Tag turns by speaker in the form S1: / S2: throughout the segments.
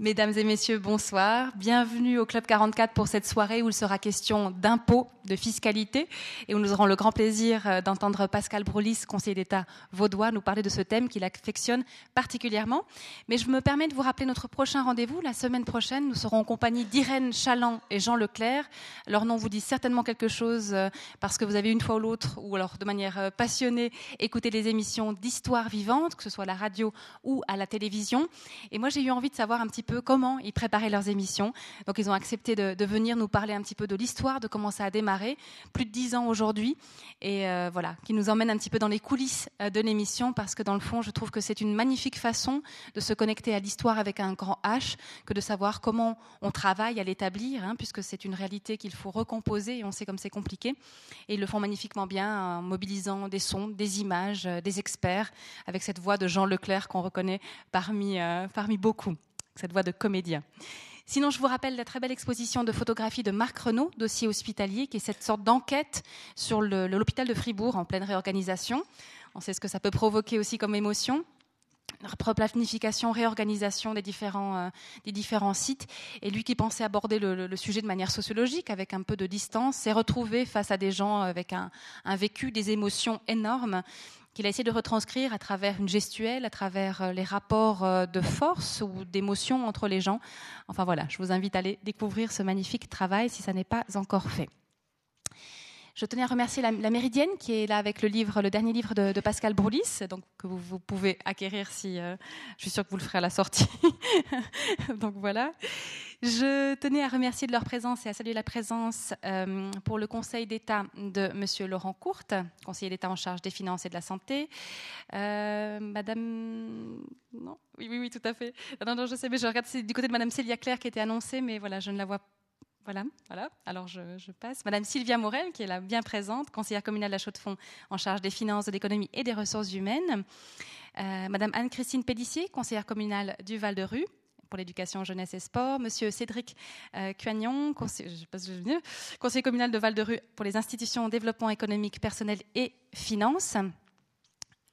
S1: Mesdames et messieurs, bonsoir. Bienvenue au Club 44 pour cette soirée où il sera question d'impôts, de fiscalité et où nous aurons le grand plaisir euh, d'entendre Pascal Broulis, conseiller d'État vaudois, nous parler de ce thème qu'il affectionne particulièrement. Mais je me permets de vous rappeler notre prochain rendez-vous. La semaine prochaine, nous serons en compagnie d'Irène Chaland et Jean Leclerc. Leur nom vous dit certainement quelque chose euh, parce que vous avez une fois ou l'autre, ou alors de manière euh, passionnée, écouté les émissions d'histoire vivante, que ce soit à la radio ou à la télévision. Et moi, j'ai eu envie de savoir un petit peu comment ils préparaient leurs émissions. Donc ils ont accepté de, venir nous parler un petit peu de l'histoire, de comment ça a démarré, plus de dix ans aujourd'hui, et euh, voilà, qui nous emmène un petit peu dans les coulisses euh, de l'émission, parce que dans le fond, je trouve que c'est une magnifique façon de se connecter à l'histoire avec un grand H, que de savoir comment on travaille à l'établir, hein, puisque c'est une réalité qu'il faut recomposer, et on sait comme c'est compliqué. Et ils le font magnifiquement bien en mobilisant des sons, des images, euh, des experts, avec cette voix de Jean Leclerc qu'on reconnaît parmi, parmi beaucoup cette voix de comédien. Sinon, je vous rappelle la très belle exposition de photographie de Marc Renault, dossier hospitalier, qui est cette sorte d'enquête sur l'hôpital de Fribourg en pleine réorganisation. On sait ce que ça peut provoquer aussi comme émotion planification, réorganisation des différents, euh, des différents sites. Et lui qui pensait aborder le, sujet de manière sociologique, avec un peu de distance, s'est retrouvé face à des gens avec un vécu, des émotions énormes qu'il a essayé de retranscrire à travers une gestuelle, à travers euh, les rapports euh, de force ou d'émotion entre les gens. Enfin voilà, je vous invite à aller découvrir ce magnifique travail si ça n'est pas encore fait. Je tenais à remercier la, Méridienne qui est là avec le dernier livre de, Pascal Broulis, donc que vous, pouvez acquérir si euh, je suis sûre que vous le ferez à la sortie. donc voilà. Je tenais à remercier de leur présence et à saluer la présence euh, pour le Conseil d'État de Monsieur Laurent Courte, conseiller d'État en charge des finances et de la santé. Euh, Madame, non, oui, oui, oui, tout à fait. Non, non, je sais, mais je regarde c'est du côté de Madame Célia Claire qui était annoncée, mais voilà, je ne la vois pas. Voilà, voilà. Alors je, passe. Madame Sylvia Morel, qui est là bien présente, conseillère communale de la Chaux-de-Fonds en charge des finances, de l'économie et des ressources humaines. Euh, Madame Anne-Christine Pédissier, conseillère communale du Val-de-Rue pour l'éducation, jeunesse et sport, Monsieur Cédric euh, Cuagnon, conseiller, communal de Val-de-Rue pour les institutions développement économique, personnel et finances.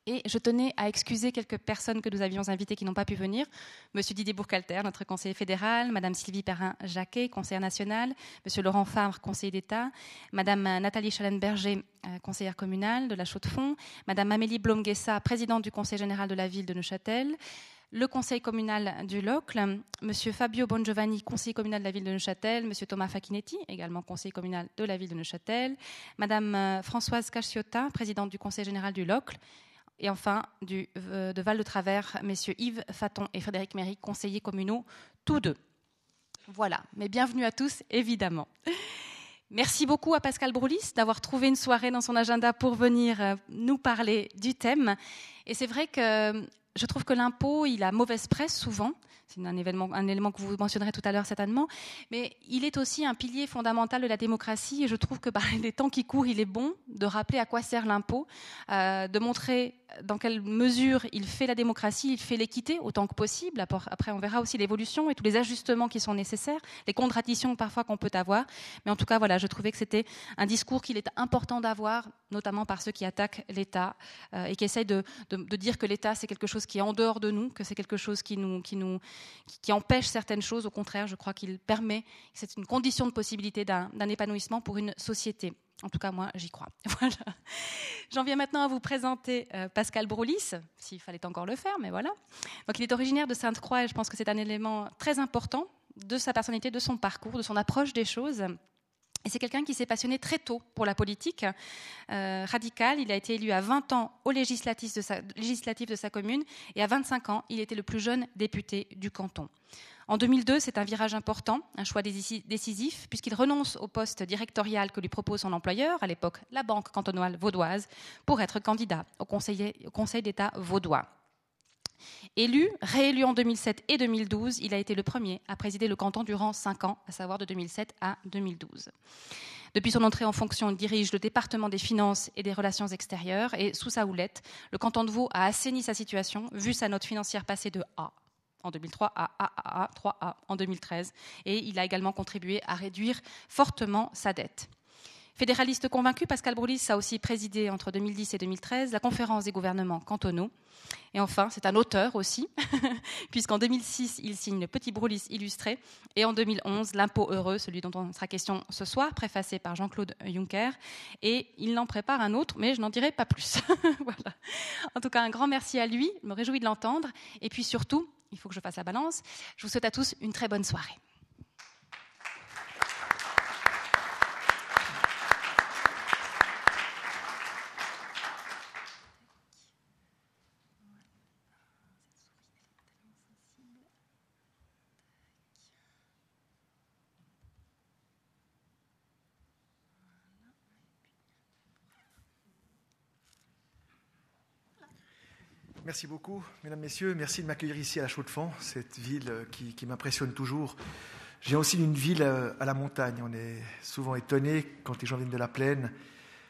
S1: Et je tenais à excuser quelques personnes que nous avions invitées qui n'ont pas pu venir. Monsieur Didier Bourcalter, notre conseiller fédéral, Madame Sylvie Perrin-Jacquet, conseillère nationale, Monsieur Laurent Favre, conseiller d'État, Madame Nathalie Chalène-Berger, euh, conseillère communale de la Chaux-de-Fonds, Madame Amélie Blomguessa, présidente du conseil général de la ville de Neuchâtel, le conseil communal du Locle, M. Fabio Bongiovanni, conseiller communal de la ville de Neuchâtel, M. Thomas Facchinetti, également conseiller communal de la ville de Neuchâtel, Mme euh, Françoise Caciotta, présidente du conseil général du Locle, et enfin euh, de Val-de-Travers, M. Yves Faton et Frédéric Méry, conseillers communaux, tous deux. Voilà, mais bienvenue à tous, évidemment. Merci beaucoup à Pascal Broulis d'avoir trouvé une soirée dans son agenda pour venir euh, nous parler du thème. Et c'est vrai que je trouve que l'impôt, il a mauvaise presse souvent. C'est un, élément que vous mentionnerez tout à l'heure certainement. Mais il est aussi un pilier fondamental de la démocratie. Et je trouve que par les temps qui courent, il est bon de rappeler à quoi sert l'impôt, euh, de montrer dans quelle mesure il fait la démocratie, il fait l'équité autant que possible. Après, on verra aussi l'évolution et tous les ajustements qui sont nécessaires, les contradictions parfois qu'on peut avoir. Mais en tout cas, voilà, je trouvais que c'était un discours qu'il est important d'avoir, notamment par ceux qui attaquent l'État euh, et qui essayent de, dire que l'État c'est quelque chose qui est en dehors de nous, que c'est quelque chose qui nous, qui empêche certaines choses. Au contraire, je crois qu'il permet, c'est une condition de possibilité d'un épanouissement pour une société. En tout cas, moi, j'y crois. J'en viens maintenant à vous présenter euh, Pascal Broulis, s'il fallait encore le faire, mais voilà. Donc, il est originaire de Sainte-Croix et je pense que c'est un élément très important de sa personnalité, de son parcours, de son approche des choses. C'est quelqu'un qui s'est passionné très tôt pour la politique euh, radicale. Il a été élu à 20 ans au législatif de, sa, commune et à 25 ans, il était le plus jeune député du canton. En 2002, c'est un virage important, un choix décisif, puisqu'il renonce au poste directorial que lui propose son employeur, à l'époque la Banque cantonale vaudoise, pour être candidat au conseil d'État vaudois. Élu, réélu en 2007 et 2012, il a été le premier à présider le canton durant cinq ans, à savoir de 2007 à 2012. Depuis son entrée en fonction, il dirige le département des finances et des relations extérieures et sous sa houlette, le canton de Vaud a assaini sa situation, vu sa note financière passer de A en 2003 à AAA, 3A en 2013. Et il a également contribué à réduire fortement sa dette. Fédéraliste convaincu, Pascal Broulis a aussi présidé entre 2010 et 2013 la conférence des gouvernements cantonaux. Et enfin, c'est un auteur aussi, puisqu'en 2006, il signe le Petit Broulis illustré, et en 2011, L'impôt heureux, celui dont on sera question ce soir, préfacé par Jean-Claude Juncker. Et il en prépare un autre, mais je n'en dirai pas plus. voilà. En tout cas, un grand merci à lui, je me réjouis de l'entendre. Et puis surtout, il faut que je fasse la balance, je vous souhaite à tous une très bonne soirée.
S2: Merci beaucoup, mesdames, messieurs. Merci de m'accueillir ici à la Chaux-de-Fonds, cette ville euh, qui, m'impressionne toujours. J'ai aussi une ville euh, à la montagne. On est souvent étonné quand les gens viennent de la plaine,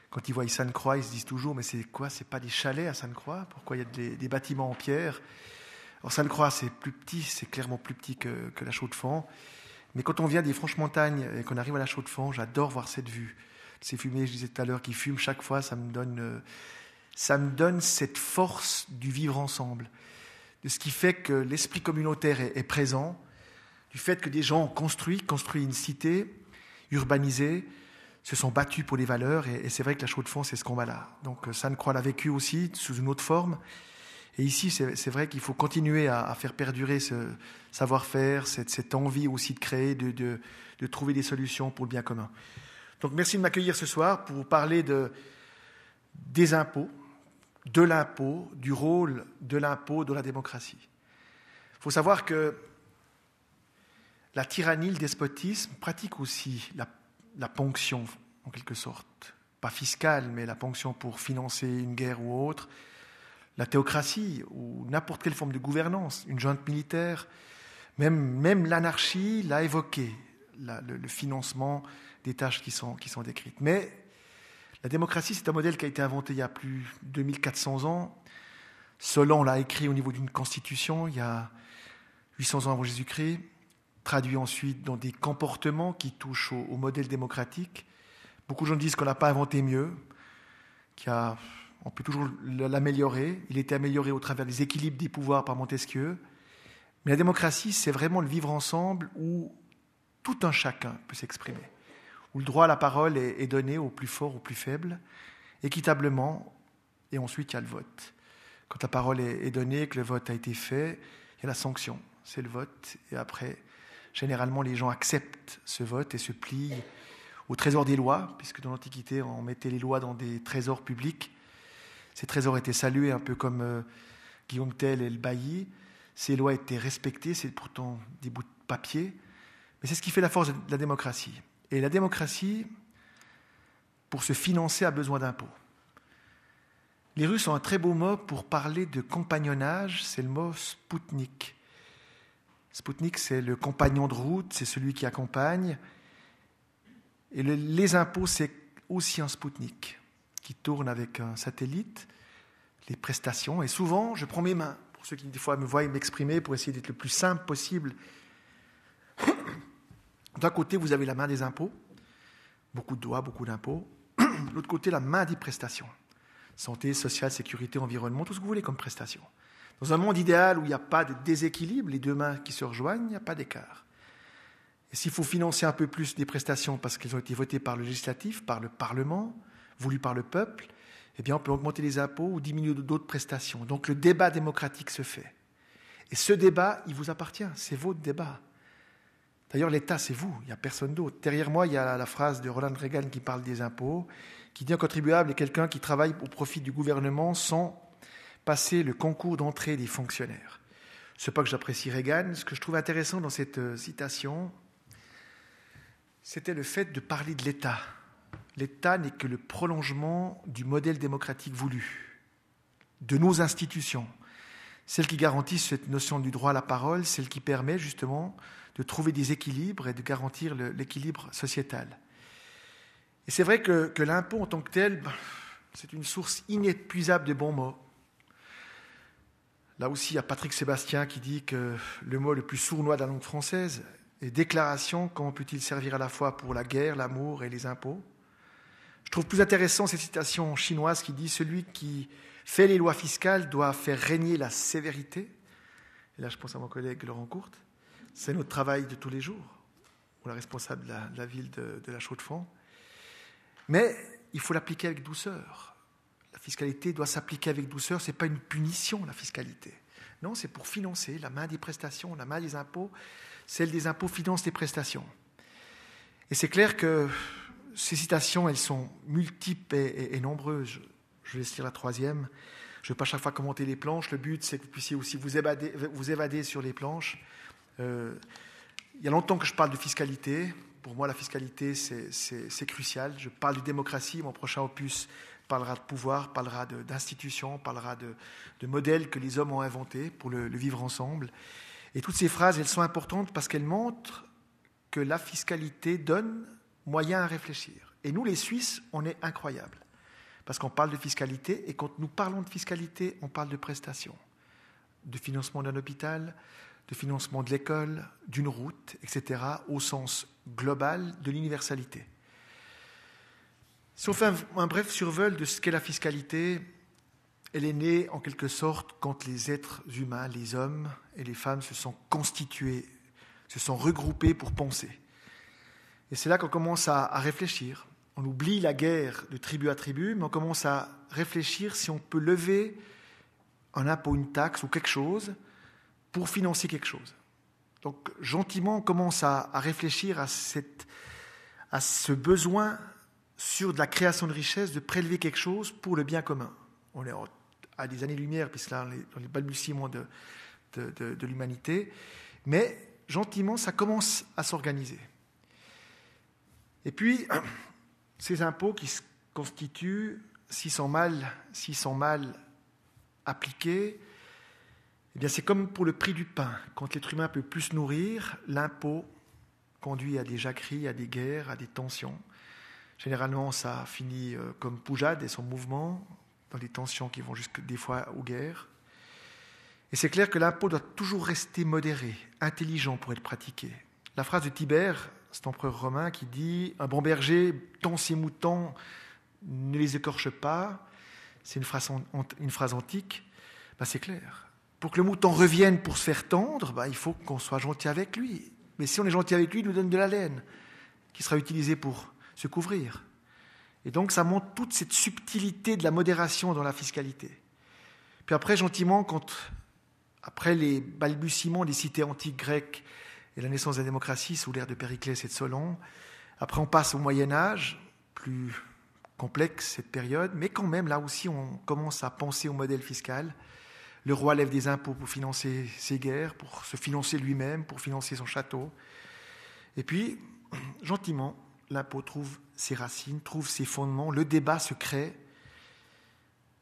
S2: quand ils voient Sainte-Croix, ils se disent toujours Mais c'est quoi? C'est pas des chalets à Sainte-Croix Pourquoi il y a des, bâtiments en pierre? Alors Sainte-Croix, c'est plus petit, c'est clairement plus petit que, la Chaux-de-Fonds. Mais quand on vient des Franches-Montagnes et qu'on arrive à la Chaux-de-Fonds, j'adore voir cette vue. Ces fumées, je disais tout à l'heure, qui fument chaque fois, ça me donne. Euh, ça me donne cette force du vivre ensemble, de ce qui fait que l'esprit communautaire est, présent, du fait que des gens ont construit, construit une cité, urbanisée, se sont battus pour les valeurs, et, c'est vrai que la Chaux-de-Fonds, c'est ce combat-là. Donc Sainte-Croix l'a vécu aussi sous une autre forme, et ici, c'est vrai qu'il faut continuer à, faire perdurer ce savoir-faire, cette, envie aussi de créer, de, de, trouver des solutions pour le bien commun. Donc merci de m'accueillir ce soir pour parler de, des impôts, de l'impôt, du rôle de l'impôt dans la démocratie. Il faut savoir que la tyrannie, le despotisme pratique aussi la, ponction, en quelque sorte. Pas fiscale, mais la ponction pour financer une guerre ou autre. La théocratie, ou n'importe quelle forme de gouvernance, une junte militaire, même, même l'anarchie l'a évoqué, le, financement des tâches qui sont, qui sont décrites. Mais la démocratie, c'est un modèle qui a été inventé il y a plus de 2400 ans. Solon l'a écrit au niveau d'une constitution il y a 800 ans avant Jésus-Christ, traduit ensuite dans des comportements qui touchent au, modèle démocratique. Beaucoup de gens disent qu'on n'a pas inventé mieux, qu'on peut toujours l'améliorer. Il était amélioré au travers des équilibres des pouvoirs par Montesquieu. Mais la démocratie, c'est vraiment le vivre ensemble où tout un chacun peut s'exprimer où le droit à la parole est, donné au plus fort, au plus faible, équitablement, et ensuite il y a le vote. Quand la parole est, donnée, que le vote a été fait, il y a la sanction, c'est le vote, et après, généralement, les gens acceptent ce vote et se plient au trésor des lois, puisque dans l'Antiquité, on mettait les lois dans des trésors publics. Ces trésors étaient salués, un peu comme euh, Guillaume Tell et le bailli. Ces lois étaient respectées, c'est pourtant des bouts de papier, mais c'est ce qui fait la force de la démocratie. Et la démocratie, pour se financer, a besoin d'impôts. Les Russes ont un très beau mot pour parler de compagnonnage, c'est le mot Spoutnik. Spoutnik, c'est le compagnon de route, c'est celui qui accompagne. Et les impôts, c'est aussi un Spoutnik qui tourne avec un satellite, les prestations. Et souvent, je prends mes mains, pour ceux qui des fois me voient m'exprimer, pour essayer d'être le plus simple possible d'un côté, vous avez la main des impôts, beaucoup de doigts, beaucoup d'impôts. De l'autre côté, la main des prestations. Santé, sociale, sécurité, environnement, tout ce que vous voulez comme prestations. Dans un monde idéal où il n'y a pas de déséquilibre, les deux mains qui se rejoignent, il n'y a pas d'écart. Et s'il faut financer un peu plus des prestations parce qu'elles ont été votées par le législatif, par le Parlement, voulues par le peuple, eh bien on peut augmenter les impôts ou diminuer d'autres prestations. Donc le débat démocratique se fait. Et ce débat, il vous appartient, c'est votre débat. D'ailleurs, l'État, c'est vous, il n'y a personne d'autre. Derrière moi, il y a la phrase de Roland Reagan qui parle des impôts, qui dit un contribuable est quelqu'un qui travaille au profit du gouvernement sans passer le concours d'entrée des fonctionnaires. Ce pas que j'apprécie Reagan, ce que je trouve intéressant dans cette euh, citation, c'était le fait de parler de l'État. L'État n'est que le prolongement du modèle démocratique voulu, de nos institutions, celle qui garantit cette notion du droit à la parole, celle qui permet justement de trouver des équilibres et de garantir l'équilibre sociétal. Et c'est vrai que, l'impôt en tant que tel, ben, c'est une source inépuisable de bons mots. Là aussi, il y a Patrick Sébastien qui dit que le mot le plus sournois de la langue française est déclaration, comment peut-il servir à la fois pour la guerre, l'amour et les impôts? Je trouve plus intéressant cette citation chinoise qui dit Celui qui fait les lois fiscales doit faire régner la sévérité. Et là, je pense à mon collègue Laurent Courte. C'est notre travail de tous les jours, ou la responsable de la, ville de, la Chaux-de-Fonds. Mais il faut l'appliquer avec douceur. La fiscalité doit s'appliquer avec douceur. Ce n'est pas une punition, la fiscalité. Non, c'est pour financer la main des prestations, la main des impôts. Celle des impôts finance les prestations. Et c'est clair que ces citations, elles sont multiples et, nombreuses. Je, vais laisser la troisième. Je ne vais pas chaque fois commenter les planches. Le but, c'est que vous puissiez aussi vous évader sur les planches. Euh, il y a longtemps que je parle de fiscalité. Pour moi, la fiscalité, c'est crucial. Je parle de démocratie. Mon prochain opus parlera de pouvoir, parlera d'institutions, parlera de, modèles que les hommes ont inventés pour le vivre ensemble. Et toutes ces phrases, elles sont importantes parce qu'elles montrent que la fiscalité donne moyen à réfléchir. Et nous, les Suisses, on est incroyables. Parce qu'on parle de fiscalité, et quand nous parlons de fiscalité, on parle de prestations, de financement d'un hôpital, de financement de l'école, d'une route, etc., au sens global de l'universalité. Si on fait un, bref survol de ce qu'est la fiscalité, elle est née en quelque sorte quand les êtres humains, les hommes et les femmes se sont constitués, se sont regroupés pour penser. Et c'est là qu'on commence à, réfléchir. On oublie la guerre de tribu à tribu, mais on commence à réfléchir si on peut lever un impôt, une taxe ou quelque chose pour financer quelque chose. Donc gentiment, on commence à, réfléchir à, ce besoin sur de la création de richesse, de prélever quelque chose pour le bien commun. On est à des années-lumière, puisque là, on est balbutiements de, de, de l'humanité, mais gentiment, ça commence à s'organiser. Et puis, ces impôts qui se constituent, s'ils sont mal, s'ils sont mal appliqués, eh c'est comme pour le prix du pain. Quand l'être humain peut plus se nourrir, l'impôt conduit à des jacqueries, à des guerres, à des tensions. Généralement, ça finit euh, comme Poujade et son mouvement, dans des tensions qui vont jusque des fois aux guerres. Et c'est clair que l'impôt doit toujours rester modéré, intelligent pour être pratiqué. La phrase de Tibère cet empereur romain qui dit Un bon berger tend ses moutons, ne les écorche pas. C'est une phrase, une phrase antique. Ben, c'est clair. Pour que le mouton revienne pour se faire tendre, ben, il faut qu'on soit gentil avec lui. Mais si on est gentil avec lui, il nous donne de la laine qui sera utilisée pour se couvrir. Et donc ça montre toute cette subtilité de la modération dans la fiscalité. Puis après, gentiment, après les balbutiements des cités antiques grecques et la naissance de la démocratie sous l'ère de Périclès et de Solon. Après, on passe au Moyen Âge, plus complexe cette période, mais quand même, là aussi, on commence à penser au modèle fiscal. Le roi lève des impôts pour financer ses guerres, pour se financer lui-même, pour financer son château. Et puis, gentiment, l'impôt trouve ses racines, trouve ses fondements, le débat se crée.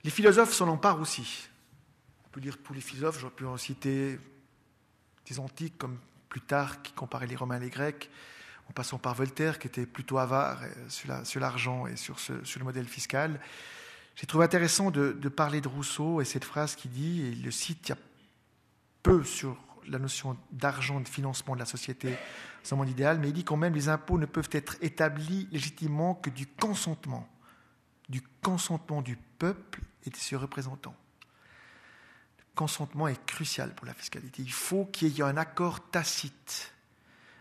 S2: Les philosophes s'en emparent aussi. On peut dire tous les philosophes, j'aurais pu en citer des antiques comme plus tard qui comparait les Romains et les Grecs, en passant par Voltaire qui était plutôt avare sur l'argent et sur, le modèle fiscal. J'ai trouvé intéressant de, parler de Rousseau et cette phrase qui dit, et il le cite, il y a peu sur la notion d'argent, de financement de la société, c'est monde idéal, mais il dit quand même les impôts ne peuvent être établis légitimement que du consentement, du consentement du peuple et de ses représentants consentement est crucial pour la fiscalité. Il faut qu'il y ait un accord tacite.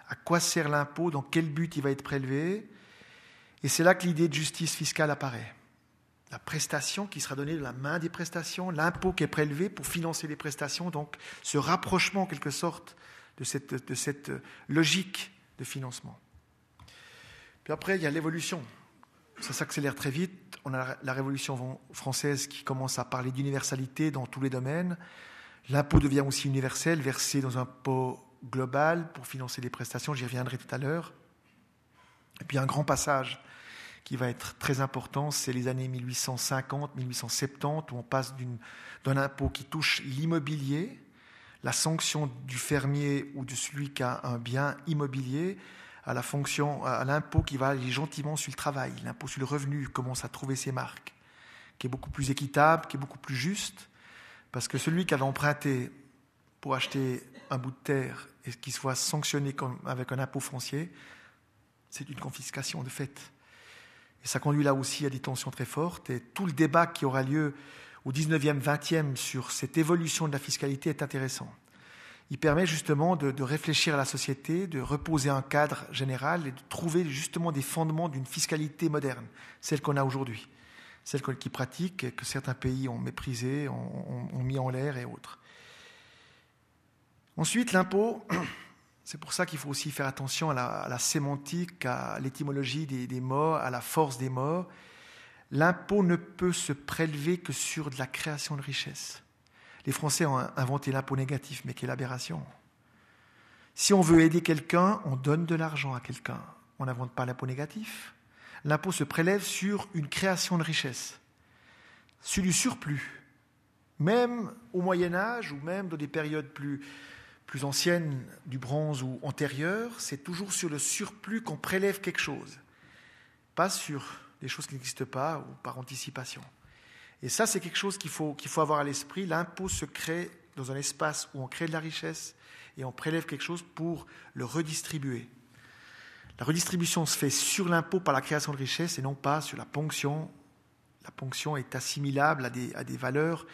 S2: À quoi sert l'impôt? Dans quel but il va être prélevé? Et c'est là que l'idée de justice fiscale apparaît. La prestation qui sera donnée de la main des prestations, l'impôt qui est prélevé pour financer les prestations, donc ce rapprochement en quelque sorte de cette, de cette logique de financement. Puis après, il y a l'évolution ça s'accélère très vite. On a la Révolution française qui commence à parler d'universalité dans tous les domaines. L'impôt devient aussi universel, versé dans un pot global pour financer les prestations. J'y reviendrai tout à l'heure. Et puis un grand passage qui va être très important, c'est les années 1850-1870, où on passe d'un impôt qui touche l'immobilier, la sanction du fermier ou de celui qui a un bien immobilier, à l'impôt qui va aller gentiment sur le travail. L'impôt sur le revenu commence à trouver ses marques, qui est beaucoup plus équitable, qui est beaucoup plus juste, parce que celui qui avait emprunté pour acheter un bout de terre et qu'il soit sanctionné avec un impôt foncier, c'est une confiscation de fait. Et ça conduit là aussi à des tensions très fortes. Et tout le débat qui aura lieu au 19e, 20e sur cette évolution de la fiscalité est intéressant. Il permet justement de, réfléchir à la société, de reposer un cadre général et de trouver justement des fondements d'une fiscalité moderne, celle qu'on a aujourd'hui, celle qui pratique et que certains pays ont méprisé, ont mis en l'air et autres. Ensuite, l'impôt, c'est pour ça qu'il faut aussi faire attention à la, sémantique, à l'étymologie des, des mots, à la force des mots. L'impôt ne peut se prélever que sur de la création de richesse. Les Français ont inventé l'impôt négatif, mais quelle aberration. Si on veut aider quelqu'un, on donne de l'argent à quelqu'un. On n'invente pas l'impôt négatif. L'impôt se prélève sur une création de richesse, sur du surplus. Même au Moyen Âge ou même dans des périodes plus, plus anciennes du bronze ou antérieures, c'est toujours sur le surplus qu'on prélève quelque chose, pas sur des choses qui n'existent pas ou par anticipation. Et ça, c'est quelque chose qu'il faut, qu'il faut avoir à l'esprit. L'impôt se crée dans un espace où on crée de la richesse et on prélève quelque chose pour le redistribuer. La redistribution se fait sur l'impôt par la création de richesse et non pas sur la ponction. La ponction est assimilable à des, à des valeurs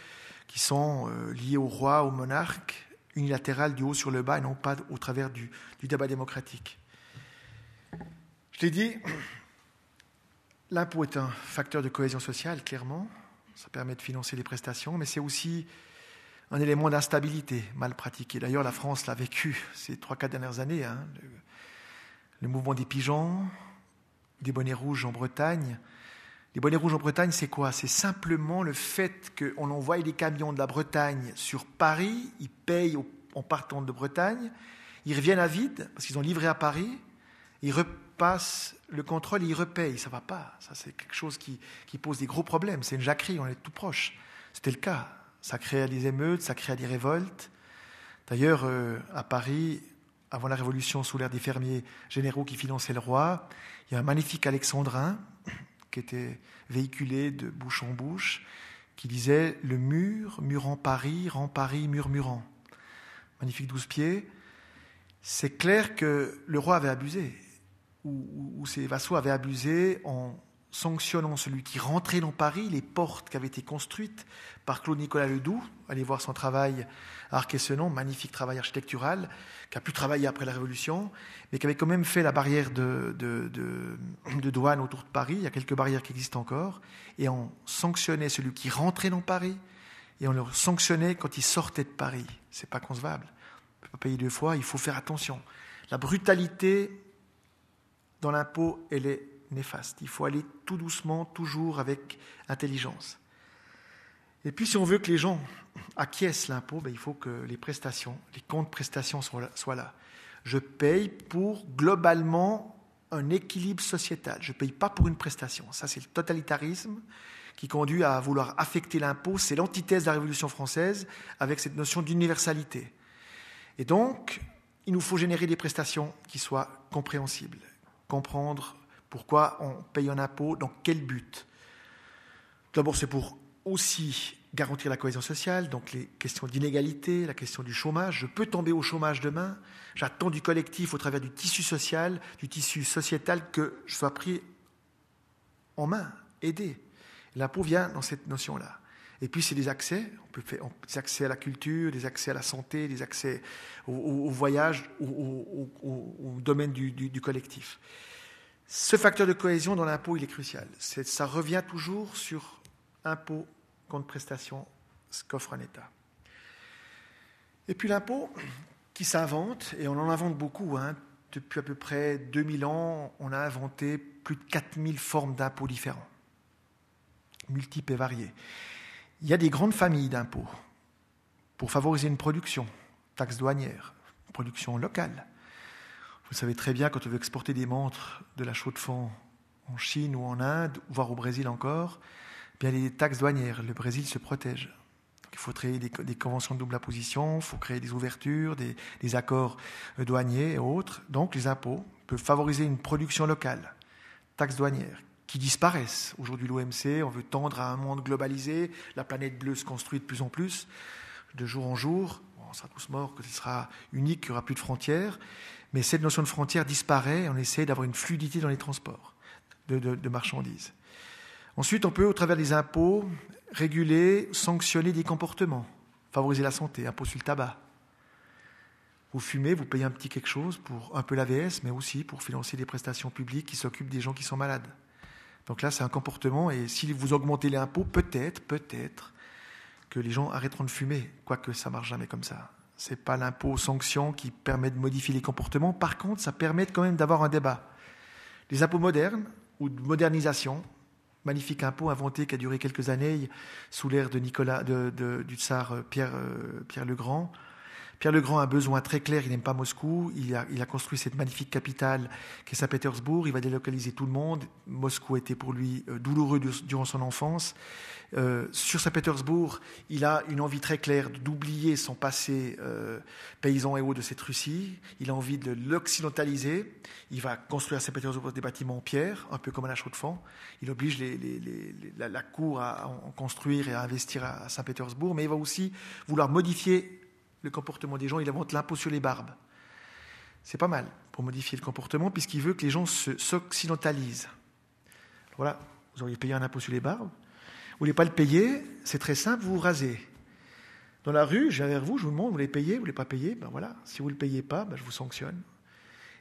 S2: qui sont euh, liées au roi, au monarque, unilatérales du haut sur le bas et non pas au travers du, débat démocratique. Je l'ai dit, l'impôt est un facteur de cohésion sociale, clairement. Ça permet de financer les prestations, mais c'est aussi un élément d'instabilité mal pratiqué. D'ailleurs, la France l'a vécu ces trois, quatre dernières années. Hein. Le, mouvement des pigeons, des bonnets rouges en Bretagne. Les bonnets rouges en Bretagne, c'est quoi? C'est simplement le fait qu'on envoie des camions de la Bretagne sur Paris, ils payent en partant de Bretagne, ils reviennent à vide parce qu'ils ont livré à Paris, ils repassent le contrôle, il repaye. Ça ne va pas. Ça, c'est quelque chose qui, qui, pose des gros problèmes. C'est une jacquerie, on est tout proche. C'était le cas. Ça crée des émeutes, ça crée des révoltes. D'ailleurs, euh, à Paris, avant la Révolution, sous l'ère des fermiers généraux qui finançaient le roi, il y a un magnifique alexandrin qui était véhiculé de bouche en bouche, qui disait Le mur, murant Paris, rend Paris murmurant. Magnifique douze pieds. C'est clair que le roi avait abusé où ces vassaux avaient abusé en sanctionnant celui qui rentrait dans Paris, les portes qui avaient été construites par Claude Nicolas Ledoux, allez voir son travail à Arquessenon, magnifique travail architectural, qui a pu travailler après la Révolution, mais qui avait quand même fait la barrière de douane autour de Paris, il y a quelques barrières qui existent encore, et on sanctionnait celui qui rentrait dans Paris, et on le sanctionnait quand il sortait de Paris. C'est pas concevable. On ne peut pas payer deux fois, il faut faire attention. La brutalité dans l'impôt, elle est néfaste. Il faut aller tout doucement, toujours avec intelligence. Et puis, si on veut que les gens acquiescent l'impôt, ben, il faut que les prestations, les comptes prestations soient là. Je paye pour globalement un équilibre sociétal. Je ne paye pas pour une prestation. Ça, c'est le totalitarisme qui conduit à vouloir affecter l'impôt. C'est l'antithèse de la Révolution française avec cette notion d'universalité. Et donc, il nous faut générer des prestations qui soient compréhensibles, comprendre pourquoi on paye un impôt, dans quel but? D'abord, c'est pour aussi garantir la cohésion sociale, donc les questions d'inégalité, la question du chômage. Je peux tomber au chômage demain. J'attends du collectif au travers du tissu social, du tissu sociétal, que je sois pris en main, aidé. L'impôt vient dans cette notion-là. Et puis, c'est des accès. On peut faire des accès à la culture, des accès à la santé, des accès au, au, voyage, au, domaine du, collectif. Ce facteur de cohésion dans l'impôt, il est crucial. Ça revient toujours sur impôt contre prestation, ce qu'offre un État. Et puis l'impôt qui s'invente, et on en invente beaucoup. Hein, depuis à peu près 2000 ans, on a inventé plus de 4000 formes d'impôts différents, multiples et variés. Il y a des grandes familles d'impôts pour favoriser une production, taxe douanière, production locale. Vous savez très bien, quand on veut exporter des montres de la Chaux-de-Fonds en Chine ou en Inde, voire au Brésil encore, eh bien les taxes douanières, le Brésil se protège. Il faut créer des, conventions de double imposition, il faut créer des ouvertures, des, accords douaniers et autres. Donc les impôts peuvent favoriser une production locale, taxes douanières, qui disparaissent. Aujourd'hui, l'OMC, on veut tendre à un monde globalisé, la planète bleue se construit de plus en plus, de jour en jour. On sera tous morts, que ce sera unique, qu'il n'y aura plus de frontières. Mais cette notion de frontière disparaît, on essaie d'avoir une fluidité dans les transports. de, marchandises. Ensuite, on peut, au travers des impôts, réguler, sanctionner des comportements, favoriser la santé, impôt sur le tabac. Vous fumez, vous payez un petit quelque chose pour un peu l'AVS, mais aussi pour financer des prestations publiques qui s'occupent des gens qui sont malades. Donc là, c'est un comportement, et si vous augmentez les impôts, peut-être, peut-être que les gens arrêteront de fumer, quoique ça marche jamais comme ça. Ce n'est pas l'impôt sanction qui permet de modifier les comportements. Par contre, ça permet quand même d'avoir un débat. Les impôts modernes ou de modernisation, magnifique impôt inventé qui a duré quelques années sous l'ère du tsar euh, Pierre, euh, Pierre le Grand, Pierre le Grand a un besoin très clair, il n'aime pas Moscou, il a, construit cette magnifique capitale qui est Saint-Pétersbourg, il va délocaliser tout le monde. Moscou était pour lui euh, douloureux durant son enfance. Euh, sur Saint-Pétersbourg, il a une envie très claire d'oublier son passé euh, paysan et haut de cette Russie. Il a envie de l'occidentaliser. Il va construire à Saint-Pétersbourg des bâtiments en pierre, un peu comme à la Chaux-de-Fonds. Il oblige la, cour à en construire et à investir à Saint-Pétersbourg, mais il va aussi vouloir modifier le comportement des gens, il invente l'impôt sur les barbes. C'est pas mal pour modifier le comportement, puisqu'il veut que les gens s'occidentalisent. Voilà, vous auriez payé un impôt sur les barbes. Vous voulez pas le payer, c'est très simple, vous vous rasez. Dans la rue, j'ai vers vous, je vous demande, vous voulez payer, vous voulez pas payer, ben voilà. Si vous ne le payez pas, ben je vous sanctionne.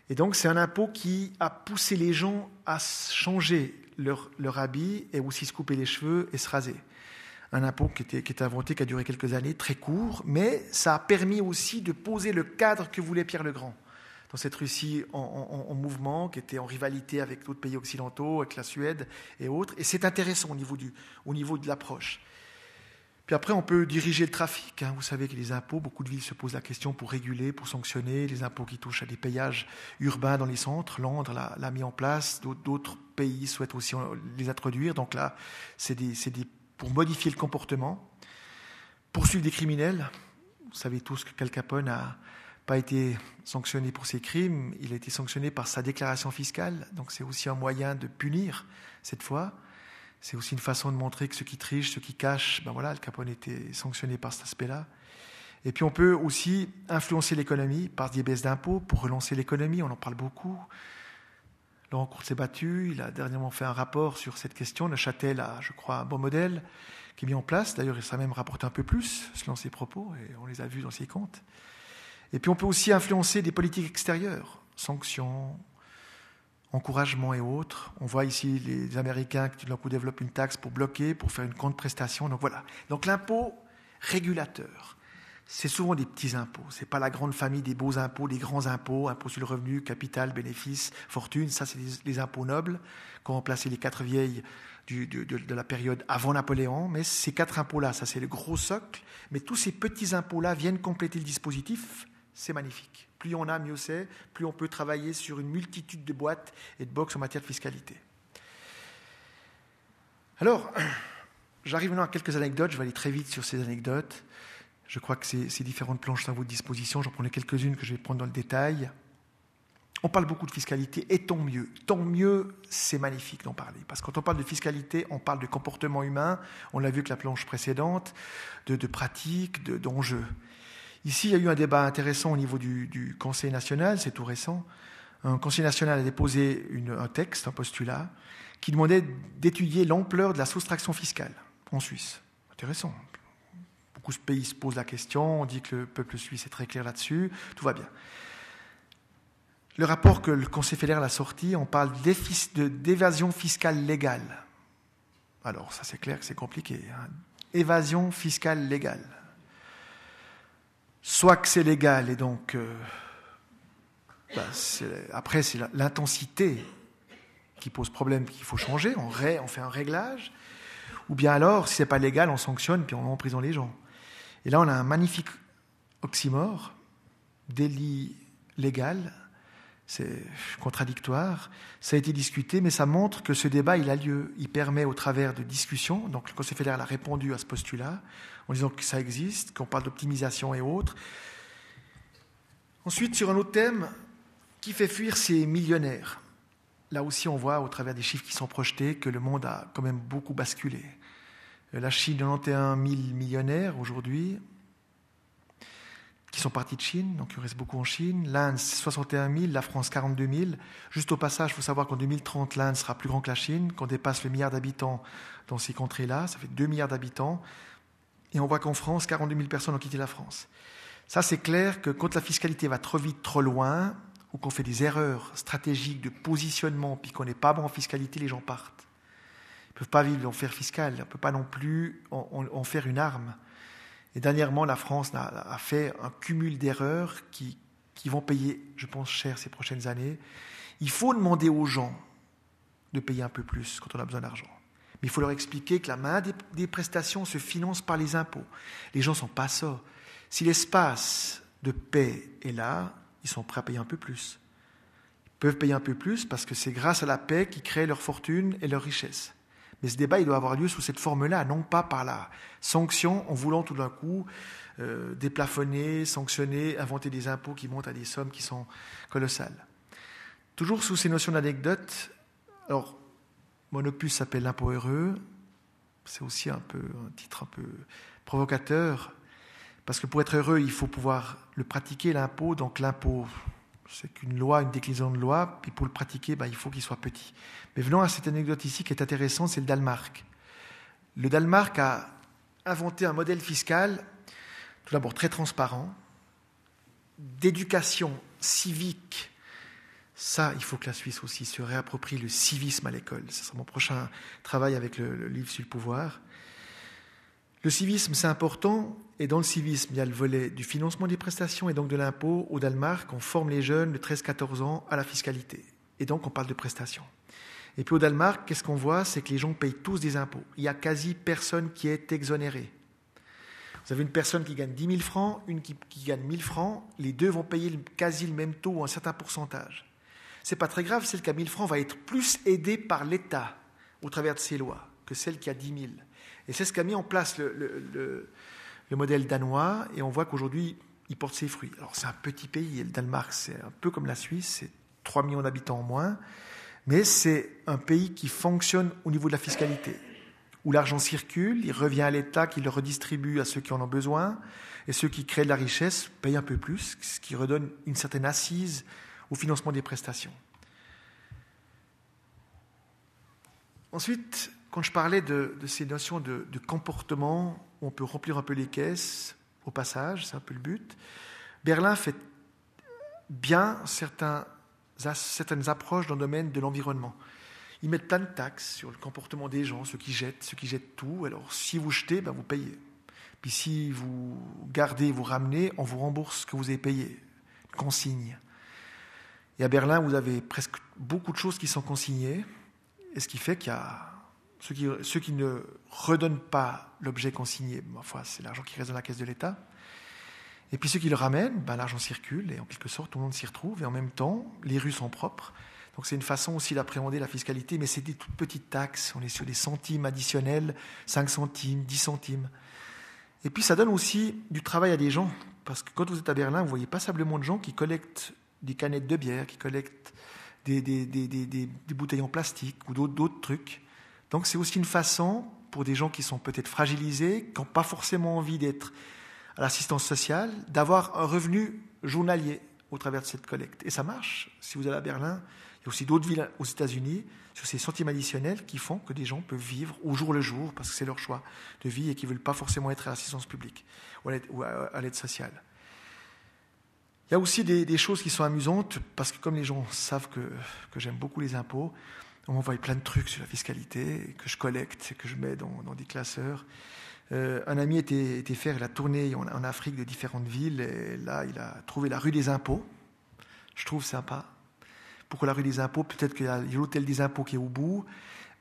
S2: Et donc c'est un impôt qui a poussé les gens à changer leur, leur habit et aussi se couper les cheveux et se raser un impôt qui était, qui inventé, qui a duré quelques années, très court, mais ça a permis aussi de poser le cadre que voulait Pierre le Grand dans cette Russie en, mouvement, qui était en rivalité avec d'autres pays occidentaux, avec la Suède et autres. Et c'est intéressant au niveau, de l'approche. Puis après, on peut diriger le trafic. Hein. Vous savez que les impôts, beaucoup de villes se posent la question pour réguler, pour sanctionner les impôts qui touchent à des payages urbains dans les centres. Londres l'a mis en place, d'autres pays souhaitent aussi les introduire. Donc là, c'est des pour modifier le comportement, poursuivre des criminels. Vous savez tous que Cal Capone n'a pas été sanctionné pour ses crimes, il a été sanctionné par sa déclaration fiscale, donc c'est aussi un moyen de punir cette fois. C'est aussi une façon de montrer que ceux qui trichent, ceux qui cachent, ben voilà, Al Capone était sanctionné par cet aspect-là. Et puis on peut aussi influencer l'économie par des baisses d'impôts pour relancer l'économie, on en parle beaucoup. Laurent Courte s'est battu, il a dernièrement fait un rapport sur cette question. Le Châtel a, je crois, un bon modèle qui est mis en place. D'ailleurs, il s'est même rapporté un peu plus selon ses propos, et on les a vus dans ses comptes. Et puis on peut aussi influencer des politiques extérieures, sanctions, encouragement et autres. On voit ici les Américains qui tout d'un développent une taxe pour bloquer, pour faire une compte prestation. Donc voilà. Donc l'impôt régulateur c'est souvent des petits impôts. Ce n'est pas la grande famille des beaux impôts, des grands impôts, impôts sur le revenu, capital, bénéfice, fortune. Ça, c'est les, impôts nobles qui ont remplacé les quatre vieilles de, la période avant Napoléon. Mais ces quatre impôts-là, ça, c'est le gros socle. Mais tous ces petits impôts-là viennent compléter le dispositif. C'est magnifique. Plus on a, mieux c'est. Plus on peut travailler sur une multitude de boîtes et de box en matière de fiscalité. Alors, j'arrive maintenant à quelques anecdotes. Je vais aller très vite sur ces anecdotes. Je crois que ces, différentes planches sont à votre disposition. J'en prenais quelques-unes que je vais prendre dans le détail. On parle beaucoup de fiscalité, et tant mieux. Tant mieux, c'est magnifique d'en parler. Parce que quand on parle de fiscalité, on parle de comportement humain, on l'a vu avec la planche précédente, de, de pratiques, d'enjeux. Ici, il y a eu un débat intéressant au niveau du, Conseil national, c'est tout récent. Un Conseil national a déposé un texte, un postulat, qui demandait d'étudier l'ampleur de la soustraction fiscale en Suisse. Intéressant, beaucoup pays se posent la question, on dit que le peuple suisse est très clair là-dessus, tout va bien. Le rapport que le Conseil fédéral a sorti, on parle d'évasion fiscale légale. Alors, ça c'est clair que c'est compliqué. Hein. Évasion fiscale légale. Soit que c'est légal et donc, euh, bah, après c'est l'intensité qui pose problème, qu'il faut changer, on, fait un réglage. Ou bien alors, si c'est pas légal, on sanctionne puis on prison les gens. Et là, on a un magnifique oxymore, délit légal, c'est contradictoire. Ça a été discuté, mais ça montre que ce débat, il a lieu. Il permet, au travers de discussions, donc le Conseil fédéral a répondu à ce postulat, en disant que ça existe, qu'on parle d'optimisation et autres. Ensuite, sur un autre thème, qui fait fuir ces millionnaires? Là aussi, on voit, au travers des chiffres qui sont projetés, que le monde a quand même beaucoup basculé. La Chine, 91 000 millionnaires aujourd'hui, qui sont partis de Chine, donc il reste beaucoup en Chine. L'Inde, 61 000, la France, 42 000. Juste au passage, il faut savoir qu'en 2030, l'Inde sera plus grand que la Chine, qu'on dépasse le milliard d'habitants dans ces contrées-là, ça fait 2 milliards d'habitants. Et on voit qu'en France, 42 000 personnes ont quitté la France. Ça, c'est clair que quand la fiscalité va trop vite, trop loin, ou qu'on fait des erreurs stratégiques de positionnement, puis qu'on n'est pas bon en fiscalité, les gens partent. Peuvent pas vivre l'enfer fiscal, on ne peut pas non plus en faire une arme. Et dernièrement, la France a, fait un cumul d'erreurs qui, vont payer, je pense, cher ces prochaines années. Il faut demander aux gens de payer un peu plus quand on a besoin d'argent. Mais il faut leur expliquer que la main des, prestations se finance par les impôts. Les gens ne sont pas ça. Si l'espace de paix est là, ils sont prêts à payer un peu plus. Ils peuvent payer un peu plus parce que c'est grâce à la paix qu'ils créent leur fortune et leur richesse. Mais ce débat, il doit avoir lieu sous cette forme-là, non pas par la sanction en voulant tout d'un coup euh, déplafonner, sanctionner, inventer des impôts qui montent à des sommes qui sont colossales. Toujours sous ces notions d'anecdote, alors, mon opus s'appelle L'impôt heureux. C'est aussi un peu un titre un peu provocateur, parce que pour être heureux, il faut pouvoir le pratiquer, l'impôt. Donc l'impôt, c'est qu'une loi, une déclinaison de loi, puis pour le pratiquer, ben, il faut qu'il soit petit. Mais venons à cette anecdote ici qui est intéressante, c'est le Danemark. Le Danemark a inventé un modèle fiscal, tout d'abord très transparent, d'éducation civique. Ça, il faut que la Suisse aussi se réapproprie le civisme à l'école. Ce sera mon prochain travail avec le livre sur le pouvoir. Le civisme, c'est important, et dans le civisme, il y a le volet du financement des prestations et donc de l'impôt. Au Danemark, on forme les jeunes de 13-14 ans à la fiscalité. Et donc, on parle de prestations. Et puis au Danemark, qu'est-ce qu'on voit? C'est que les gens payent tous des impôts. Il n'y a quasi personne qui est exonéré. Vous avez une personne qui gagne 10 000 francs, une qui, gagne 1000 francs. Les deux vont payer quasi le même taux ou un certain pourcentage. C'est pas très grave, celle qui a 1000 francs va être plus aidée par l'État au travers de ses lois que celle qui a 10 000. Et c'est ce qu'a mis en place le, modèle danois, et on voit qu'aujourd'hui, il porte ses fruits. Alors c'est un petit pays, et le Danemark, c'est un peu comme la Suisse, c'est 3 millions d'habitants en moins, mais c'est un pays qui fonctionne au niveau de la fiscalité, où l'argent circule, il revient à l'État qui le redistribue à ceux qui en ont besoin, et ceux qui créent de la richesse payent un peu plus, ce qui redonne une certaine assise au financement des prestations. Ensuite, quand je parlais de, ces notions de, comportement, on peut remplir un peu les caisses au passage, c'est un peu le but. Berlin fait bien certaines approches dans le domaine de l'environnement. Ils mettent plein de taxes sur le comportement des gens, ceux qui jettent, ceux qui jettent tout. Alors, si vous jetez, ben, vous payez. Puis si vous gardez, vous ramenez, on vous rembourse ce que vous avez payé. Consigne. Et à Berlin, vous avez presque beaucoup de choses qui sont consignées, et ce qui fait qu'il y a ceux qui, ne redonnent pas l'objet consigné, c'est l'argent qui reste dans la caisse de l'État. Et puis ceux qui le ramènent, ben, l'argent circule et en quelque sorte tout le monde s'y retrouve et en même temps les rues sont propres. Donc c'est une façon aussi d'appréhender la fiscalité, mais c'est des toutes petites taxes. On est sur des centimes additionnels, 5 centimes, 10 centimes. Et puis ça donne aussi du travail à des gens, parce que quand vous êtes à Berlin, vous voyez passablement de gens qui collectent des canettes de bière, qui collectent des, des bouteilles en plastique ou d'autres trucs. Donc c'est aussi une façon pour des gens qui sont peut-être fragilisés, qui n'ont pas forcément envie d'être à l'assistance sociale, d'avoir un revenu journalier au travers de cette collecte. Et ça marche. Si vous allez à Berlin, il y a aussi d'autres villes aux États-Unis sur ces centimes additionnels qui font que des gens peuvent vivre au jour le jour parce que c'est leur choix de vie et qui ne veulent pas forcément être à l'assistance publique ou à l'aide sociale. Il y a aussi des, choses qui sont amusantes parce que comme les gens savent que, que j'aime beaucoup les impôts, on m'envoie plein de trucs sur la fiscalité que je collecte, que je mets dans, des classeurs. Euh, un ami était, était, faire la tournée en, Afrique de différentes villes et là, il a trouvé la rue des impôts. Je trouve sympa. Pourquoi la rue des impôts? Peut-être qu'il y a l'hôtel des impôts qui est au bout,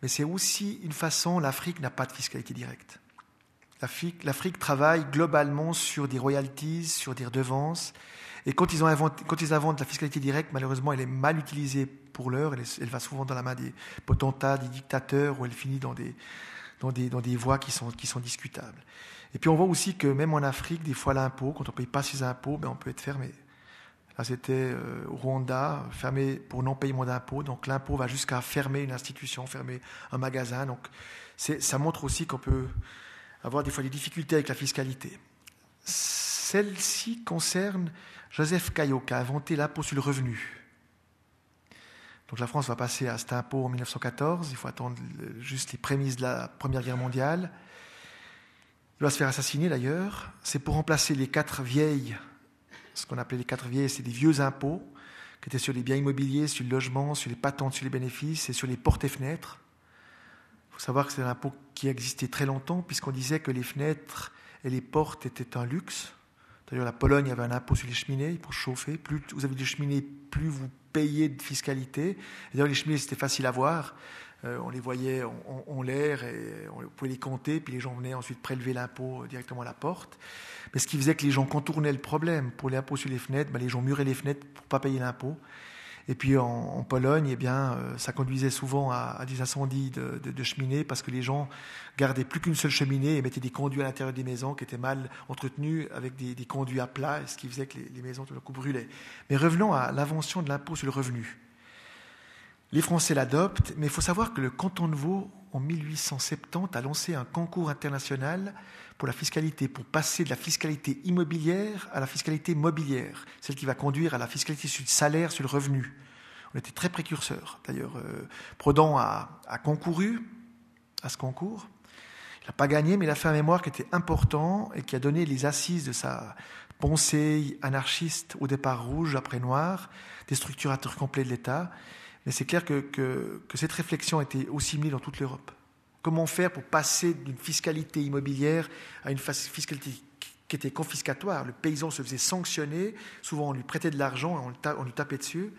S2: mais c'est aussi une façon, l'Afrique n'a pas de fiscalité directe. L'Afrique travaille globalement sur des royalties, sur des redevances, et quand ils, ont inventé, quand ils inventent la fiscalité directe, malheureusement, elle est mal utilisée pour l'heure. Elle, va souvent dans la main des potentats, des dictateurs, ou elle finit dans des, dans voies qui sont, discutables. Et puis on voit aussi que même en Afrique, des fois l'impôt, quand on ne paye pas ses impôts, ben on peut être fermé. Là, c'était euh, Rwanda, fermé pour non-paiement d'impôts. Donc l'impôt va jusqu'à fermer une institution, fermer un magasin. Donc ça montre aussi qu'on peut avoir des fois des difficultés avec la fiscalité Celle-ci concerne Joseph Caillot, qui a inventé l'impôt sur le revenu. Donc la France va passer à cet impôt en 1914. Il faut attendre juste les prémices de la Première Guerre mondiale. Il va se faire assassiner d'ailleurs. C'est pour remplacer les quatre vieilles, ce qu'on appelait les quatre vieilles, c'est des vieux impôts qui étaient sur les biens immobiliers, sur le logement, sur les patentes, sur les bénéfices et sur les portes et fenêtres. Il faut savoir que c'est un impôt qui existait très longtemps, puisqu'on disait que les fenêtres et les portes étaient un luxe. D'ailleurs, la Pologne avait un impôt sur les cheminées pour chauffer. Plus vous avez des cheminées, plus vous payez de fiscalité. D'ailleurs, les cheminées, c'était facile à voir. Euh, on les voyait en, l'air et on pouvait les compter, puis les gens venaient ensuite prélever l'impôt directement à la porte. Mais ce qui faisait que les gens contournaient le problème. Pour l'impôt sur les fenêtres, ben, les gens muraient les fenêtres pour ne pas payer l'impôt. Et puis en, Pologne, eh euh, ça conduisait souvent à, des incendies de, cheminées parce que les gens gardaient plus qu'une seule cheminée et mettaient des conduits à l'intérieur des maisons qui étaient mal entretenus avec des, conduits à plat, ce qui faisait que les, maisons tout d'un coup brûlaient. Mais revenons à l'invention de l'impôt sur le revenu. Les Français l'adoptent, mais il faut savoir que le canton de Vaud, en 1870, a lancé un concours international pour la fiscalité, pour passer de la fiscalité immobilière à la fiscalité mobilière, celle qui va conduire à la fiscalité sur le salaire, sur le revenu. On était très précurseurs. D'ailleurs, euh, Prodan a, concouru à ce concours. Il n'a pas gagné, mais il a fait un mémoire qui était important et qui a donné les assises de sa pensée anarchiste au départ rouge, après noir, des structurateurs complets de l'État. Mais c'est clair que, que, que cette réflexion était aussi mise dans toute l'Europe. Comment faire pour passer d'une fiscalité immobilière à une fiscalité qui était confiscatoire Le paysan se faisait sanctionner, souvent on lui prêtait de l'argent on, lui tapait dessus,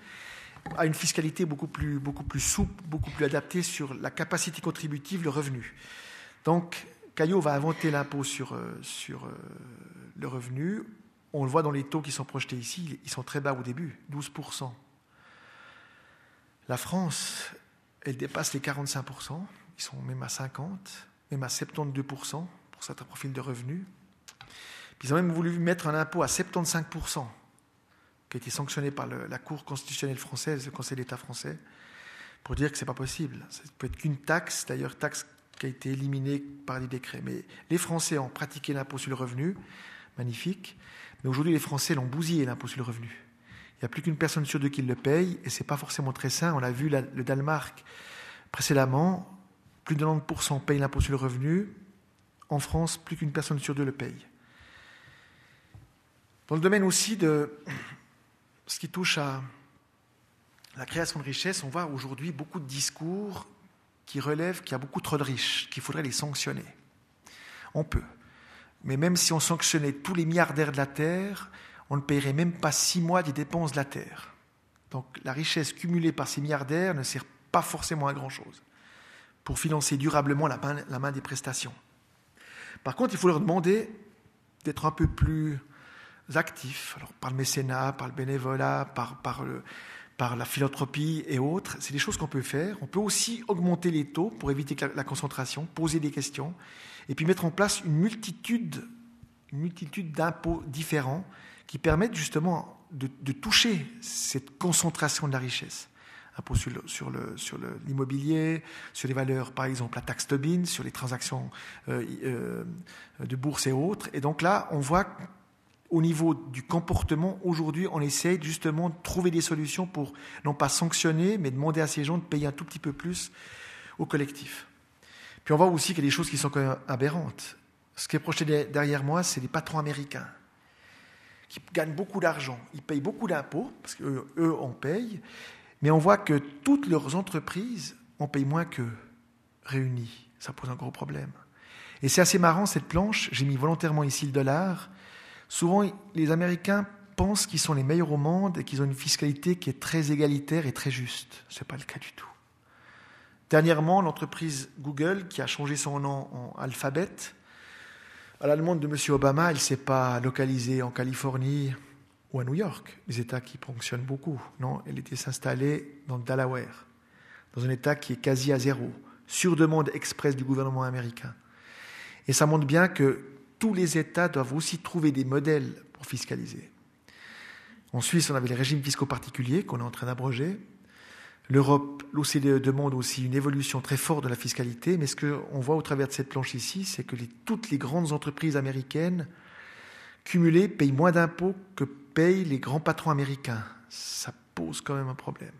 S2: à une fiscalité beaucoup plus, beaucoup plus souple, beaucoup plus adaptée sur la capacité contributive, le revenu. Donc, Caillot va inventer l'impôt sur, euh, sur euh, le revenu. On le voit dans les taux qui sont projetés ici, ils sont très bas au début, 12%. La France, elle dépasse les 45%. Ils sont même à 50, même à 72% pour certains profils de revenus. Ils ont même voulu mettre un impôt à 75%, qui a été sanctionné par la Cour constitutionnelle française, le Conseil d'État français, pour dire que ce n'est pas possible. Ça ne peut être qu'une taxe, d'ailleurs taxe qui a été éliminée par des décrets. Mais les Français ont pratiqué l'impôt sur le revenu, magnifique, mais aujourd'hui les Français l'ont bousillé, l'impôt sur le revenu. Il n'y a plus qu'une personne sur deux qui le paye, et ce n'est pas forcément très sain. On a vu le Danemark précédemment, plus de 90% payent l'impôt sur le revenu. En France, plus qu'une personne sur deux le paye. Dans le domaine aussi de ce qui touche à la création de richesse, on voit aujourd'hui beaucoup de discours qui relèvent qu'il y a beaucoup trop de riches, qu'il faudrait les sanctionner. On peut. Mais même si on sanctionnait tous les milliardaires de la Terre, on ne paierait même pas six mois des dépenses de la Terre. Donc la richesse cumulée par ces milliardaires ne sert pas forcément à grand-chose pour financer durablement la main, des prestations. Par contre, il faut leur demander d'être un peu plus actifs, par le mécénat, par le bénévolat, par, la philanthropie et autres. C'est des choses qu'on peut faire. On peut aussi augmenter les taux pour éviter la, concentration, poser des questions, et puis mettre en place une multitude, une multitude d'impôts différents qui permettent justement de toucher cette concentration de la richesse impôt sur, l'immobilier, sur, les valeurs, par exemple la taxe Tobin, sur les transactions euh, euh, de bourse et autres. Et donc là, on voit au niveau du comportement, aujourd'hui, on essaye justement de trouver des solutions pour non pas sanctionner, mais demander à ces gens de payer un tout petit peu plus au collectif. Puis on voit aussi qu'il y a des choses qui sont quand même aberrantes. Ce qui est projeté derrière moi, c'est les patrons américains qui gagnent beaucoup d'argent. Ils payent beaucoup d'impôts, parce qu'eux, eux, on paye, mais on voit que toutes leurs entreprises en payent moins qu'eux, réunis. Ça pose un gros problème. Et c'est assez marrant cette planche, j'ai mis volontairement ici le dollar. Souvent, les Américains pensent qu'ils sont les meilleurs au monde et qu'ils ont une fiscalité qui est très égalitaire et très juste. Ce n'est pas le cas du tout. Dernièrement, l'entreprise Google, qui a changé son nom en Alphabet, à la demande de M. Obama, elle ne s'est pas localisée en Californie ou à New York, les États qui fonctionnent beaucoup. Non, elle était s'installer dans le Delaware, dans un État qui est quasi à zéro, sur demande express du gouvernement américain. Et ça montre bien que tous les États doivent aussi trouver des modèles pour fiscaliser. En Suisse, on avait les régimes fiscaux particuliers qu'on est en train d'abroger. L'Europe, l'OCDE demande aussi une évolution très forte de la fiscalité, mais ce qu'on voit au travers de cette planche ici, c'est que toutes les grandes entreprises américaines cumulé, payent moins d'impôts que payent les grands patrons américains. Ça pose quand même un problème.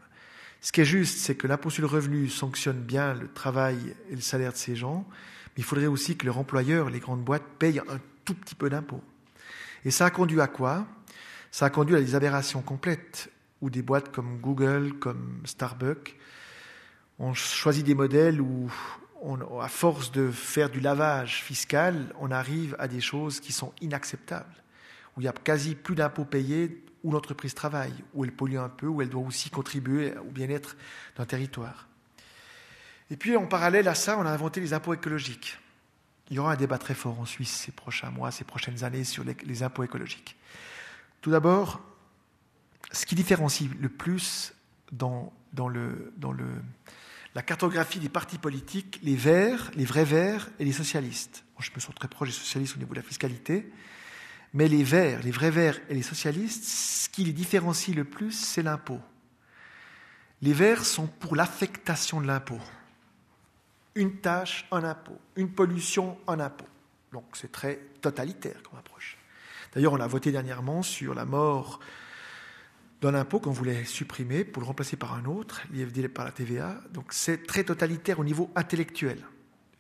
S2: Ce qui est juste, c'est que l'impôt sur le revenu sanctionne bien le travail et le salaire de ces gens, mais il faudrait aussi que leur employeur, les grandes boîtes, payent un tout petit peu d'impôts. Et ça a conduit à quoi? Ça a conduit à des aberrations complètes, où des boîtes comme Google, comme Starbucks, ont choisi des modèles où, à force de faire du lavage fiscal, on arrive à des choses qui sont inacceptables, où il n'y a quasi plus d'impôts payés où l'entreprise travaille, où elle pollue un peu, où elle doit aussi contribuer au bien-être d'un territoire. Et puis, en parallèle à ça, on a inventé les impôts écologiques. Il y aura un débat très fort en Suisse ces prochains mois, ces prochaines années sur les, impôts écologiques. Tout d'abord, ce qui différencie le plus dans, la cartographie des partis politiques, les verts, les vrais verts et les socialistes. je me sens très proche des socialistes au niveau de la fiscalité, mais les verts, les vrais verts et les socialistes, ce qui les différencie le plus, c'est l'impôt. Les verts sont pour l'affectation de l'impôt. Une tâche, un impôt. Une pollution, un impôt. Donc c'est très totalitaire comme approche. D'ailleurs, on l'a voté dernièrement sur la mort d'un impôt qu'on voulait supprimer pour le remplacer par un autre, l'IFD par la TVA. Donc c'est très totalitaire au niveau intellectuel.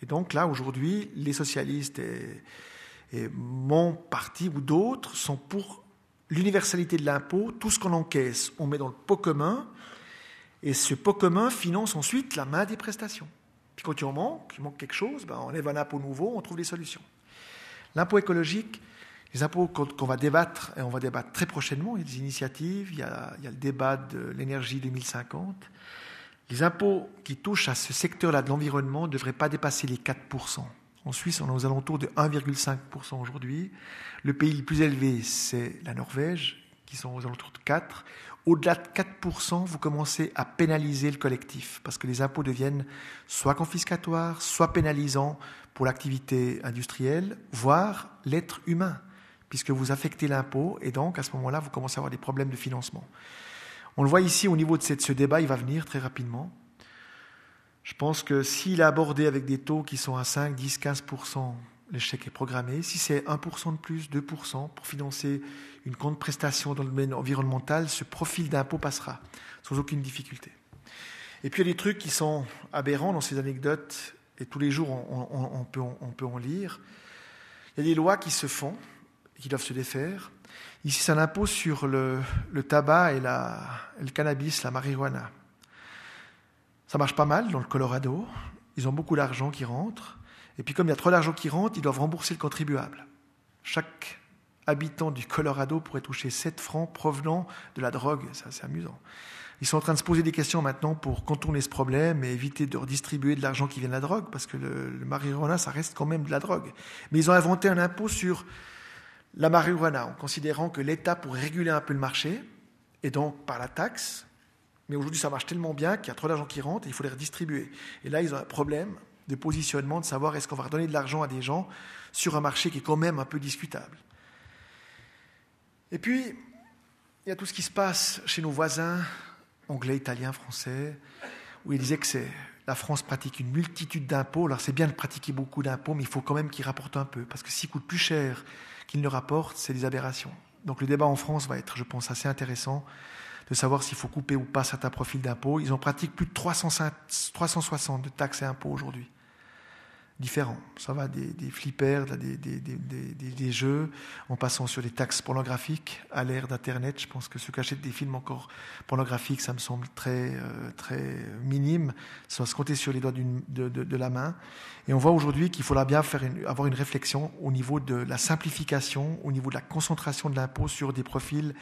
S2: Et donc là, aujourd'hui, les socialistes et, et mon parti ou d'autres sont pour l'universalité de l'impôt. Tout ce qu'on encaisse, on met dans le pot commun. Et ce pot commun finance ensuite la main des prestations. Puis quand il en manque, il manque quelque chose, ben on lève un impôt nouveau, on trouve des solutions. L'impôt écologique, les impôts qu'on va débattre, et on va débattre très prochainement, il y a des initiatives, il y a, il y a le débat de l'énergie 2050. Les impôts qui touchent à ce secteur-là de l'environnement ne devraient pas dépasser les 4%. En Suisse, on est aux alentours de 1,5% aujourd'hui. Le pays le plus élevé, c'est la Norvège, qui sont aux alentours de 4%. Au-delà de 4%, vous commencez à pénaliser le collectif, parce que les impôts deviennent soit confiscatoires, soit pénalisants pour l'activité industrielle, voire l'être humain, puisque vous affectez l'impôt, et donc à ce moment-là, vous commencez à avoir des problèmes de financement. On le voit ici au niveau de ce débat, il va venir très rapidement. Je pense que s'il est abordé avec des taux qui sont à 5, 10, 15%, l'échec est programmé. Si c'est 1% de plus, 2% pour financer une compte prestation dans le domaine environnemental, ce profil d'impôt passera sans aucune difficulté. Et puis il y a des trucs qui sont aberrants dans ces anecdotes, et tous les jours on, peut, en lire. Il y a des lois qui se font qui doivent se défaire. Ici, c'est un impôt sur le, tabac et le cannabis, la marijuana. Ça marche pas mal dans le Colorado. Ils ont beaucoup d'argent qui rentre. Et puis comme il y a trop d'argent qui rentre, ils doivent rembourser le contribuable. Chaque habitant du Colorado pourrait toucher 7 francs provenant de la drogue. C'est amusant. Ils sont en train de se poser des questions maintenant pour contourner ce problème et éviter de redistribuer de l'argent qui vient de la drogue, parce que le, le, marijuana, ça reste quand même de la drogue. Mais ils ont inventé un impôt sur la marijuana, en considérant que l'État pourrait réguler un peu le marché, et donc par la taxe, mais aujourd'hui, ça marche tellement bien qu'il y a trop d'argent qui rentre et il faut les redistribuer. Et là, ils ont un problème de positionnement, de savoir est-ce qu'on va redonner de l'argent à des gens sur un marché qui est quand même un peu discutable. Et puis, il y a tout ce qui se passe chez nos voisins, anglais, italiens, français, où ils disaient que la France pratique une multitude d'impôts. Alors c'est bien de pratiquer beaucoup d'impôts, mais il faut quand même qu'ils rapportent un peu, parce que s'ils coûtent plus cher qu'ils ne rapportent, c'est des aberrations. Donc le débat en France va être, je pense, assez intéressant de savoir s'il faut couper ou pas certains profils d'impôts. Ils en pratiquent plus de 360 de taxes et impôts aujourd'hui. Différents. Ça va des, flippers, des, jeux, en passant sur des taxes pornographiques à l'ère d'Internet. Je pense que ceux qui achètent des films encore pornographiques, ça me semble très, euh, très minime. Ça va se compter sur les doigts de, de, la main. Et on voit aujourd'hui qu'il faudra bien faire avoir une réflexion au niveau de la simplification, au niveau de la concentration de l'impôt sur des profils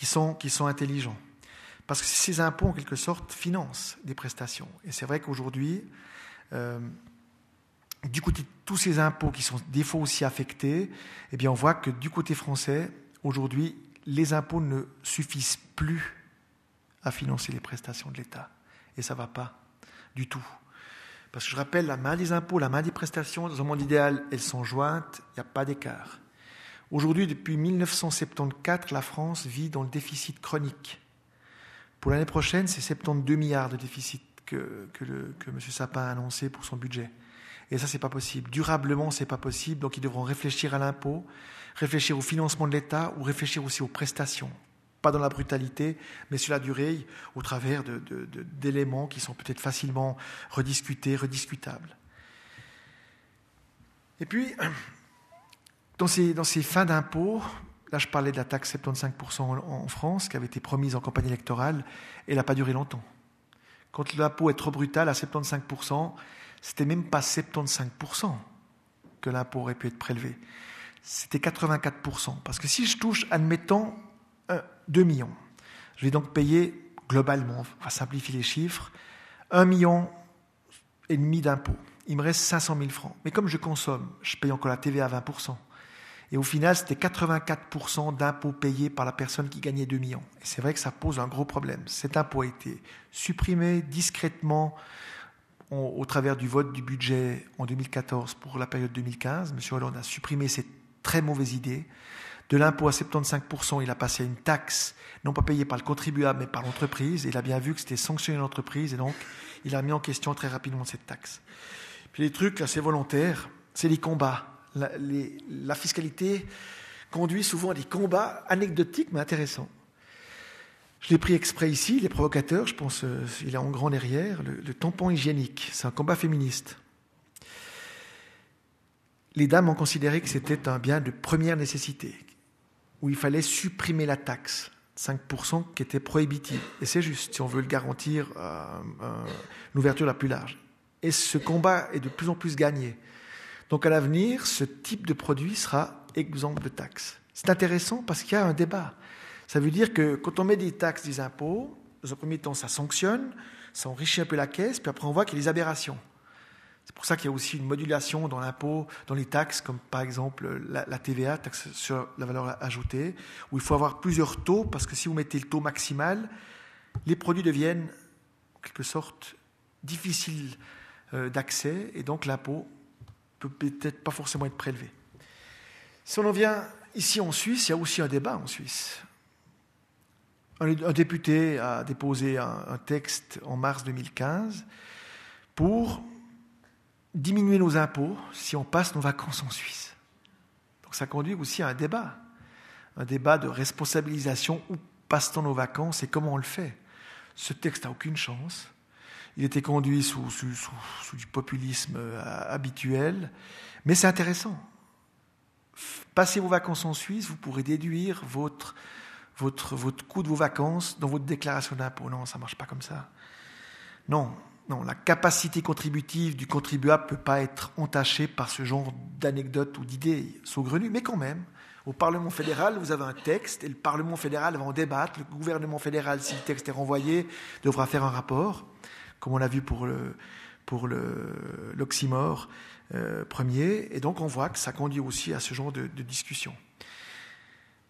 S2: qui sont, intelligents. Parce que ces impôts, en quelque sorte, financent des prestations. Et c'est vrai qu'aujourd'hui, euh, du côté de tous ces impôts qui sont des aussi affectés, eh bien, on voit que du côté français, aujourd'hui, les impôts ne suffisent plus à financer les prestations de l'État. Et ça ne va pas du tout. Parce que je rappelle, la main des impôts, la main des prestations, dans un monde idéal, elles sont jointes, il n'y a pas d'écart. Aujourd'hui, depuis 1974, la France vit dans le déficit chronique. Pour l'année prochaine, c'est 72 milliards de déficit que, M. Sapin a annoncé pour son budget. Et ça, c'est pas possible. Durablement, c'est pas possible. Donc, ils devront réfléchir à l'impôt, réfléchir au financement de l'État ou réfléchir aussi aux prestations. Pas dans la brutalité, mais sur la durée, au travers d'éléments qui sont peut-être facilement rediscutés, rediscutables. Et puis, dans ces, fins d'impôts, là je parlais de la taxe 75% en France, qui avait été promise en campagne électorale, et elle n'a pas duré longtemps. Quand l'impôt est trop brutal à 75%, c'était même pas 75% que l'impôt aurait pu être prélevé. C'était 84%. Parce que si je touche, admettons, 2 millions, je vais donc payer globalement, on va simplifier les chiffres, 1 million et demi d'impôts. Il me reste 500 000 francs. Mais comme je consomme, je paye encore la TVA à 20%. Et au final, c'était 84% d'impôts payés par la personne qui gagnait 2 millions. Et c'est vrai que ça pose un gros problème. Cet impôt a été supprimé discrètement au travers du vote du budget en 2014 pour la période 2015. M. Hollande a supprimé cette très mauvaise idée. De l'impôt à 75%, il a passé à une taxe, non pas payée par le contribuable, mais par l'entreprise. Il a bien vu que c'était sanctionner l'entreprise, et donc il a mis en question très rapidement cette taxe. Puis les trucs, là, c'est volontaire, c'est les combats la, fiscalité conduit souvent à des combats anecdotiques mais intéressants. Je l'ai pris exprès ici, les provocateurs, je pense, euh, il est en grand derrière, le, tampon hygiénique, c'est un combat féministe. Les dames ont considéré que c'était un bien de première nécessité, où il fallait supprimer la taxe, 5% qui était prohibitive. Et c'est juste, si on veut le garantir, euh, euh, l'ouverture la plus large. Et ce combat est de plus en plus gagné. Donc à l'avenir, ce type de produit sera exempt de taxes. C'est intéressant parce qu'il y a un débat. Ça veut dire que quand on met des taxes, des impôts, dans un premier temps, ça sanctionne, ça enrichit un peu la caisse, puis après on voit qu'il y a des aberrations. C'est pour ça qu'il y a aussi une modulation dans l'impôt, dans les taxes, comme par exemple la, la, TVA, taxe sur la valeur ajoutée, où il faut avoir plusieurs taux, parce que si vous mettez le taux maximal, les produits deviennent en quelque sorte difficiles euh, d'accès, et donc l'impôt peut peut-être pas forcément être prélevé. Si on en vient ici en Suisse, il y a aussi un débat en Suisse. Un, député a déposé un, texte en mars 2015 pour diminuer nos impôts si on passe nos vacances en Suisse. Donc ça conduit aussi à un débat, un débat de responsabilisation où passe-t-on nos vacances et comment on le fait? Ce texte n'a aucune chance. Il était conduit sous, du populisme euh, habituel, mais c'est intéressant. Passez vos vacances en Suisse, vous pourrez déduire votre, coût de vos vacances dans votre déclaration d'impôt. Non, ça ne marche pas comme ça. Non, non, la capacité contributive du contribuable ne peut pas être entachée par ce genre d'anecdotes ou d'idées saugrenues, mais quand même, au Parlement fédéral, vous avez un texte et le Parlement fédéral va en débattre. Le gouvernement fédéral, si le texte est renvoyé, devra faire un rapport comme on l'a vu pour l'oxymore euh, premier, et donc on voit que ça conduit aussi à ce genre de, discussion.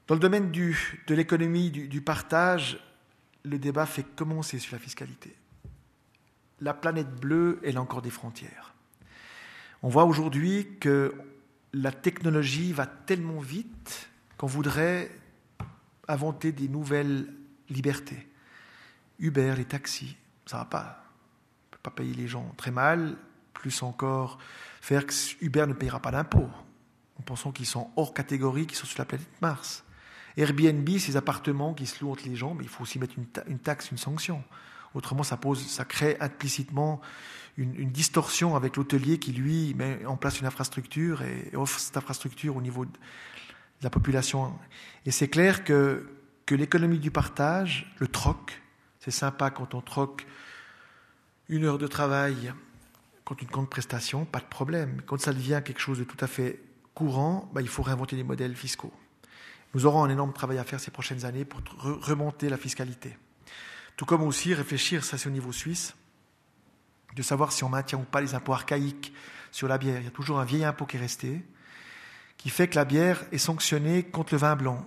S2: Dans le domaine du, de l'économie du, partage, le débat fait commencer sur la fiscalité. La planète bleue, elle a encore des frontières. On voit aujourd'hui que la technologie va tellement vite qu'on voudrait inventer des nouvelles libertés. Uber, les taxis, ça va pas pas payer les gens très mal, plus encore faire que Uber ne payera pas d'impôts. En pensant qu'ils sont hors catégorie, qu'ils sont sur la planète Mars. Airbnb, ces appartements qui se louent entre les gens, mais il faut aussi mettre une, taxe, une sanction. Autrement, ça, pose, ça crée implicitement une, distorsion avec l'hôtelier qui, lui, met en place une infrastructure et, offre cette infrastructure au niveau de la population. Et c'est clair que, que l'économie du partage, le troc, c'est sympa quand on troque une heure de travail contre une compte prestation, pas de problème. Quand ça devient quelque chose de tout à fait courant, bah, il faut réinventer des modèles fiscaux. Nous aurons un énorme travail à faire ces prochaines années pour remonter la fiscalité. Tout comme aussi réfléchir, ça c'est au niveau suisse, de savoir si on maintient ou pas les impôts archaïques sur la bière. Il y a toujours un vieil impôt qui est resté, qui fait que la bière est sanctionnée contre le vin blanc.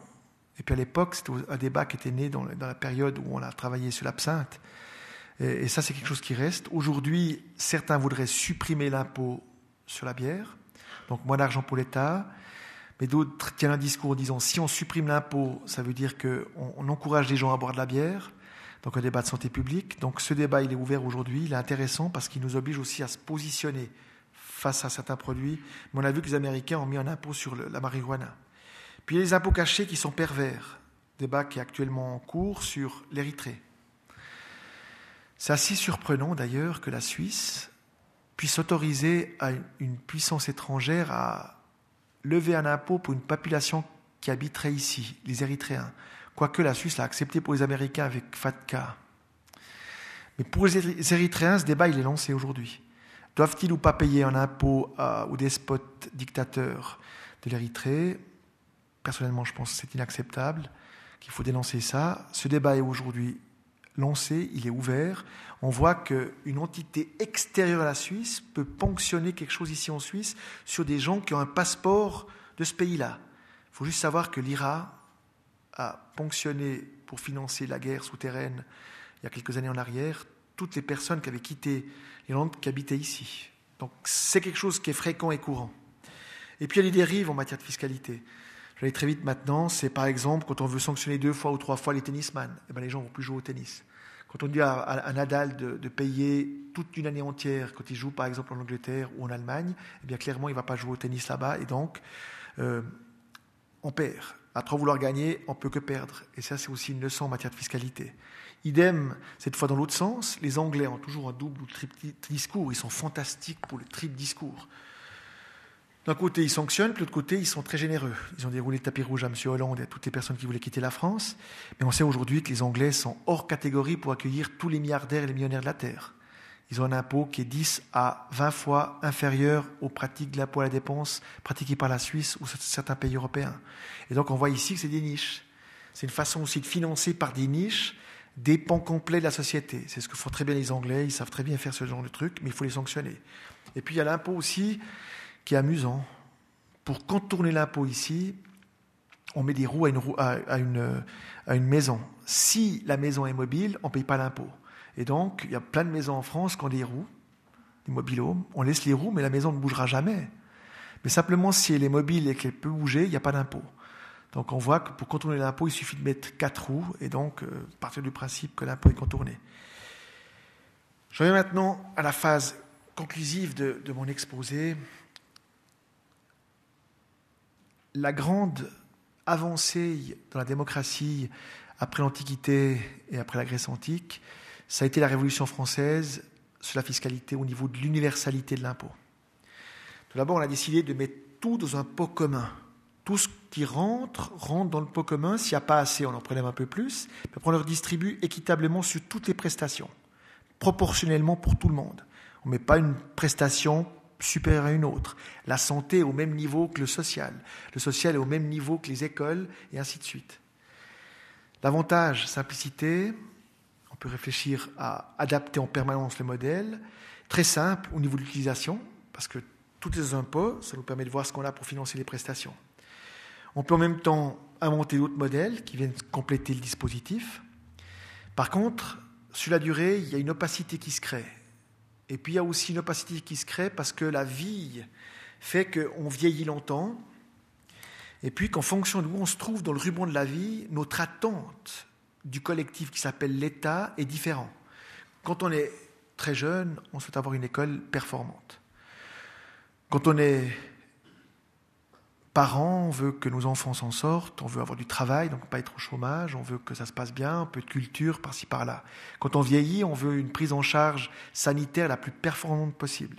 S2: Et puis à l'époque, c'était un débat qui était né dans la période où on a travaillé sur l'absinthe. Et, ça, c'est quelque chose qui reste. Aujourd'hui, certains voudraient supprimer l'impôt sur la bière, donc moins d'argent pour l'État. Mais d'autres tiennent un discours en disant si on supprime l'impôt, ça veut dire qu'on on encourage les gens à boire de la bière. Donc un débat de santé publique. Donc ce débat, il est ouvert aujourd'hui. Il est intéressant parce qu'il nous oblige aussi à se positionner face à certains produits, mais on a vu que les Américains ont mis un impôt sur la marijuana. Puis il y a les impôts cachés qui sont pervers, débat qui est actuellement en cours sur l'Érythrée. C'est assez surprenant d'ailleurs que la Suisse puisse autoriser à une puissance étrangère à lever un impôt pour une population qui habiterait ici, les Érythréens. Quoique la Suisse l'a accepté pour les Américains avec FATCA. Mais pour les Érythréens, ce débat il est lancé aujourd'hui. Doivent-ils ou pas payer un impôt aux despotes dictateurs de l'Érythrée? Personnellement, je pense que c'est inacceptable, qu'il faut dénoncer ça. Ce débat est aujourd'hui lancé, il est ouvert. On voit qu'une entité extérieure à la Suisse peut ponctionner quelque chose ici en Suisse sur des gens qui ont un passeport de ce pays-là. Il faut juste savoir que l'IRA a ponctionné pour financer la guerre souterraine il y a quelques années en arrière toutes les personnes qui avaient quitté l'Irlande qui habitaient ici. Donc c'est quelque chose qui est fréquent et courant. Et puis il y a les dérives en matière de fiscalité. Aller très vite maintenant. C'est par exemple quand on veut sanctionner deux fois ou trois fois les tennisman, eh ben, les gens vont plus jouer au tennis. Quand on dit à, Nadal de, payer toute une année entière quand il joue par exemple en Angleterre ou en Allemagne, eh bien clairement il ne va pas jouer au tennis là-bas et donc euh, on perd. À trop vouloir gagner, on peut que perdre. Et ça, c'est aussi une leçon en matière de fiscalité. Idem, cette fois dans l'autre sens, les Anglais ont toujours un double ou triple discours. Ils sont fantastiques pour le triple discours. D'un côté, ils sanctionnent, de l'autre côté, ils sont très généreux. Ils ont déroulé le tapis rouge à M. Hollande et à toutes les personnes qui voulaient quitter la France. Mais on sait aujourd'hui que les Anglais sont hors catégorie pour accueillir tous les milliardaires et les millionnaires de la Terre. Ils ont un impôt qui est 10 à 20 fois inférieur aux pratiques de l'impôt à la dépense pratiquées par la Suisse ou certains pays européens. Et donc on voit ici que c'est des niches. C'est une façon aussi de financer par des niches des pans complets de la société. C'est ce que font très bien les Anglais, ils savent très bien faire ce genre de truc, mais il faut les sanctionner. Et puis il y a l'impôt aussi qui est amusant. Pour contourner l'impôt ici, on met des roues à une, à, une, à une maison. Si la maison est mobile, on ne paye pas l'impôt. Et donc, il y a plein de maisons en France qui ont des roues, des mobilhomes. On laisse les roues, mais la maison ne bougera jamais. Mais simplement, si elle est mobile et qu'elle peut bouger, il n'y a pas d'impôt. Donc on voit que pour contourner l'impôt, il suffit de mettre quatre roues, et donc euh, partir du principe que l'impôt est contourné. Je reviens maintenant à la phase conclusive de, de mon exposé. La grande avancée dans la démocratie après l'Antiquité et après la Grèce antique, ça a été la Révolution française sur la fiscalité au niveau de l'universalité de l'impôt. Tout d'abord, on a décidé de mettre tout dans un pot commun. Tout ce qui rentre, rentre dans le pot commun. S'il n'y a pas assez, on en prélève un peu plus. Puis on le redistribue équitablement sur toutes les prestations, proportionnellement pour tout le monde. On ne met pas une prestation supérieure à une autre. La santé au même niveau que le social. Le social est au même niveau que les écoles, et ainsi de suite. L'avantage, simplicité, on peut réfléchir à adapter en permanence le modèle. Très simple au niveau de l'utilisation, parce que tous les impôts, ça nous permet de voir ce qu'on a pour financer les prestations. On peut en même temps inventer d'autres modèles qui viennent compléter le dispositif. Par contre, sur la durée, il y a une opacité qui se crée. Et puis il y a aussi une opacité qui se crée parce que la vie fait qu'on vieillit longtemps. Et puis qu'en fonction de où on se trouve dans le ruban de la vie, notre attente du collectif qui s'appelle l'État est différent. Quand on est très jeune, on souhaite avoir une école performante. Quand on est parents, on veut que nos enfants s'en sortent, on veut avoir du travail, donc pas être au chômage, on veut que ça se passe bien, un peu de culture par-ci par-là. Quand on vieillit, on veut une prise en charge sanitaire la plus performante possible.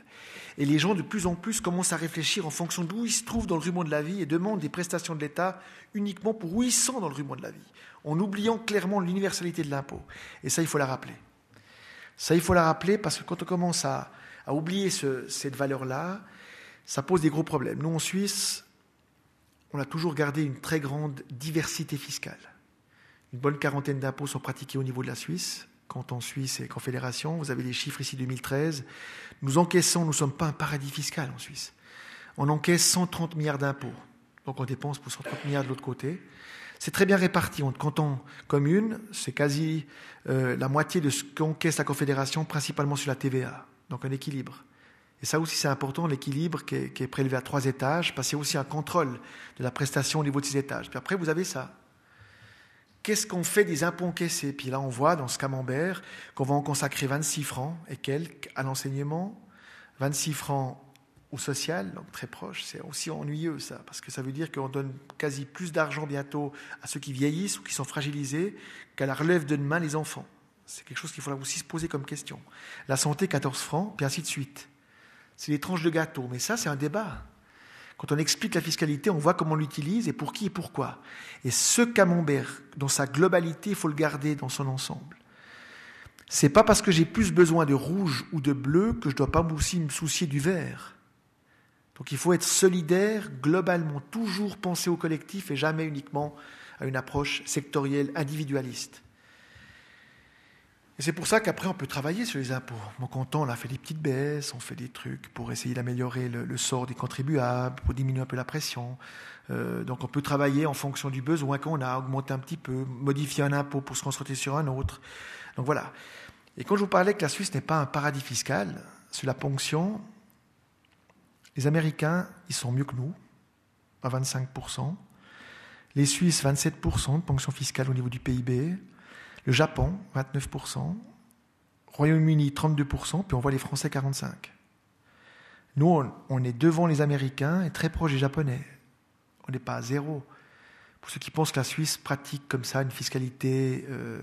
S2: Et les gens de plus en plus commencent à réfléchir en fonction d'où ils se trouvent dans le ruban de la vie et demandent des prestations de l'État uniquement pour où ils sont dans le ruban de la vie, en oubliant clairement l'universalité de l'impôt. Et ça, il faut la rappeler. Ça, il faut la rappeler parce que quand on commence à, oublier cette valeur-là, ça pose des gros problèmes. Nous, en Suisse, on a toujours gardé une très grande diversité fiscale. Une bonne quarantaine d'impôts sont pratiqués au niveau de la Suisse, canton Suisse et confédération. Vous avez les chiffres ici 2013. Nous encaissons, nous ne sommes pas un paradis fiscal en Suisse. On encaisse 130 milliards d'impôts. Donc on dépense pour 130 milliards de l'autre côté. C'est très bien réparti entre cantons communes, c'est quasi euh, la moitié de ce qu'encaisse la Confédération, principalement sur la TVA. Donc un équilibre. Et ça aussi, c'est important, l'équilibre qui, est prélevé à trois étages, parce qu'il y a aussi un contrôle de la prestation au niveau de ces étages. Puis après, vous avez ça. Qu'est-ce qu'on fait des impôts encaissés? Puis là, on voit dans ce camembert qu'on va en consacrer 26 francs et quelques à l'enseignement, 26 francs ou social, donc très proche, c'est aussi ennuyeux ça, parce que ça veut dire qu'on donne quasi plus d'argent bientôt à ceux qui vieillissent ou qui sont fragilisés qu'à la relève de demain les enfants. C'est quelque chose qu'il faudra aussi se poser comme question. La santé, 14 francs, puis ainsi de suite. C'est des tranches de gâteau, mais ça c'est un débat. Quand on explique la fiscalité, on voit comment on l'utilise et pour qui et pourquoi. Et ce camembert, dans sa globalité, il faut le garder dans son ensemble. C'est pas parce que j'ai plus besoin de rouge ou de bleu que je dois pas aussi me soucier du vert. Donc il faut être solidaire, globalement, toujours penser au collectif et jamais uniquement à une approche sectorielle, individualiste. Et c'est pour ça qu'après, on peut travailler sur les impôts. Mon canton, on a fait des petites baisses, on fait des trucs pour essayer d'améliorer le, sort des contribuables, pour diminuer un peu la pression. Euh, donc on peut travailler en fonction du besoin qu'on a, augmenter un petit peu, modifier un impôt pour se concentrer sur un autre. Donc voilà. Et quand je vous parlais que la Suisse n'est pas un paradis fiscal, sur la ponction, les Américains, ils sont mieux que nous, à 25%. Les Suisses, 27% de ponction fiscale au niveau du PIB. Le Japon, 29%. Royaume-Uni, 32%. Puis on voit les Français, 45%. Nous, on, est devant les Américains et très proche des Japonais. On n'est pas à zéro. Pour ceux qui pensent que la Suisse pratique comme ça une fiscalité euh,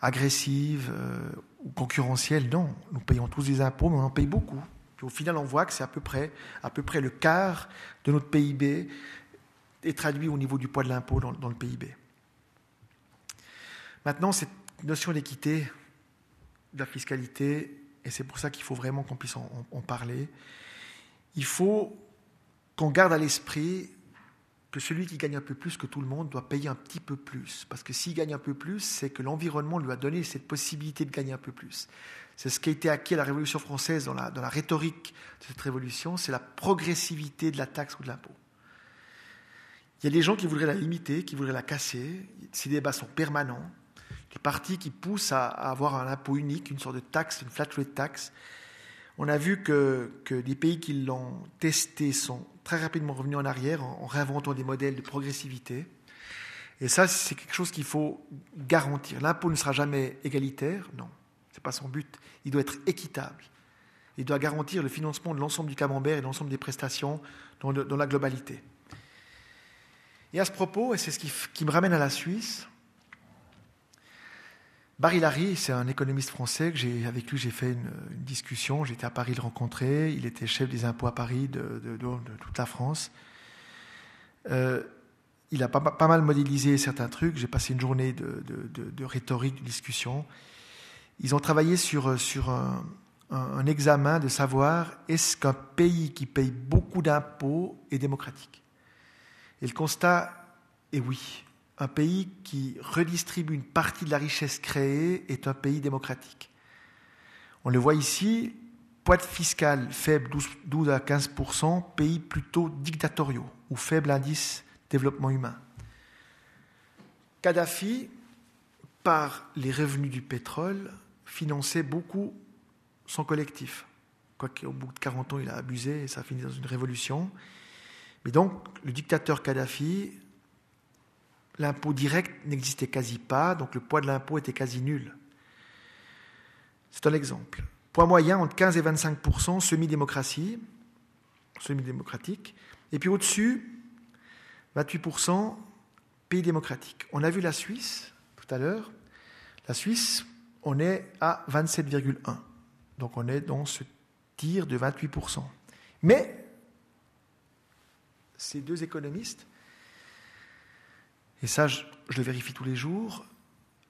S2: agressive euh, ou concurrentielle, non. Nous payons tous des impôts, mais on en paye beaucoup. Puis au final, on voit que c'est à peu près, à peu près le quart de notre PIB est traduit au niveau du poids de l'impôt dans, le PIB. Maintenant, cette notion d'équité, de la fiscalité, et c'est pour ça qu'il faut vraiment qu'on puisse en parler, il faut qu'on garde à l'esprit que celui qui gagne un peu plus que tout le monde doit payer un petit peu plus. Parce que s'il gagne un peu plus, c'est que l'environnement lui a donné cette possibilité de gagner un peu plus. C'est ce qui a été acquis à la Révolution française dans la, dans la rhétorique de cette révolution, c'est la progressivité de la taxe ou de l'impôt. Il y a des gens qui voudraient la limiter, qui voudraient la casser. Ces débats sont permanents. Des partis qui poussent à, avoir un impôt unique, une sorte de taxe, une flat rate tax. On a vu que, que des pays qui l'ont testé sont très rapidement revenu en arrière en, réinventant des modèles de progressivité. Et ça, c'est quelque chose qu'il faut garantir. L'impôt ne sera jamais égalitaire, non, ce n'est pas son but. Il doit être équitable. Il doit garantir le financement de l'ensemble du camembert et de l'ensemble des prestations dans, la globalité. Et à ce propos, et c'est ce qui, me ramène à la Suisse, Barry Larry, c'est un économiste français que avec lui j'ai fait une, discussion. J'étais à Paris le rencontrer. Il était chef des impôts à Paris de, toute la France. Euh, il a pas, mal modélisé certains trucs. J'ai passé une journée de, rhétorique, de discussion. Ils ont travaillé sur, un examen de savoir est-ce qu'un pays qui paye beaucoup d'impôts est démocratique? Et le constat est oui un pays qui redistribue une partie de la richesse créée est un pays démocratique. On le voit ici, poids fiscal faible 12, à 15% pays plutôt dictatoriaux ou faible indice développement humain. Kadhafi, par les revenus du pétrole, finançait beaucoup son collectif. Quoiqu'au bout de 40 ans, il a abusé et ça a fini dans une révolution. Mais donc, le dictateur Kadhafi l'impôt direct n'existait quasi pas, donc le poids de l'impôt était quasi nul. C'est un exemple. Poids moyen entre 15 et 25% semi-démocratie, semi-démocratique, et puis au-dessus, 28% pays démocratique. On a vu la Suisse tout à l'heure. La Suisse, on est à 27,1. Donc on est dans ce tir de 28% Mais ces deux économistes et ça je, le vérifie tous les jours,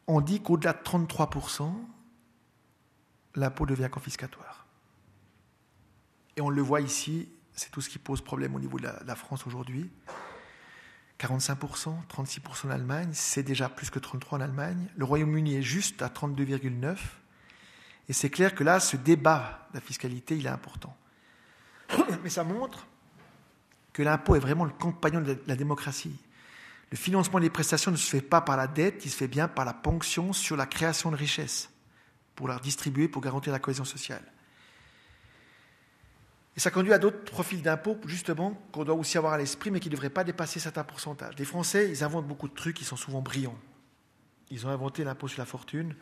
S2: on dit qu'au-delà de 33%, l'impôt devient confiscatoire. Et on le voit ici, c'est tout ce qui pose problème au niveau de la, France aujourd'hui. 45%, 36% en Allemagne, c'est déjà plus que 33% en Allemagne. Le Royaume-Uni est juste à 32,9%. Et c'est clair que là, ce débat de la fiscalité, il est important. Mais ça montre que l'impôt est vraiment le compagnon de la démocratie. Le financement des prestations ne se fait pas par la dette, il se fait bien par la ponction sur la création de richesses, pour la distribuer, pour garantir la cohésion sociale. Et ça conduit à d'autres profils d'impôts, justement, qu'on doit aussi avoir à l'esprit, mais qui ne devraient pas dépasser certains pourcentages. Les Français, ils inventent beaucoup de trucs, ils sont souvent brillants. Ils ont inventé l'impôt sur la fortune,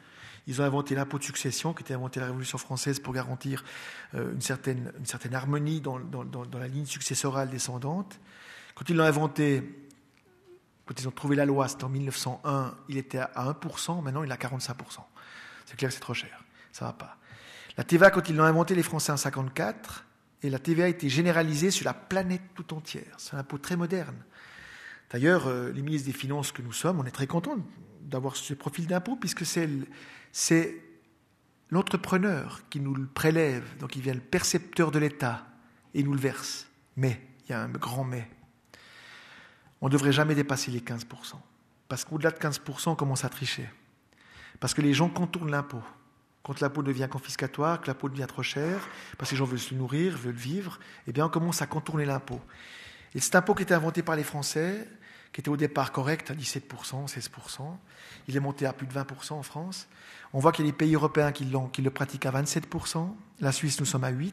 S2: Ils ont inventé l'impôt de succession, qui était inventé à la Révolution française pour garantir euh, une, certaine, une certaine harmonie dans, dans, la ligne successorale descendante. Quand ils l'ont inventé, quand ils ont trouvé la loi, c'était en 1901, il était à 1%, maintenant il est à 45%. C'est clair que c'est trop cher, ça ne va pas. La TVA, quand ils l'ont inventé, les Français en 54, et la TVA a été généralisée sur la planète tout entière. C'est un impôt très moderne. D'ailleurs, euh, les ministres des Finances que nous sommes, on est très contents d'avoir ce profil d'impôt, puisque c'est l'entrepreneur qui nous le prélève, donc il vient le percepteur de l'État et nous le verse. Mais, il y a un grand mais, on ne devrait jamais dépasser les 15%. Parce qu'au-delà de 15%, on commence à tricher. Parce que les gens contournent l'impôt. Quand l'impôt devient confiscatoire, que l'impôt devient trop cher, parce que les gens veulent se nourrir, veulent vivre, eh bien on commence à contourner l'impôt. Et cet impôt qui était inventé par les Français, qui était au départ correct à 17%, 16%, il est monté à plus de 20% en France. On voit qu'il y a des pays européens qui, qui, le pratiquent à 27%. La Suisse, nous sommes à 8%.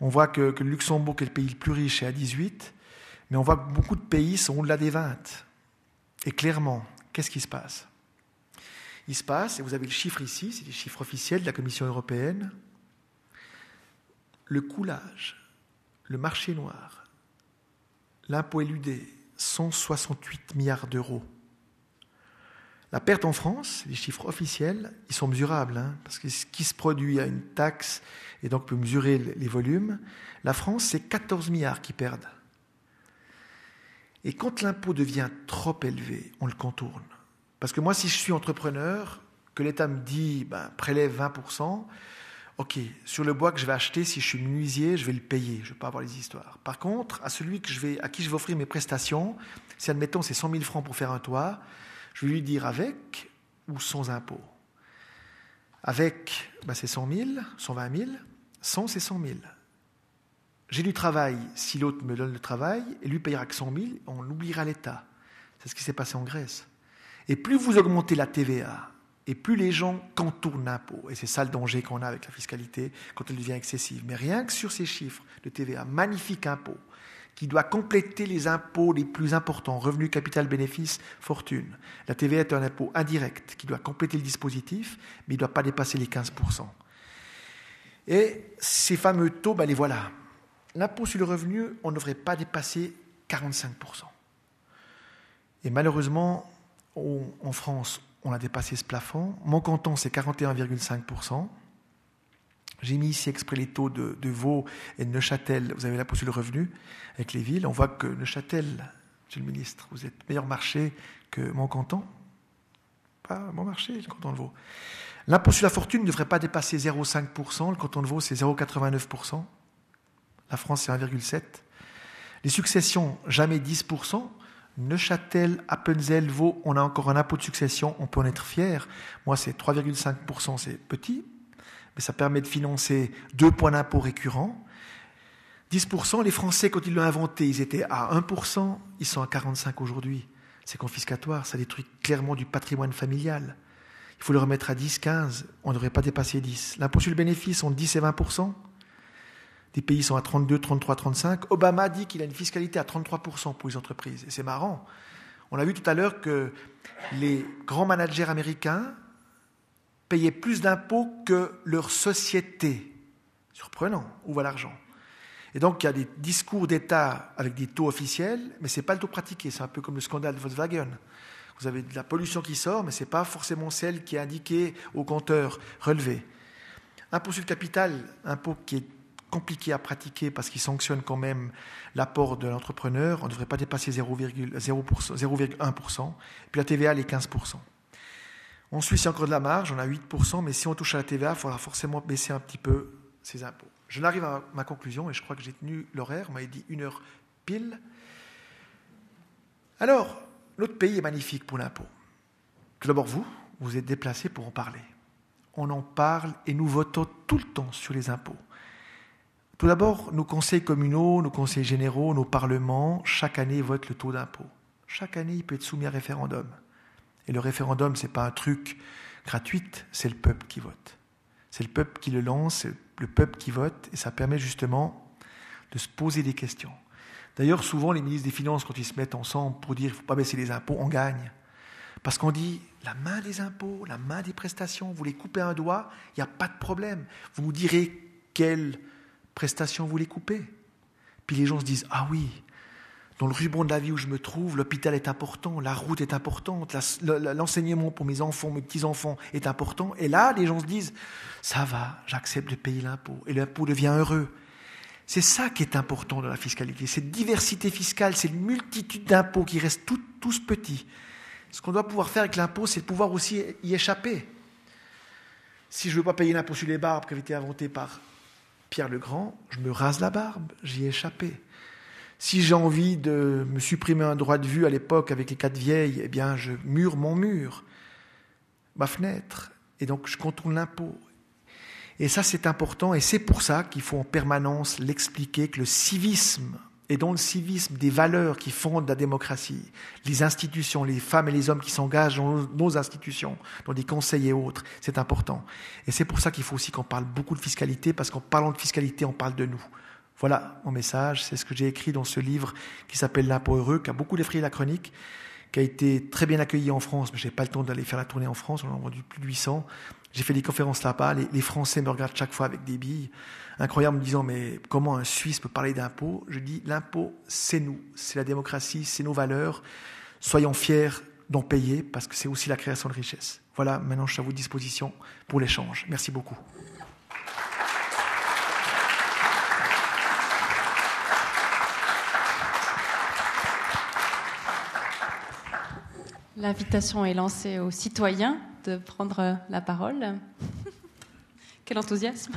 S2: On voit que, que, le Luxembourg, qui est le pays le plus riche, est à 18%. Mais on voit que beaucoup de pays sont au-delà des 20%. Et clairement, qu'est-ce qui se passe? Il se passe, et vous avez le chiffre ici, c'est les chiffres officiels de la Commission européenne, le coulage, le marché noir, l'impôt éludé, 168 milliards d'euros. La perte en France, les chiffres officiels, ils sont mesurables, hein, parce que ce qui se produit à une taxe et donc peut mesurer les volumes. La France, c'est 14 milliards qui perdent. Et quand l'impôt devient trop élevé, on le contourne. Parce que moi, si je suis entrepreneur, que l'État me dit ben, prélève 20%, ok, sur le bois que je vais acheter, si je suis menuisier, je vais le payer, je ne vais pas avoir les histoires. Par contre, à celui que je vais, à qui je vais offrir mes prestations, si admettons c'est 100 000 francs pour faire un toit, je vais lui dire avec ou sans impôt? Avec, ben, c'est 100 000, 120 000, sans, c'est 100 000. J'ai du travail, si l'autre me donne le travail, et lui payera que 100 000, on oubliera l'État. C'est ce qui s'est passé en Grèce. Et plus vous augmentez la TVA, et plus les gens contournent l'impôt. Et c'est ça le danger qu'on a avec la fiscalité quand elle devient excessive. Mais rien que sur ces chiffres de TVA, magnifique impôt, qui doit compléter les impôts les plus importants, revenus, capital, bénéfice, fortune. La TVA est un impôt indirect qui doit compléter le dispositif, mais il ne doit pas dépasser les 15%. Et ces fameux taux, ben les voilà. L'impôt sur le revenu, on ne devrait pas dépasser 45%. Et malheureusement, en France, on a dépassé ce plafond. Mon canton, c'est 41,5%. J'ai mis ici exprès les taux de, Vaud et de Neuchâtel. Vous avez là pour le revenu avec les villes. On voit que Neuchâtel, Monsieur le ministre, vous êtes meilleur marché que mon canton. Pas mon marché, le canton de Vaud. L'impôt sur la fortune ne devrait pas dépasser 0,5%. Le canton de Vaud, c'est 0,89%. La France, c'est 1,7%. Les successions, jamais 10%. Neuchâtel, Appenzell, Vaud, on a encore un impôt de succession, on peut en être fier. Moi, c'est 3,5%, c'est petit, mais ça permet de financer deux points d'impôt récurrents. 10%, les Français, quand ils l'ont inventé, ils étaient à 1%, ils sont à 45% aujourd'hui. C'est confiscatoire, ça détruit clairement du patrimoine familial. Il faut le remettre à 10, 15, on ne devrait pas dépasser 10. L'impôt sur le bénéfice, on 10 et 20%. Des pays sont à 32, 33, 35. Obama dit qu'il a une fiscalité à 33% pour les entreprises. Et c'est marrant. On a vu tout à l'heure que les grands managers américains payaient plus d'impôts que leur société. Surprenant. Où va l'argent? Et donc, il y a des discours d'État avec des taux officiels, mais ce n'est pas le taux pratiqué. C'est un peu comme le scandale de Volkswagen. Vous avez de la pollution qui sort, mais ce n'est pas forcément celle qui est indiquée au compteur relevé. Impôt sur le capital, impôt qui est compliqué à pratiquer parce qu'il sanctionne quand même l'apport de l'entrepreneur. On ne devrait pas dépasser 0,1%. Puis la TVA, est 15%. En Suisse, il y a encore de la marge, on a 8%, mais si on touche à la TVA, il faudra forcément baisser un petit peu ses impôts. Je n'arrive à ma conclusion et je crois que j'ai tenu l'horaire, on m'avait dit une heure pile. Alors, notre pays est magnifique pour l'impôt. Tout d'abord, vous, vous êtes déplacés pour en parler. On en parle et nous votons tout le temps sur les impôts. Tout d'abord, nos conseils communaux, nos conseils généraux, nos parlements, chaque année votent le taux d'impôt. Chaque année, il peut être soumis à référendum. Et le référendum, ce n'est pas un truc gratuit, c'est le peuple qui vote. C'est le peuple qui le lance, c'est le peuple qui vote, et ça permet justement de se poser des questions. D'ailleurs, souvent, les ministres des Finances, quand ils se mettent ensemble pour dire qu'il ne faut pas baisser les impôts, on gagne. Parce qu'on dit, la main des impôts, la main des prestations, vous les coupez un doigt, il n'y a pas de problème. Vous nous direz quelles prestations vous les coupez. Puis les gens se disent, ah oui, dans le ruban de la vie où je me trouve, l'hôpital est important, la route est importante, l'enseignement pour mes enfants, mes petits-enfants est important. Et là, les gens se disent, ça va, j'accepte de payer l'impôt. Et l'impôt devient heureux. C'est ça qui est important dans la fiscalité, cette diversité fiscale, cette multitude d'impôts qui restent tous petits. Ce qu'on doit pouvoir faire avec l'impôt, c'est de pouvoir aussi y échapper. Si je ne veux pas payer l'impôt sur les barbes qui avait été inventé par Pierre le Grand, je me rase la barbe, j'y ai échappé. Si j'ai envie de me supprimer un droit de vue à l'époque avec les quatre vieilles, eh bien, je mure mon mur, ma fenêtre, et donc je contourne l'impôt. Et ça, c'est important, et c'est pour ça qu'il faut en permanence l'expliquer que le civisme, et dans le civisme des valeurs qui fondent la démocratie, les institutions, les femmes et les hommes qui s'engagent dans nos institutions, dans des conseils et autres, c'est important. Et c'est pour ça qu'il faut aussi qu'on parle beaucoup de fiscalité, parce qu'en parlant de fiscalité, on parle de nous. Voilà mon message, c'est ce que j'ai écrit dans ce livre qui s'appelle L'impôt heureux, qui a beaucoup défrayé la chronique, qui a été très bien accueilli en France, mais je n'ai pas le temps d'aller faire la tournée en France, on en a vendu plus de 800. J'ai fait des conférences là-bas, les, Français me regardent chaque fois avec des billes, incroyable, me disant, mais comment un Suisse peut parler d'impôt Je dis, l'impôt, c'est nous, c'est la démocratie, c'est nos valeurs. Soyons fiers d'en payer, parce que c'est aussi la création de richesse. Voilà, maintenant je suis à votre disposition pour l'échange. Merci beaucoup.
S1: L'invitation est lancée aux citoyens de prendre la parole. Quel enthousiasme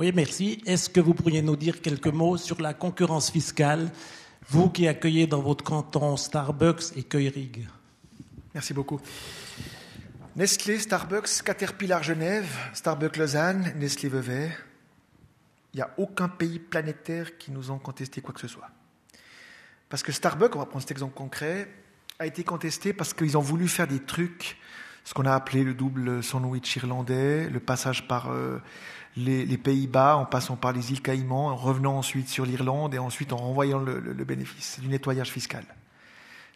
S3: Oui, merci. Est-ce que vous pourriez nous dire quelques mots sur la concurrence fiscale, vous qui accueillez dans votre canton Starbucks et Keurig?
S2: Merci beaucoup. Nestlé, Starbucks, Caterpillar Genève, Starbucks Lausanne, Nestlé Vevey. Il n'y a aucun pays planétaire qui nous a contesté quoi que ce soit. Parce que Starbucks, on va prendre cet exemple concret, a été contesté parce qu'ils ont voulu faire des trucs, ce qu'on a appelé le double sandwich irlandais, le passage par euh, les, Pays-Bas en passant par les îles Caïmans, en revenant ensuite sur l'Irlande et ensuite en renvoyant le, bénéfice. Du nettoyage fiscal.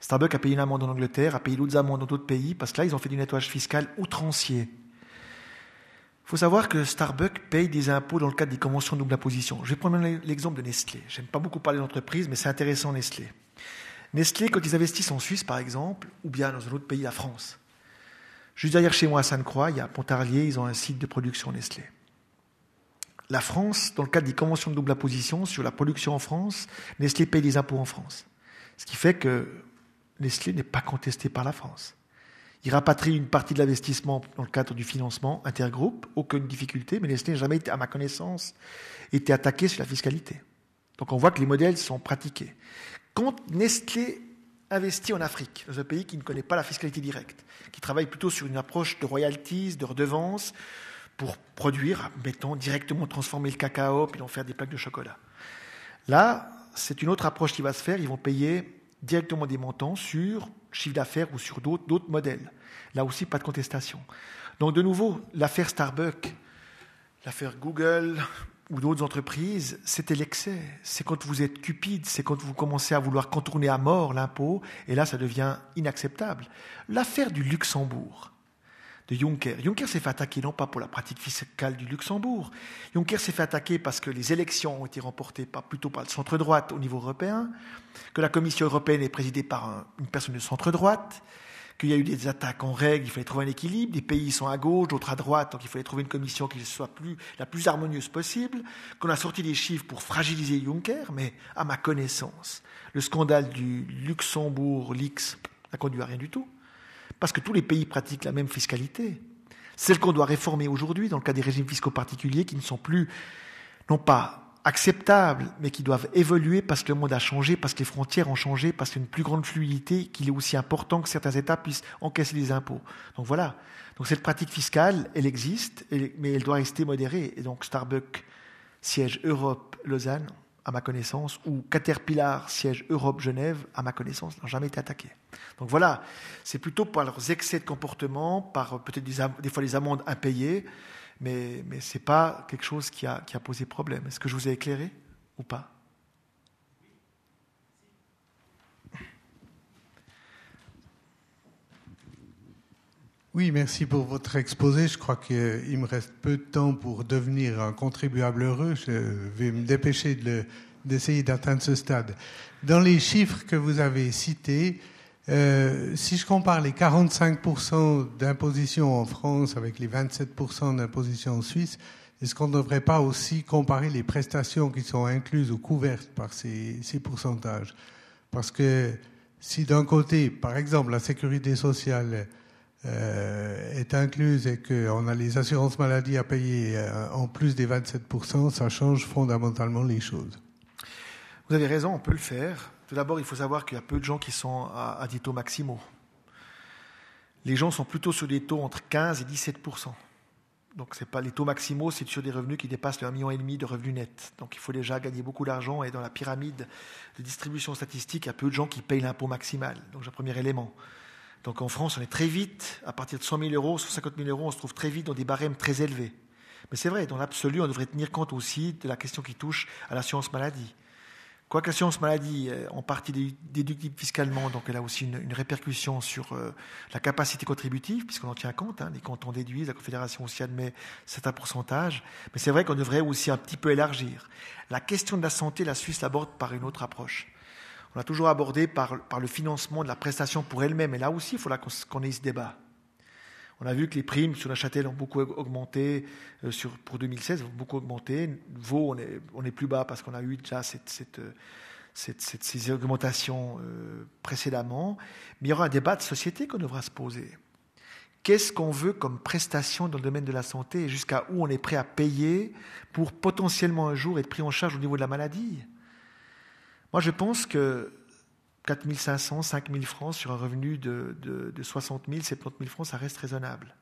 S2: Starbucks a payé une amende en Angleterre, a payé d'autres amendes dans d'autres pays, parce que là, ils ont fait du nettoyage fiscal outrancier. Il faut savoir que Starbucks paye des impôts dans le cadre des conventions de double imposition. Je vais prendre l'exemple de Nestlé. J'aime pas beaucoup parler d'entreprise, mais c'est intéressant Nestlé. Nestlé, quand ils investissent en Suisse, par exemple, ou bien dans un autre pays, la France. Juste derrière chez moi à Sainte-Croix, il y a Pontarlier, ils ont un site de production Nestlé. La France, dans le cadre des conventions de double imposition sur la production en France, Nestlé paye des impôts en France. Ce qui fait que Nestlé n'est pas contesté par la France. Il rapatrie une partie de l'investissement dans le cadre du financement intergroupe, aucune difficulté, mais Nestlé n'a jamais, à ma connaissance, été attaqué sur la fiscalité. Donc on voit que les modèles sont pratiqués. Quand Nestlé investit en Afrique, dans un pays qui ne connaît pas la fiscalité directe, qui travaille plutôt sur une approche de royalties, de redevances, pour produire, mettons, directement transformer le cacao, puis en faire des plaques de chocolat. Là, c'est une autre approche qui va se faire. Ils vont payer directement des montants sur chiffre d'affaires ou sur d'autres modèles. Là aussi, pas de contestation. Donc, de nouveau, l'affaire Starbucks, l'affaire Google ou d'autres entreprises, c'était l'excès. C'est quand vous êtes cupide, c'est quand vous commencez à vouloir contourner à mort l'impôt, et là, ça devient inacceptable. L'affaire du Luxembourg, de Juncker. Juncker s'est fait attaquer non pas pour la pratique fiscale du Luxembourg. Juncker s'est fait attaquer parce que les élections ont été remportées plutôt par le centre-droite au niveau européen, que la Commission européenne est présidée par une personne de centre-droite, qu'il y a eu des attaques en règle, il fallait trouver un équilibre, des pays sont à gauche, d'autres à droite, donc il fallait trouver une commission qui soit la plus harmonieuse possible, qu'on a sorti des chiffres pour fragiliser Juncker, mais à ma connaissance, le scandale du Luxembourg, l'X, n'a conduit à rien du tout. Parce que tous les pays pratiquent la même fiscalité. Celle qu'on doit réformer aujourd'hui dans le cas des régimes fiscaux particuliers qui ne sont plus, non pas acceptables, mais qui doivent évoluer parce que le monde a changé, parce que les frontières ont changé, parce qu'il y a une plus grande fluidité, qu'il est aussi important que certains États puissent encaisser les impôts. Donc voilà. Donc cette pratique fiscale, elle existe, mais elle doit rester modérée. Et donc Starbucks, siège Europe, Lausanne, à ma connaissance, ou Caterpillar, siège Europe-Genève, à ma connaissance, n'ont jamais été attaqués. Donc voilà, c'est plutôt par leurs excès de comportement, par peut-être des, fois les amendes impayées, mais, ce n'est pas quelque chose qui a, qui a posé problème. Est-ce que je vous ai éclairé ou pas?
S4: Oui, merci pour votre exposé. Je crois qu'il me reste peu de temps pour devenir un contribuable heureux. Je vais me dépêcher d'essayer d'atteindre ce stade. Dans les chiffres que vous avez cités, euh, si je compare les 45% d'imposition en France avec les 27% d'imposition en Suisse, est-ce qu'on ne devrait pas aussi comparer les prestations qui sont incluses ou couvertes par ces, pourcentages? Parce que si d'un côté, par exemple, la sécurité sociale est incluse et qu'on a les assurances maladies à payer euh, en plus des 27%, ça change fondamentalement les choses.
S2: Vous avez raison, on peut le faire. Tout d'abord, il faut savoir qu'il y a peu de gens qui sont à, à, des taux maximaux. Les gens sont plutôt sur des taux entre 15 et 17% donc c'est pas les taux maximaux, c'est sur des revenus qui dépassent le 1,5 million de revenus nets. Donc il faut déjà gagner beaucoup d'argent et dans la pyramide de distribution statistique, il y a peu de gens qui payent l'impôt maximal. Donc c'est un premier élément. Donc en France, on est très vite, à partir de 100 000 euros, 150 000 euros, on se trouve très vite dans des barèmes très élevés. Mais c'est vrai, dans l'absolu, on devrait tenir compte aussi de la question qui touche à l'assurance maladie. Quoique l'assurance maladie est en partie déductible fiscalement, donc elle a aussi une, répercussion sur euh, la capacité contributive, puisqu'on en tient compte, hein, les cantons déduisent, la Confédération aussi admet certains pourcentages, mais c'est vrai qu'on devrait aussi un petit peu élargir. La question de la santé, la Suisse l'aborde par une autre approche. On l'a toujours abordé par, le financement de la prestation pour elle-même, et là aussi, il faut qu'on ait ce débat. On a vu que les primes sur la Châtelle ont beaucoup augmenté euh, pour 2016, ont beaucoup augmenté. Vaud, on est, plus bas parce qu'on a eu déjà cette, ces augmentations euh, précédemment. Mais il y aura un débat de société qu'on devra se poser. Qu'est-ce qu'on veut comme prestation dans le domaine de la santé et jusqu'à où on est prêt à payer pour potentiellement un jour être pris en charge au niveau de la maladie? Moi, je pense que 4 500, 5 000 francs sur un revenu de, de, 60 000, 70 000 francs, ça reste raisonnable.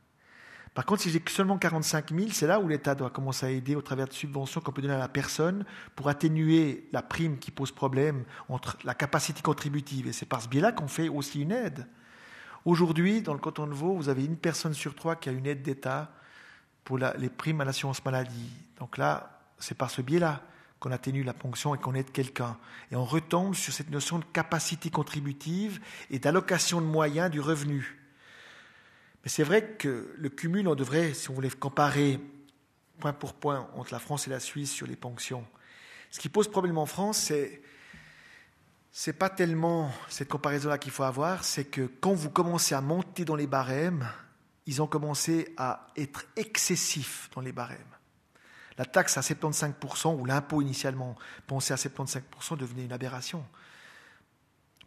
S2: Par contre, si j'ai seulement 45 000, c'est là où l'État doit commencer à aider au travers de subventions qu'on peut donner à la personne pour atténuer la prime qui pose problème entre la capacité contributive. Et c'est par ce biais-là qu'on fait aussi une aide. Aujourd'hui, dans le canton de Vaud, vous avez une personne sur trois qui a une aide d'État pour les primes à l'assurance maladie. Donc là, c'est par ce biais-là qu'on atténue la ponction et qu'on aide quelqu'un. Et on retombe sur cette notion de capacité contributive et d'allocation de moyens du revenu. Mais c'est vrai que le cumul, on devrait, si on voulait comparer point pour point entre la France et la Suisse sur les ponctions, ce qui pose problème en France, c'est c'est pas tellement cette comparaison-là qu'il faut avoir, c'est que quand vous commencez à monter dans les barèmes, ils ont commencé à être excessifs dans les barèmes. La taxe à 75% ou l'impôt initialement pensé à 75% devenait une aberration.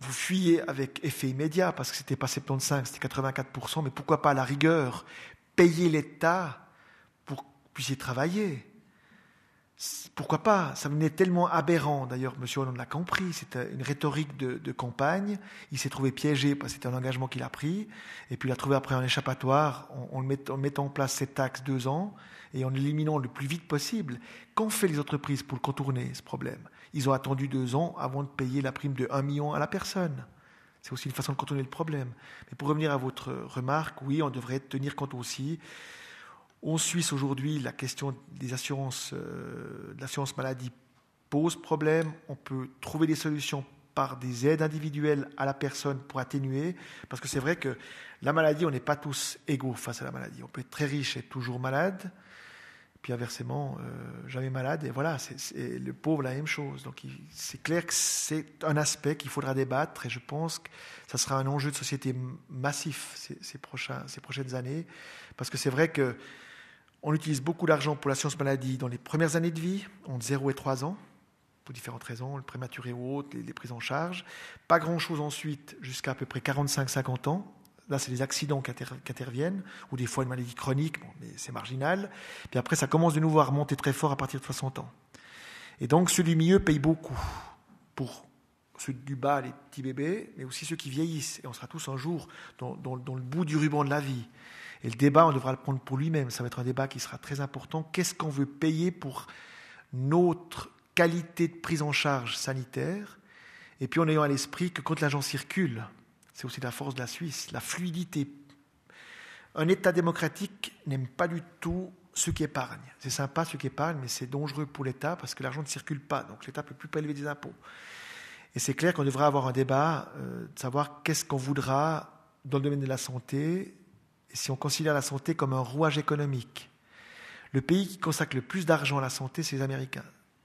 S2: Vous fuyez avec effet immédiat parce que ce n'était pas 75%, c'était 84%, mais pourquoi pas à la rigueur payer l'État pour que vous puissiez travailler? Pourquoi pas? Ça venait tellement aberrant. D'ailleurs, M. Hollande l'a compris. C'était une rhétorique de, campagne. Il s'est trouvé piégé parce que c'était un engagement qu'il a pris. Et puis il a trouvé après un échappatoire en, mettant en place cette taxe deux ans et en éliminant le plus vite possible. Qu'ont fait les entreprises pour contourner ce problème? Ils ont attendu deux ans avant de payer la prime de 1 million à la personne. C'est aussi une façon de contourner le problème. Mais pour revenir à votre remarque, oui, on devrait tenir compte aussi. En Suisse, aujourd'hui, la question des assurances, euh, de l'assurance maladie pose problème. On peut trouver des solutions par des aides individuelles à la personne pour atténuer, parce que c'est vrai que la maladie, on n'est pas tous égaux face à la maladie. On peut être très riche et toujours malade, puis inversement, euh, jamais malade. Et voilà, c'est le pauvre la même chose. Donc c'est clair que c'est un aspect qu'il faudra débattre et je pense que ça sera un enjeu de société massif ces, prochaines années. Parce que c'est vrai que on utilise beaucoup d'argent pour la science maladie dans les premières années de vie, entre 0 et 3 ans, pour différentes raisons, le prématuré ou autre, les, prises en charge. Pas grand-chose ensuite jusqu'à à peu près 45-50 ans, Là, c'est les accidents qui, interviennent, ou des fois une maladie chronique, mais c'est marginal. Puis après, ça commence de nouveau à remonter très fort à partir de 60 ans. Et donc, ceux du milieu payent beaucoup pour ceux du bas, les petits bébés, mais aussi ceux qui vieillissent. Et on sera tous un jour dans, le bout du ruban de la vie. Et le débat, on devra le prendre pour lui-même. Ça va être un débat qui sera très important. Qu'est-ce qu'on veut payer pour notre qualité de prise en charge sanitaire? Et puis en ayant à l'esprit que quand l'agent circule, c'est aussi la force de la Suisse, la fluidité. Un État démocratique n'aime pas du tout ceux qui épargnent. C'est sympa ceux qui épargnent, mais c'est dangereux pour l'État parce que l'argent ne circule pas, donc l'État ne peut plus prélever des impôts. Et c'est clair qu'on devrait avoir un débat, euh, de savoir qu'est-ce qu'on voudra dans le domaine de la santé, si on considère la santé comme un rouage économique, le pays qui consacre le plus d'argent à la santé, c'est les Américains,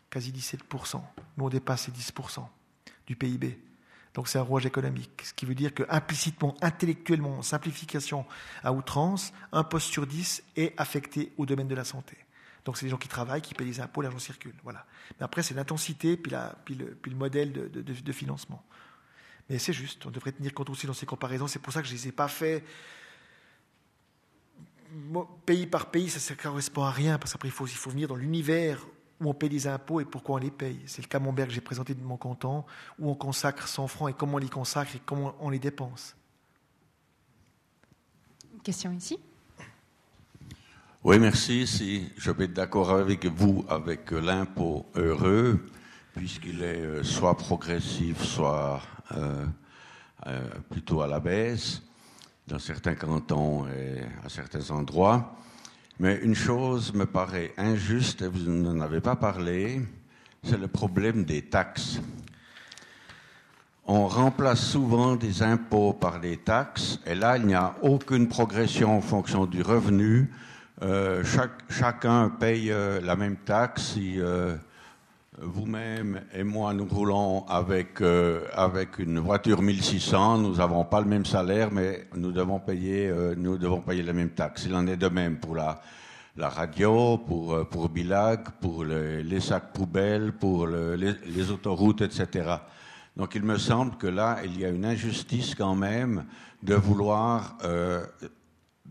S2: quasi 17%. Nous, on dépasse les 10% du PIB. Donc c'est un rouage économique, ce qui veut dire que implicitement, intellectuellement, simplification à outrance, un poste sur dix est affecté au domaine de la santé. Donc c'est les gens qui travaillent, qui payent les impôts, l'argent circule. Voilà. Mais après, c'est l'intensité, puis, le, modèle de, financement. Mais c'est juste, on devrait tenir compte aussi dans ces comparaisons. C'est pour ça que je ne les ai pas fait pays par pays, ça ne correspond à rien, parce qu'après, il faut venir dans l'univers où on paye des impôts et pourquoi on les paye. C'est le camembert que j'ai présenté de mon canton, où on consacre 100 francs et comment on les consacre et comment on les dépense.
S1: Une question ici
S5: Oui, merci. Si je vais être d'accord avec vous avec l'impôt heureux, puisqu'il est euh, soit progressif, soit euh, euh, plutôt à la baisse dans certains cantons et à certains endroits. Mais une chose me paraît injuste, et vous n'en avez pas parlé, c'est le problème des taxes. On remplace souvent des impôts par des taxes, et là, il n'y a aucune progression en fonction du revenu. Euh, chacun paye euh, la même taxe. Si, euh, vous-même et moi, nous roulons avec, euh, avec une voiture 1600. Nous n'avons pas le même salaire, mais nous devons payer, euh, nous devons payer la même taxe. Il en est de même pour la, la radio, pour, euh, pour Bilag, pour les sacs poubelles, pour les, les, autoroutes, etc. Donc il me semble que là, il y a une injustice quand même de vouloir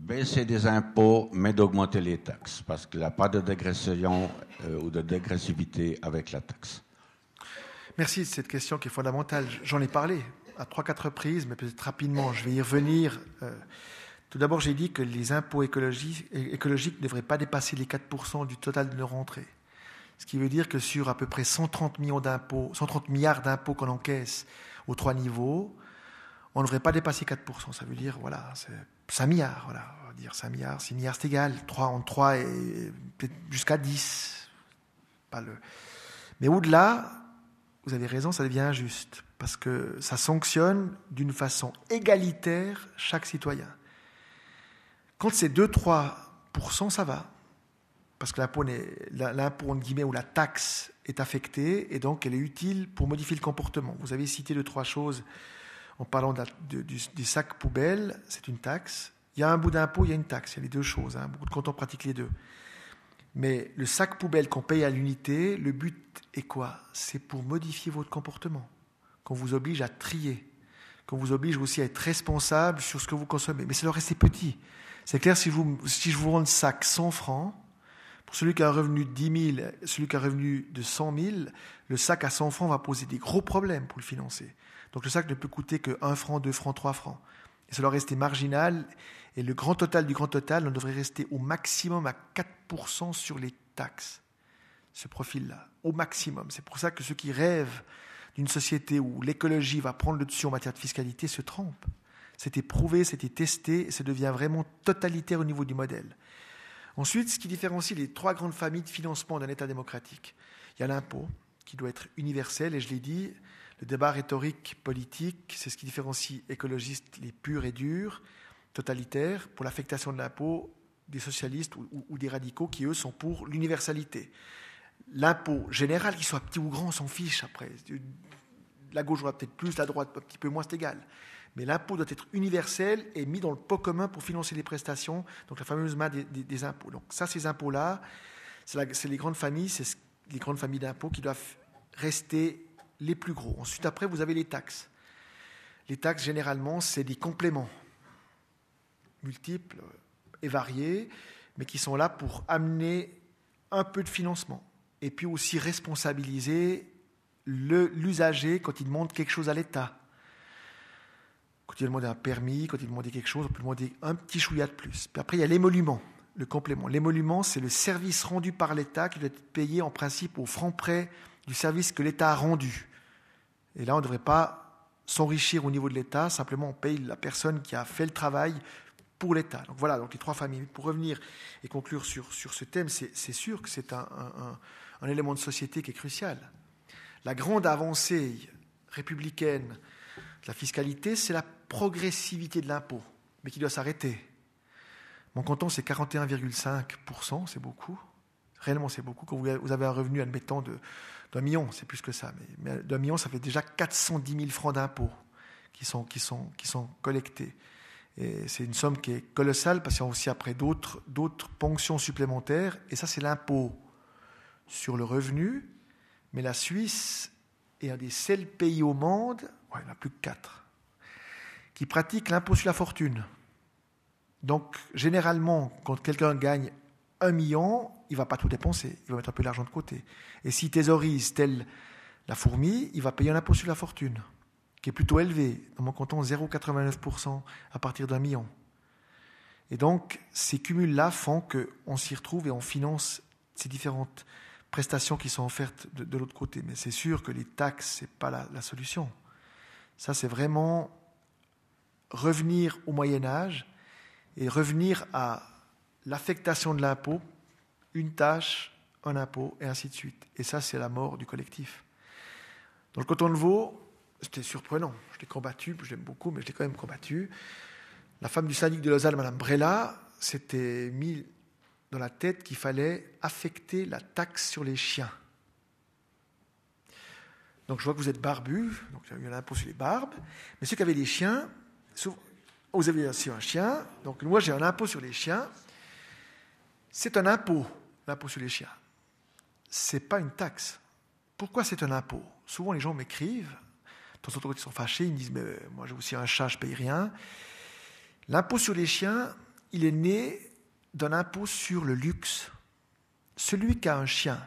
S5: baisser des impôts, mais d'augmenter les taxes, parce qu'il n'y a pas de dégression euh, ou de avec la taxe.
S2: Merci de cette question qui est fondamentale. J'en ai parlé à trois, quatre reprises, mais peut-être rapidement, je vais y revenir. Euh, tout d'abord, j'ai dit que les impôts écologiques, ne devraient pas dépasser les 4% du total de nos rentrées. Ce qui veut dire que sur à peu près 130 millions d'impôts, 130 milliards d'impôts qu'on encaisse aux trois niveaux, on ne devrait pas dépasser 4%. Ça veut dire, voilà, c'est 5 milliards, voilà, on va dire 5 milliards, 6 milliards, c'est égal. 3 en 3 et jusqu'à 10. Mais au-delà, vous avez raison, ça devient injuste, parce que ça sanctionne d'une façon égalitaire chaque citoyen. Quand c'est 2-3%, ça va, parce que l'impôt, l'impôt, guillemets, ou la taxe est affectée, et donc elle est utile pour modifier le comportement. Vous avez cité deux, trois choses en parlant du, sac poubelle, c'est une taxe. Il y a un bout d'impôt, il y a une taxe. Il y a les deux choses. Hein. Beaucoup de cantons pratiquent les deux. Mais le sac poubelle qu'on paye à l'unité, le but est quoi? C'est pour modifier votre comportement. Qu'on vous oblige à trier. Qu'on vous oblige aussi à être responsable sur ce que vous consommez. Mais c'est le rester petit. C'est clair, si, si je vous rends le sac 100 francs, pour celui qui a un revenu de 10 000, celui qui a un revenu de 100 000, le sac à 100 francs va poser des gros problèmes pour le financer. Donc le sac ne peut coûter que 1 franc, 2 francs, 3 francs. Et doit rester marginal. Et le grand total du grand total, on devrait rester au maximum à 4% sur les taxes. Ce profil-là, au maximum. C'est pour ça que ceux qui rêvent d'une société où l'écologie va prendre le dessus en matière de fiscalité se trompent. C'était prouvé, c'était testé, et ça devient vraiment totalitaire au niveau du modèle. Ensuite, ce qui différencie les trois grandes familles de financement d'un État démocratique, il y a l'impôt, qui doit être universel, et je l'ai dit, le débat rhétorique politique, c'est ce qui différencie écologistes les purs et durs, totalitaires, pour l'affectation de l'impôt, des socialistes ou, des radicaux qui, eux, sont pour l'universalité. L'impôt général, qu'il soit petit ou grand, on s'en fiche après. La gauche aura peut-être plus, la droite un petit peu moins, c'est égal. Mais l'impôt doit être universel et mis dans le pot commun pour financer les prestations, donc la fameuse main des, des impôts. Donc ça, ces impôts-là, c'est les grandes familles, c'est les grandes familles d'impôts qui doivent rester les plus gros. Ensuite, après, vous avez les taxes. Les taxes, généralement, c'est des compléments multiples et variés, mais qui sont là pour amener un peu de financement et puis aussi responsabiliser l'usager quand il demande quelque chose à l'État. Quand il demande un permis, quand il demande quelque chose, on peut demander un petit chouïa de plus. Puis après, il y a l'émolument, le complément. L'émolument, c'est le service rendu par l'État qui doit être payé en principe au franc près du service que l'État a rendu. Et là, on ne devrait pas s'enrichir au niveau de l'État, simplement on paye la personne qui a fait le travail pour l'État. Donc voilà, donc les trois familles. Pour revenir et conclure sur, ce thème, c'est sûr que c'est un, un, élément de société qui est crucial. La grande avancée républicaine de la fiscalité, c'est la progressivité de l'impôt, mais qui doit s'arrêter. Mon canton, c'est 41,5%, c'est beaucoup. Réellement, c'est beaucoup. Quand vous avez un revenu, admettons, d'un million, c'est plus que ça, mais, d'un million, ça fait déjà 410 000 francs d'impôts qui sont, qui, sont, qui sont collectés. Et c'est une somme qui est colossale parce qu'il y a aussi après d'autres, d'autres ponctions supplémentaires. Et ça, c'est l'impôt sur le revenu. Mais la Suisse est un des seuls pays au monde, ouais, il n'y en a plus que quatre, qui pratique l'impôt sur la fortune. Donc, généralement, quand quelqu'un gagne un million, il va pas tout dépenser, il va mettre un peu d'argent de côté. Et s'il thésaurise tel la fourmi, il va payer un impôt sur la fortune, qui est plutôt élevé. Dans mon canton, 0,89% à partir d'un million. Et donc, ces cumuls-là font qu'on s'y retrouve et on finance ces différentes prestations qui sont offertes de, l'autre côté. Mais c'est sûr que les taxes, ce n'est pas la solution. Ça, c'est vraiment revenir au Moyen Âge et revenir à l'affectation de l'impôt, une tâche, un impôt, et ainsi de suite. Et ça, c'est la mort du collectif. Dans le canton de Vaud, c'était surprenant. Je l'ai combattu, je l'aime beaucoup, mais je l'ai quand même combattu. La femme du syndic de Lausanne, Madame Brella, s'était mis dans la tête qu'il fallait affecter la taxe sur les chiens. Donc je vois que vous êtes barbu, donc il y a eu un impôt sur les barbes, mais ceux qui avaient des chiens, vous avez aussi un chien, donc moi j'ai un impôt sur les chiens. C'est un impôt, l'impôt sur les chiens. Ce n'est pas une taxe. Pourquoi c'est un impôt? Souvent les gens m'écrivent, de temps en ils sont fâchés, ils me disent Mais moi j'ai aussi un chat, je ne paye rien. L'impôt sur les chiens, il est né d'un impôt sur le luxe. Celui qui a un chien,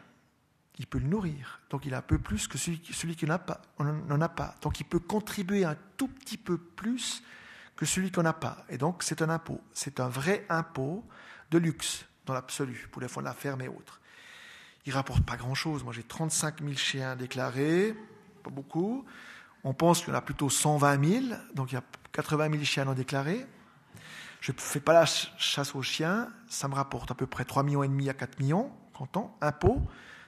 S2: il peut le nourrir, donc il a un peu plus que celui, qui n'en a a pas. Donc il peut contribuer un tout petit peu plus que celui qu'on n'a pas. Et donc, c'est un impôt. C'est un vrai impôt de luxe, dans l'absolu, pour les fonds de la ferme et autres. Il ne rapporte pas grand-chose. Moi, j'ai 35 000 chiens déclarés, pas beaucoup. On pense qu'il y en a plutôt 120 000, donc il y a 80 000 chiens non déclarés. Je ne fais pas la chasse aux chiens, ça me rapporte à peu près 3,5 millions à 4 millions, comptant, impôt.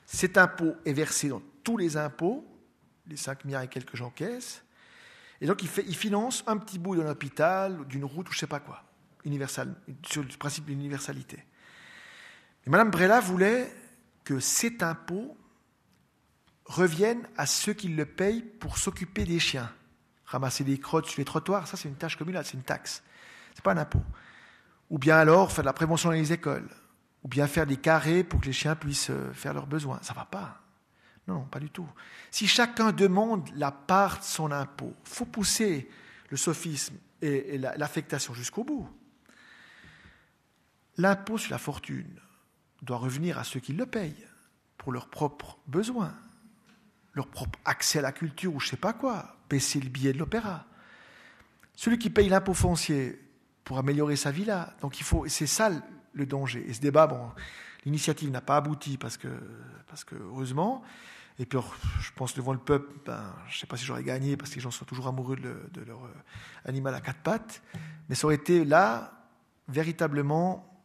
S2: Cet impôt est versé dans tous les impôts, les 5 milliards et quelques j'encaisse. Et donc, il, fait, finance un petit bout d'un hôpital, d'une route, ou je ne sais pas quoi, universal, sur le principe d'universalité. Et Mme Brella voulait que cet impôt revienne à ceux qui le payent pour s'occuper des chiens. Ramasser des crottes sur les trottoirs, ça c'est une tâche communale, c'est une taxe. Ce n'est pas un impôt. Ou bien alors faire de la prévention dans les écoles. Ou bien faire des carrés pour que les chiens puissent euh, faire leurs besoins. Ça ne va pas. Non, pas du tout. Si chacun demande la part de son impôt, il faut pousser le sophisme et, l'affectation jusqu'au bout. L'impôt sur la fortune doit revenir à ceux qui le payent pour leurs propres besoins, leur propre accès à la culture ou je ne sais pas quoi, baisser le billet de l'opéra. Celui qui paye l'impôt foncier pour améliorer sa villa. Donc il faut, c'est ça le danger. Et ce débat, bon, l'initiative n'a pas abouti parce que, heureusement, et puis, je pense devant le peuple, ben, je ne sais pas si j'aurais gagné parce que les gens sont toujours amoureux de, leur euh, animal à quatre pattes, mais ça aurait été là véritablement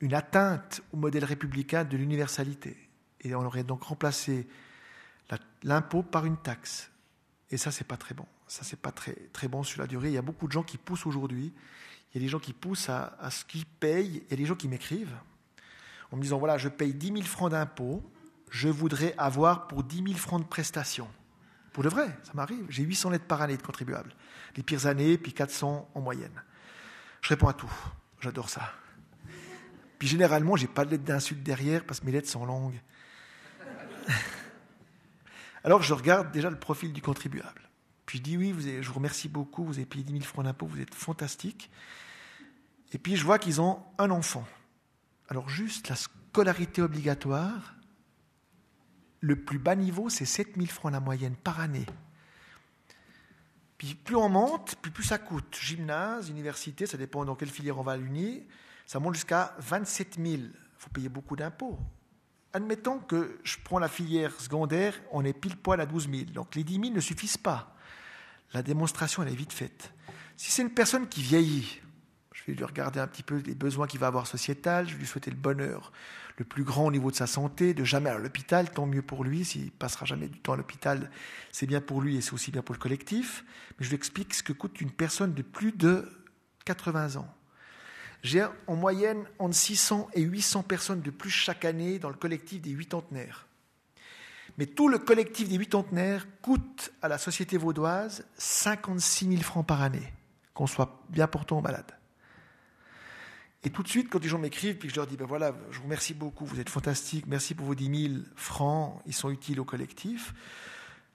S2: une atteinte au modèle républicain de l'universalité. Et on aurait donc remplacé l'impôt par une taxe. Et ça, c'est pas très bon. Ça, c'est pas très, très bon sur la durée. Il y a beaucoup de gens qui poussent aujourd'hui. Il y a des gens qui poussent à, à ce qu'ils payent. Il y a des gens qui m'écrivent en me disant voilà, je paye 10 000 francs d'impôt je voudrais avoir pour 10 000 francs de prestations. Pour de vrai, ça m'arrive. J'ai 800 lettres par année de contribuables. Les pires années, puis 400 en moyenne. Je réponds à tout. J'adore ça. Puis généralement, j'ai pas de lettres d'insulte derrière parce que mes lettres sont longues. Alors je regarde déjà le profil du contribuable. Puis je dis oui, je vous remercie beaucoup, vous avez payé 10 000 francs d'impôt, vous êtes fantastique. Et puis je vois qu'ils ont un enfant. Alors juste la scolarité obligatoire, le plus bas niveau, c'est 7000 francs la moyenne par année. Puis plus on monte, plus, plus ça coûte. Gymnase, université, ça dépend dans quelle filière on va l'unir, ça monte jusqu'à 27 000. Il faut payer beaucoup d'impôts. Admettons que je prends la filière secondaire, on est pile poil à 12 000. Donc les 10 000 ne suffisent pas. La démonstration, elle est vite faite. Si c'est une personne qui vieillit, je vais lui regarder un petit peu les besoins qu'il va avoir sociétal, je vais lui souhaiter le bonheur le plus grand au niveau de sa santé, de jamais à l'hôpital, tant mieux pour lui. S'il passera jamais du temps à l'hôpital, c'est bien pour lui et c'est aussi bien pour le collectif. Mais je lui explique ce que coûte une personne de plus de 80 ans. J'ai en moyenne entre 600 et 800 personnes de plus chaque année dans le collectif des huitantenaires. Mais tout le collectif des huitantenaires coûte à la société vaudoise 56 000 francs par année, qu'on soit bien portant malade. Et tout de suite, quand les gens m'écrivent, puis je leur dis, ben voilà, je vous remercie beaucoup, vous êtes fantastiques, merci pour vos 10 000 francs, ils sont utiles au collectif.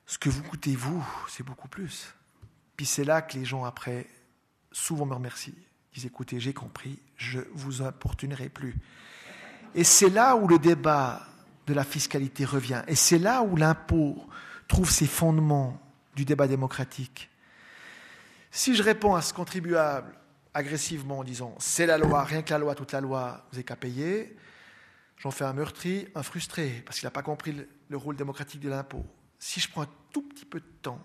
S2: Ce que vous coûtez, vous, c'est beaucoup plus. Puis c'est là que les gens, après, souvent me remercient. Ils disent, écoutez, j'ai compris, je vous importunerai plus. Et c'est là où le débat de la fiscalité revient. Et c'est là où l'impôt trouve ses fondements du débat démocratique. Si je réponds à ce contribuable agressivement en disant c'est la loi, rien que la loi, toute la loi, vous n'avez qu'à payer, j'en fais un meurtri, un frustré, parce qu'il n'a pas compris le, rôle démocratique de l'impôt. Si je prends un tout petit peu de temps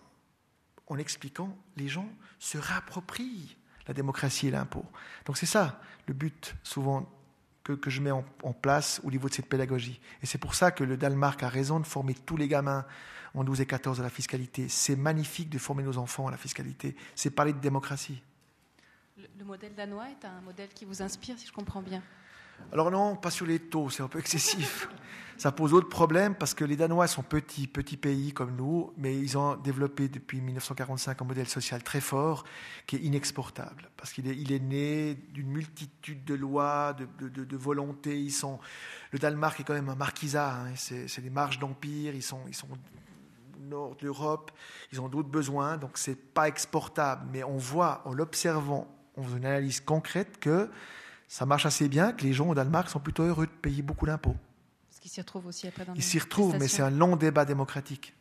S2: en expliquant, les gens se réapproprient la démocratie et l'impôt. Donc c'est ça le but souvent que, je mets en, place au niveau de cette pédagogie. Et c'est pour ça que le Danemark a raison de former tous les gamins en 12 et 14 à la fiscalité. C'est magnifique de former nos enfants à la fiscalité. C'est parler de démocratie.
S1: Le, modèle danois est un modèle qui vous inspire, si je comprends bien
S2: alors non, pas sur les taux, c'est un peu excessif. Ça pose d'autres problèmes parce que les Danois sont petits, petits pays comme nous, mais ils ont développé depuis 1945 un modèle social très fort qui est inexportable parce qu'il est, il est né d'une multitude de lois, de, de, de, volontés. Ils sont, le Danemark est quand même un marquisat, hein, c'est, des marges d'empire, ils sont, ils sont au nord de l'Europe, ils ont d'autres besoins, donc c'est pas exportable. Mais on voit en l'observant on faisait une analyse concrète que ça marche assez bien, que les gens au Danemark sont plutôt heureux de payer beaucoup d'impôts.
S1: Parce qu'ils s'y retrouvent aussi après dans
S2: Ils s'y retrouvent, mais c'est un long débat démocratique.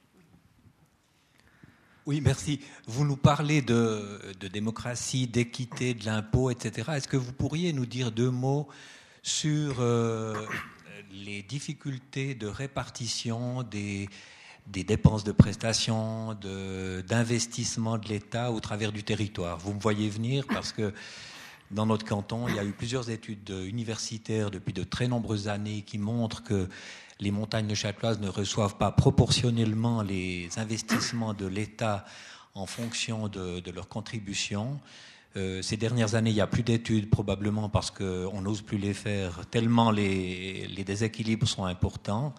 S6: Oui, merci. Vous nous parlez de, démocratie, d'équité, de l'impôt, etc. Est-ce que vous pourriez nous dire deux mots sur euh, les difficultés de répartition des, des dépenses de prestations, d'investissement de, l'État au travers du territoire? Vous me voyez venir parce que dans notre canton, il y a eu plusieurs études universitaires depuis de très nombreuses années qui montrent que les montagnes de châteloises ne reçoivent pas proportionnellement les investissements de l'État en fonction de, de leur contribution. Euh, ces dernières années, il n'y a plus d'études, probablement parce qu'on n'ose plus les faire, tellement les, déséquilibres sont importants.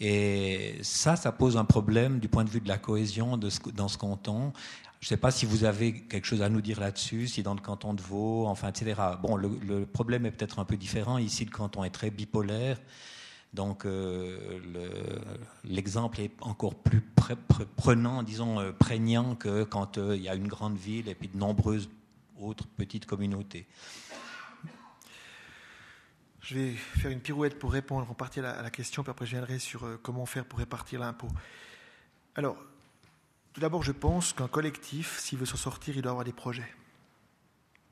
S6: Et ça, ça pose un problème du point de vue de la cohésion dans ce canton. Je ne sais pas si vous avez quelque chose à nous dire là-dessus, si dans le canton de Vaud, enfin, etc. Bon, le, problème est peut-être un peu différent. Ici, le canton est très bipolaire. Donc, euh, l'exemple est encore plus prenant, disons, euh, prégnant que quand euh, il y a une grande ville et puis de nombreuses autres petites communautés.
S2: Je vais faire une pirouette pour répondre en partie à la, question, puis après je viendrai sur comment faire pour répartir l'impôt. Alors, tout d'abord, je pense qu'un collectif, s'il veut s'en sortir, il doit avoir des projets.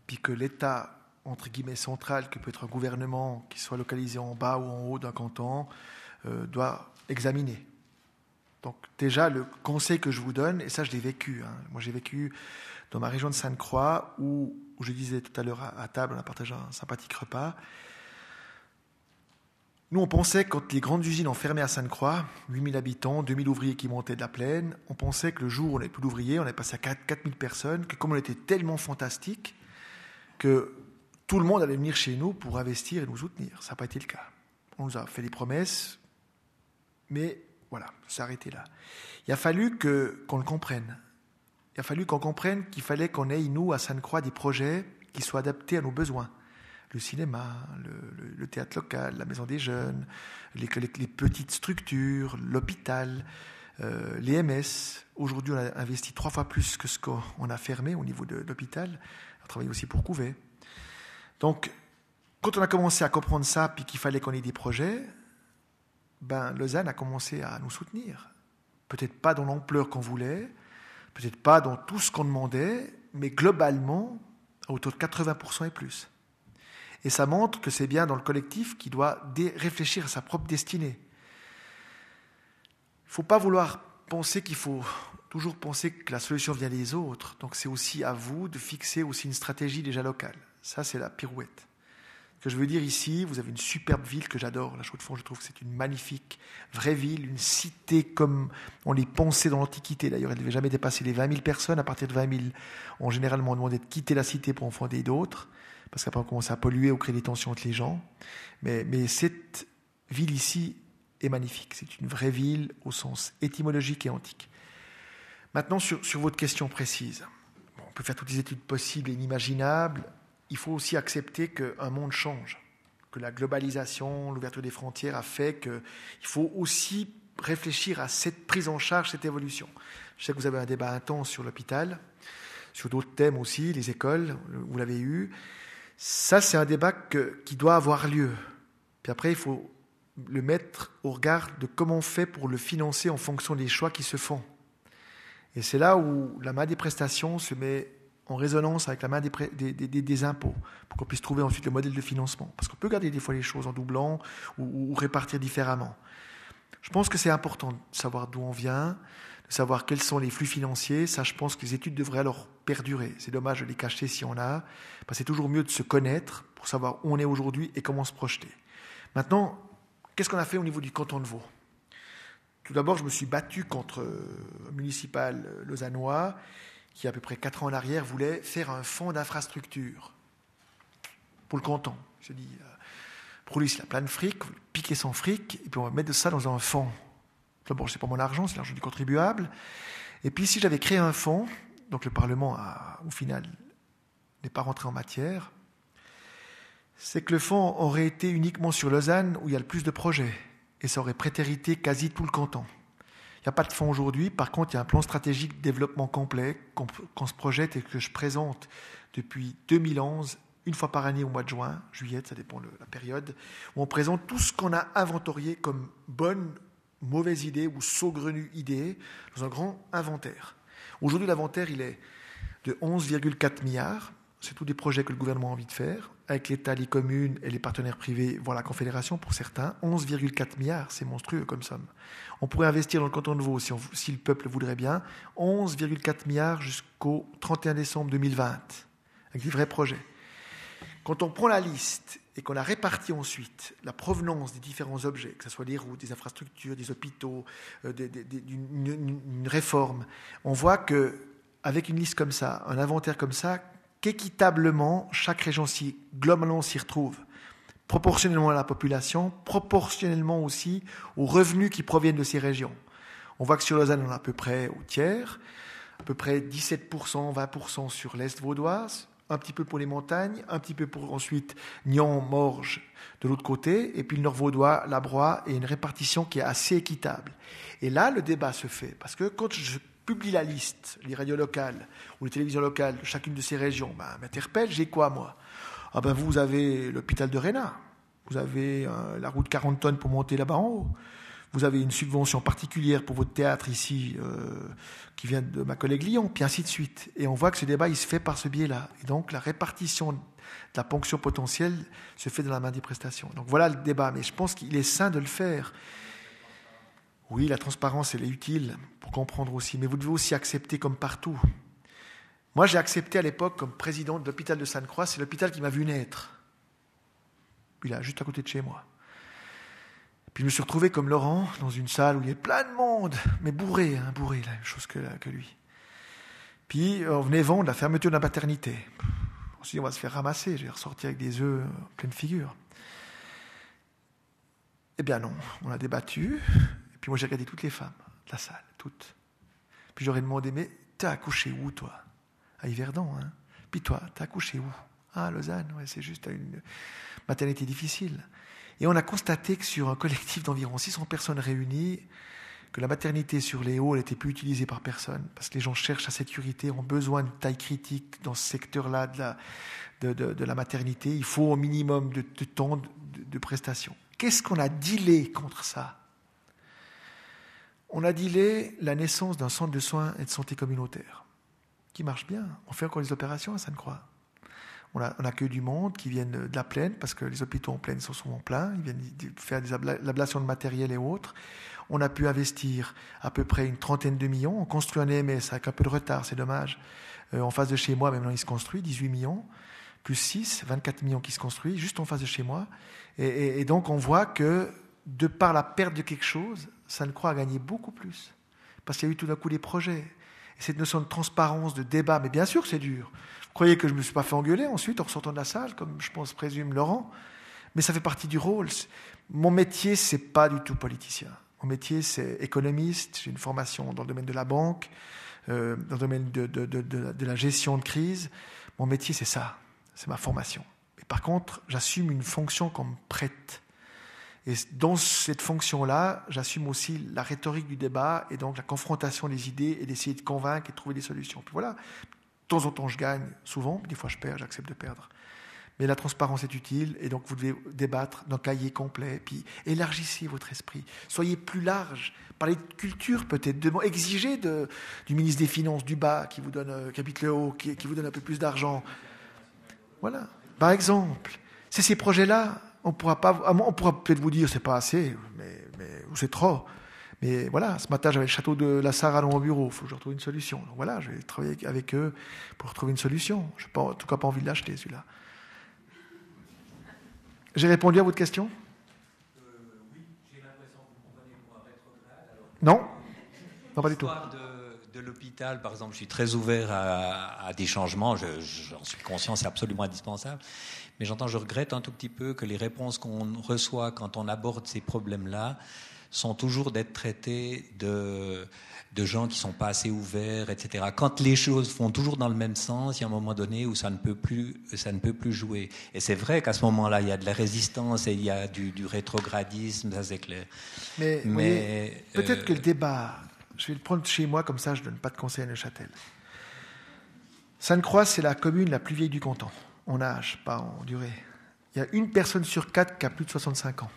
S2: Puis que l'État, entre guillemets, central, que peut être un gouvernement qui soit localisé en bas ou en haut d'un canton, euh, doit examiner. Donc déjà, le conseil que je vous donne, et ça je l'ai vécu, hein. moi j'ai vécu dans ma région de Sainte-Croix, où, où, je disais tout à l'heure à, à, table, on a partagé un sympathique repas, nous, on pensait, quand les grandes usines ont fermé à Sainte-Croix, 8000 habitants, 2000 ouvriers qui montaient de la plaine, on pensait que le jour où on n'avait plus d'ouvriers, on est passé à 4000 personnes, que comme on était tellement fantastique, que tout le monde allait venir chez nous pour investir et nous soutenir. Ça n'a pas été le cas. On nous a fait des promesses, mais voilà, c'est arrêté là. Il a fallu que, qu'on le comprenne. Il a fallu qu'on comprenne qu'il fallait qu'on ait, nous, à Sainte-Croix, des projets qui soient adaptés à nos besoins le cinéma, le, théâtre local, la maison des jeunes, les, petites structures, l'hôpital, euh, les MS. Aujourd'hui, on a investi trois fois plus que ce qu'on a fermé au niveau de, l'hôpital. On travaille aussi pour Couvet. Donc, quand on a commencé à comprendre ça, puis qu'il fallait qu'on ait des projets, ben, Lausanne a commencé à nous soutenir. Peut-être pas dans l'ampleur qu'on voulait, peut-être pas dans tout ce qu'on demandait, mais globalement, à hauteur de 80% et plus. Et ça montre que c'est bien dans le collectif qui doit réfléchir à sa propre destinée. Il ne faut pas vouloir penser qu'il faut toujours penser que la solution vient des autres. Donc c'est aussi à vous de fixer aussi une stratégie déjà locale. Ça, c'est la pirouette. Ce que je veux dire ici, vous avez une superbe ville que j'adore, la Chaux-de-Fonds, je trouve que c'est une magnifique, vraie ville, une cité comme on les pensait dans l'Antiquité. D'ailleurs, elle ne devait jamais dépasser les 20 000 personnes. À partir de 20 000, on généralement demandait de quitter la cité pour en fonder d'autres parce qu'après on commence à polluer ou créer des tensions entre les gens. Mais, mais cette ville ici est magnifique. C'est une vraie ville au sens étymologique et antique. Maintenant, sur, sur votre question précise, on peut faire toutes les études possibles et inimaginables. Il faut aussi accepter qu'un monde change, que la globalisation, l'ouverture des frontières a fait qu'il faut aussi réfléchir à cette prise en charge, cette évolution. Je sais que vous avez un débat intense sur l'hôpital, sur d'autres thèmes aussi, les écoles, vous l'avez eu. Ça, c'est un débat qui doit avoir lieu. Puis après, il faut le mettre au regard de comment on fait pour le financer en fonction des choix qui se font. Et c'est là où la main des prestations se met en résonance avec la main des, impôts, pour qu'on puisse trouver ensuite le modèle de financement. Parce qu'on peut garder des fois les choses en doublant ou, ou répartir différemment. Je pense que c'est important de savoir d'où on vient, de savoir quels sont les flux financiers. Ça, je pense que les études devraient alors perdurer. C'est dommage de les cacher si on a. Parce c'est toujours mieux de se connaître pour savoir où on est aujourd'hui et comment se projeter. Maintenant, qu'est-ce qu'on a fait au niveau du canton de Vaud? Tout d'abord, je me suis battu contre un municipal lausannois qui, à peu près quatre ans en arrière, voulait faire un fonds d'infrastructure pour le canton. Je dis, euh, pour lui, il a plein de fric, piquer son fric, et puis on va mettre ça dans un fonds. D'abord, ce n'est pas mon argent, c'est l'argent du contribuable. Et puis, si j'avais créé un fonds, donc le Parlement, a, au final, n'est pas rentré en matière, c'est que le fonds aurait été uniquement sur Lausanne où il y a le plus de projets et ça aurait prétérité quasi tout le canton. Il n'y a pas de fonds aujourd'hui, par contre, il y a un plan stratégique de développement complet qu'on se projette et que je présente depuis 2011, une fois par année au mois de juin, juillet, ça dépend de la période, où on présente tout ce qu'on a inventorié comme bonne, mauvaise idée ou saugrenue idée dans un grand inventaire. Aujourd'hui, l'inventaire, il est de 11,4 milliards. C'est tous des projets que le gouvernement a envie de faire avec l'État, les communes et les partenaires privés, voire la Confédération pour certains, 11,4 milliards, c'est monstrueux comme somme. On pourrait investir dans le canton de Vaud, si, si le peuple voudrait bien, 11,4 milliards jusqu'au 31 décembre 2020, avec des vrais projets. Quand on prend la liste et qu'on a réparti ensuite la provenance des différents objets, que ce soit des routes, des infrastructures, des hôpitaux, euh, une, réforme, on voit que avec une liste comme ça, un inventaire comme ça, qu'équitablement chaque région globalement s'y retrouve, proportionnellement à la population, proportionnellement aussi aux revenus qui proviennent de ces régions. On voit que sur Lausanne, on est à peu près au tiers, à peu près 17%, 20% sur l'Est vaudoise, un petit peu pour les montagnes, un petit peu pour ensuite Nyon, Morges de l'autre côté, et puis le Nord vaudois, la Broye, et une répartition qui est assez équitable. Et là, le débat se fait, parce que quand je publie la liste, les radios locales ou les télévisions locales de chacune de ces régions, ben, m'interpelle, j'ai quoi moi? Ah ben vous avez l'hôpital de Réna, vous avez euh, la route 40 tonnes pour monter là-bas en haut, vous avez une subvention particulière pour votre théâtre ici euh, qui vient de ma collègue Lyon, puis ainsi de suite. Et on voit que ce débat il se fait par ce biais-là. Et donc la répartition de la ponction potentielle se fait dans la main des prestations. Donc voilà le débat, mais je pense qu'il est sain de le faire. Oui, la transparence, elle est utile pour comprendre aussi, mais vous devez aussi accepter comme partout. Moi, j'ai accepté à l'époque comme président de l'hôpital de Sainte-Croix, c'est l'hôpital qui m'a vu naître. Puis là, juste à côté de chez moi. Puis je me suis retrouvé comme Laurent dans une salle où il y avait plein de monde, mais bourré, hein, bourré, la même chose que, lui. Puis on venait vendre la fermeture de la maternité. On s'est dit, on va se faire ramasser, je vais ressortir avec des œufs pleine figure. Eh bien non, on a débattu, puis moi, j'ai regardé toutes les femmes de la salle, toutes. Puis j'aurais demandé, mais t'as accouché où, toi? À Yverdon, hein Puis toi, t'as accouché où? Ah, Lausanne, ouais, c'est juste à une maternité difficile. Et on a constaté que sur un collectif d'environ 600 personnes réunies, que la maternité sur les hauts n'était plus utilisée par personne, parce que les gens cherchent la sécurité, ont besoin de taille critique dans ce secteur-là de la, maternité. Il faut au minimum de, temps de, prestations. Qu'est-ce qu'on a dealé contre ça? On a dilé la naissance d'un centre de soins et de santé communautaire, qui marche bien. On fait encore des opérations à Sainte-Croix. On a, on que du monde qui viennent de la plaine, parce que les hôpitaux en plaine sont souvent pleins, ils viennent faire des ablations de matériel et autres. On a pu investir à peu près une trentaine de millions. On construit un EMS avec un peu de retard, c'est dommage. Euh, en face de chez moi, maintenant il se construit, 18 millions, plus 6, 24 millions qui se construit, juste en face de chez moi. Et, donc on voit que de par la perte de quelque chose, ça ne croit à gagner beaucoup plus. Parce qu'il y a eu tout d'un coup des projets. Et cette notion de transparence, de débat, mais bien sûr c'est dur. Croyez que je ne me suis pas fait engueuler ensuite en sortant de la salle, comme je pense présume Laurent? Mais ça fait partie du rôle. Mon métier, c'est pas du tout politicien. Mon métier, c'est économiste. J'ai une formation dans le domaine de la banque, euh, dans le domaine de, de, la gestion de crise. Mon métier, c'est ça. C'est ma formation. Mais par contre, j'assume une fonction comme prête. Et dans cette fonction-là, j'assume aussi la rhétorique du débat et donc la confrontation des idées et d'essayer de convaincre et de trouver des solutions. Puis voilà, temps en temps je gagne, souvent, des fois je perds, j'accepte de perdre. Mais la transparence est utile et donc vous devez débattre d'un cahier complet. Puis élargissez votre esprit. Soyez plus large. Parlez de culture peut-être. Exigez du ministre des Finances du bas qui vous donne, euh, qui habite le haut, qui, vous donne un peu plus d'argent. Voilà. Par exemple, c'est ces projets-là. On pourra peut-être vous dire c'est pas assez, mais ou c'est trop. Mais voilà, ce matin, j'avais le château de la Sarre dans mon bureau. Il faut que je retrouve une solution. Donc voilà, je vais travailler avec eux pour trouver une solution. Je n'ai en tout cas pas envie de l'acheter, celui-là. J'ai répondu à votre question?
S6: Euh, Oui, j'ai l'impression que vous comprenez pour un rétrograde.
S2: Non Non, pas du tout.
S6: De, de l'hôpital, par exemple, je suis très ouvert à, à des changements, j'en suis conscient, c'est absolument indispensable. Mais j'entends, je regrette un tout petit peu que les réponses qu'on reçoit quand on aborde ces problèmes-là sont toujours d'être traités de de gens qui sont pas assez ouverts, etc. Quand les choses font toujours dans le même sens, il y a un moment donné où ça ne peut plus, ça ne peut plus jouer. Et c'est vrai qu'à ce moment-là, il y a de la résistance et il y a du, du rétrogradisme, ça c'est clair.
S2: Mais, Mais peut-être euh, que le débat, je vais le prendre chez moi comme ça, je donne pas de conseil à Neuchâtel. Sainte-Croix, c'est la commune la plus vieille du canton, en âge, pas en durée. Il y a une personne sur quatre qui a plus de 65 ans.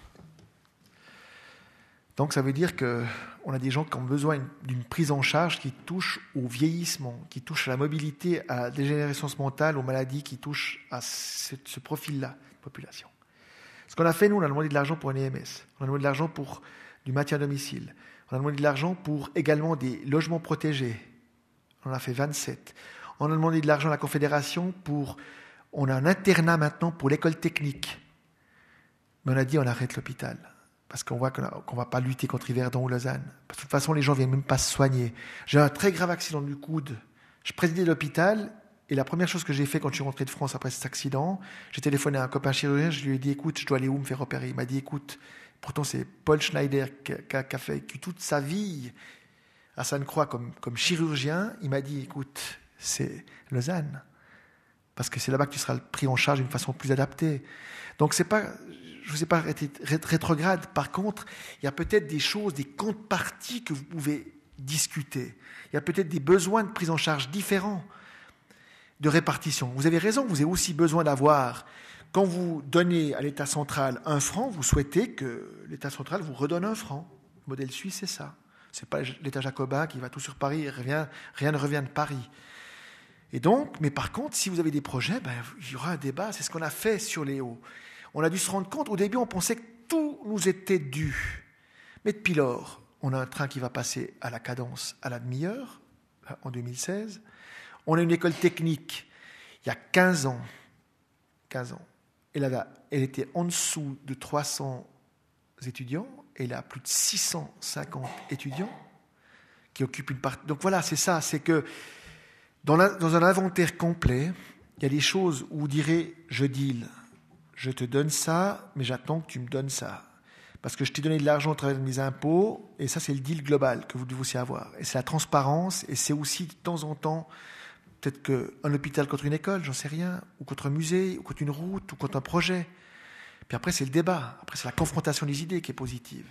S2: Donc ça veut dire qu'on a des gens qui ont besoin d'une prise en charge qui touche au vieillissement, qui touche à la mobilité, à la dégénérescence mentale, aux maladies qui touchent à ce, profil-là de population. Ce qu'on a fait, nous, on a demandé de l'argent pour un EMS, on a demandé de l'argent pour du maintien à domicile, on a demandé de l'argent pour également des logements protégés, on en a fait 27. On a demandé de l'argent à la Confédération pour... On a un internat maintenant pour l'école technique. Mais on a dit on arrête l'hôpital parce qu'on voit qu'on ne va pas lutter contre Yverdon ou Lausanne. De toute façon, les gens ne viennent même pas se soigner. J'ai un très grave accident du coude. Je présidais l'hôpital, et la première chose que j'ai fait quand je suis rentré de France après cet accident, j'ai téléphoné à un copain chirurgien, je lui ai dit, écoute, je dois aller où me faire opérer? Il m'a dit, écoute, pourtant c'est Paul Schneider qui a, fait toute sa vie à Sainte-Croix comme, comme chirurgien. Il m'a dit, écoute, c'est Lausanne. Parce que c'est là-bas que tu seras pris en charge d'une façon plus adaptée. Donc c'est pas, je ne vous ai pas rétrograde. Par contre, il y a peut-être des choses, des contreparties que vous pouvez discuter. Il y a peut-être des besoins de prise en charge différents, de répartition. Vous avez raison, vous avez aussi besoin d'avoir, quand vous donnez à l'État central un franc, vous souhaitez que l'État central vous redonne un franc. Le modèle suisse, c'est ça. Ce n'est pas l'État jacobin qui va tout sur Paris, rien, rien ne revient de Paris. Et donc, mais par contre, si vous avez des projets, ben, il y aura un débat. C'est ce qu'on a fait sur les hauts on a dû se rendre compte, au début on pensait que tout nous était dû. Mais depuis lors, on a un train qui va passer à la cadence à la demi-heure, en 2016. On a une école technique, il y a 15 ans, 15 ans, elle, elle était en dessous de 300 étudiants, elle a plus de 650 étudiants qui occupent une partie. Donc voilà, c'est ça, c'est que dans, dans, un inventaire complet, il y a des choses où vous direz je deal, je te donne ça, mais j'attends que tu me donnes ça. Parce que je t'ai donné de l'argent au travers de mes impôts, et ça c'est le deal global que vous devez aussi avoir. Et c'est la transparence, et c'est aussi de temps en temps, peut-être qu'un hôpital contre une école, j'en sais rien, ou contre un musée, ou contre une route, ou contre un projet. Puis après c'est le débat, après c'est la confrontation des idées qui est positive.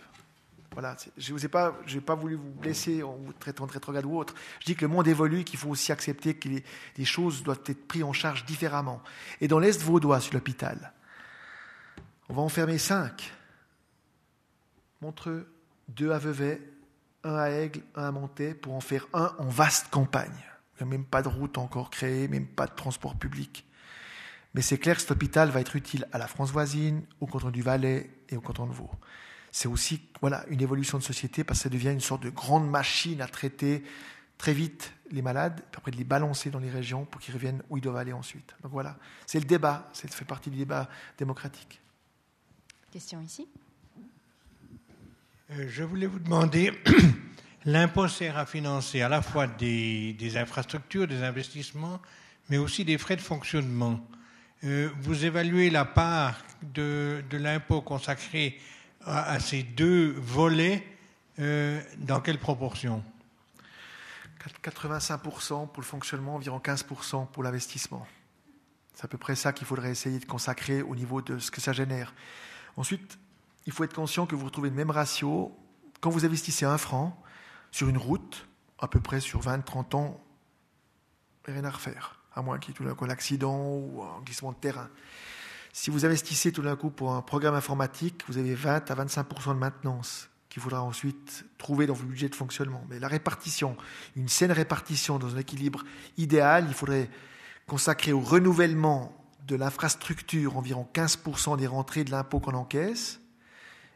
S2: Voilà, je n'ai pas, pas voulu vous blesser en vous traitant de rétrograde ou autre. Je dis que le monde évolue, qu'il faut aussi accepter que les, les, choses doivent être prises en charge différemment. Et dans l'Est vaudois, sur l'hôpital, on va en fermer cinq. Montreux, deux à Vevey, un à Aigle, un à Montaix, pour en faire un en vaste campagne. Il n'y a même pas de route encore créée, même pas de transport public. Mais c'est clair que cet hôpital va être utile à la France voisine, au canton du Valais et au canton de Vaud. C'est aussi voilà, une évolution de société parce que ça devient une sorte de grande machine à traiter très vite les malades, puis après de les balancer dans les régions pour qu'ils reviennent où ils doivent aller ensuite. Donc voilà, c'est le débat, ça fait partie du débat démocratique.
S1: Question ici.
S7: Euh, je voulais vous demander, l'impôt sert à financer à la fois des, infrastructures, des investissements, mais aussi des frais de fonctionnement. Euh, vous évaluez la part de, l'impôt consacré à, ces deux volets euh, dans quelle proportion?
S2: 85% pour le fonctionnement, environ 15% pour l'investissement. C'est à peu près ça qu'il faudrait essayer de consacrer au niveau de ce que ça génère. Ensuite, il faut être conscient que vous retrouvez le même ratio quand vous investissez un franc sur une route, à peu près sur 20-30 ans, rien à refaire, à moins qu'il y ait tout d'un coup un accident ou un glissement de terrain. Si vous investissez tout d'un coup pour un programme informatique, vous avez 20 à 25% de maintenance qu'il faudra ensuite trouver dans vos budgets de fonctionnement. Mais la répartition, une saine répartition dans un équilibre idéal, il faudrait consacrer au renouvellement de l'infrastructure environ 15% des rentrées de l'impôt qu'on encaisse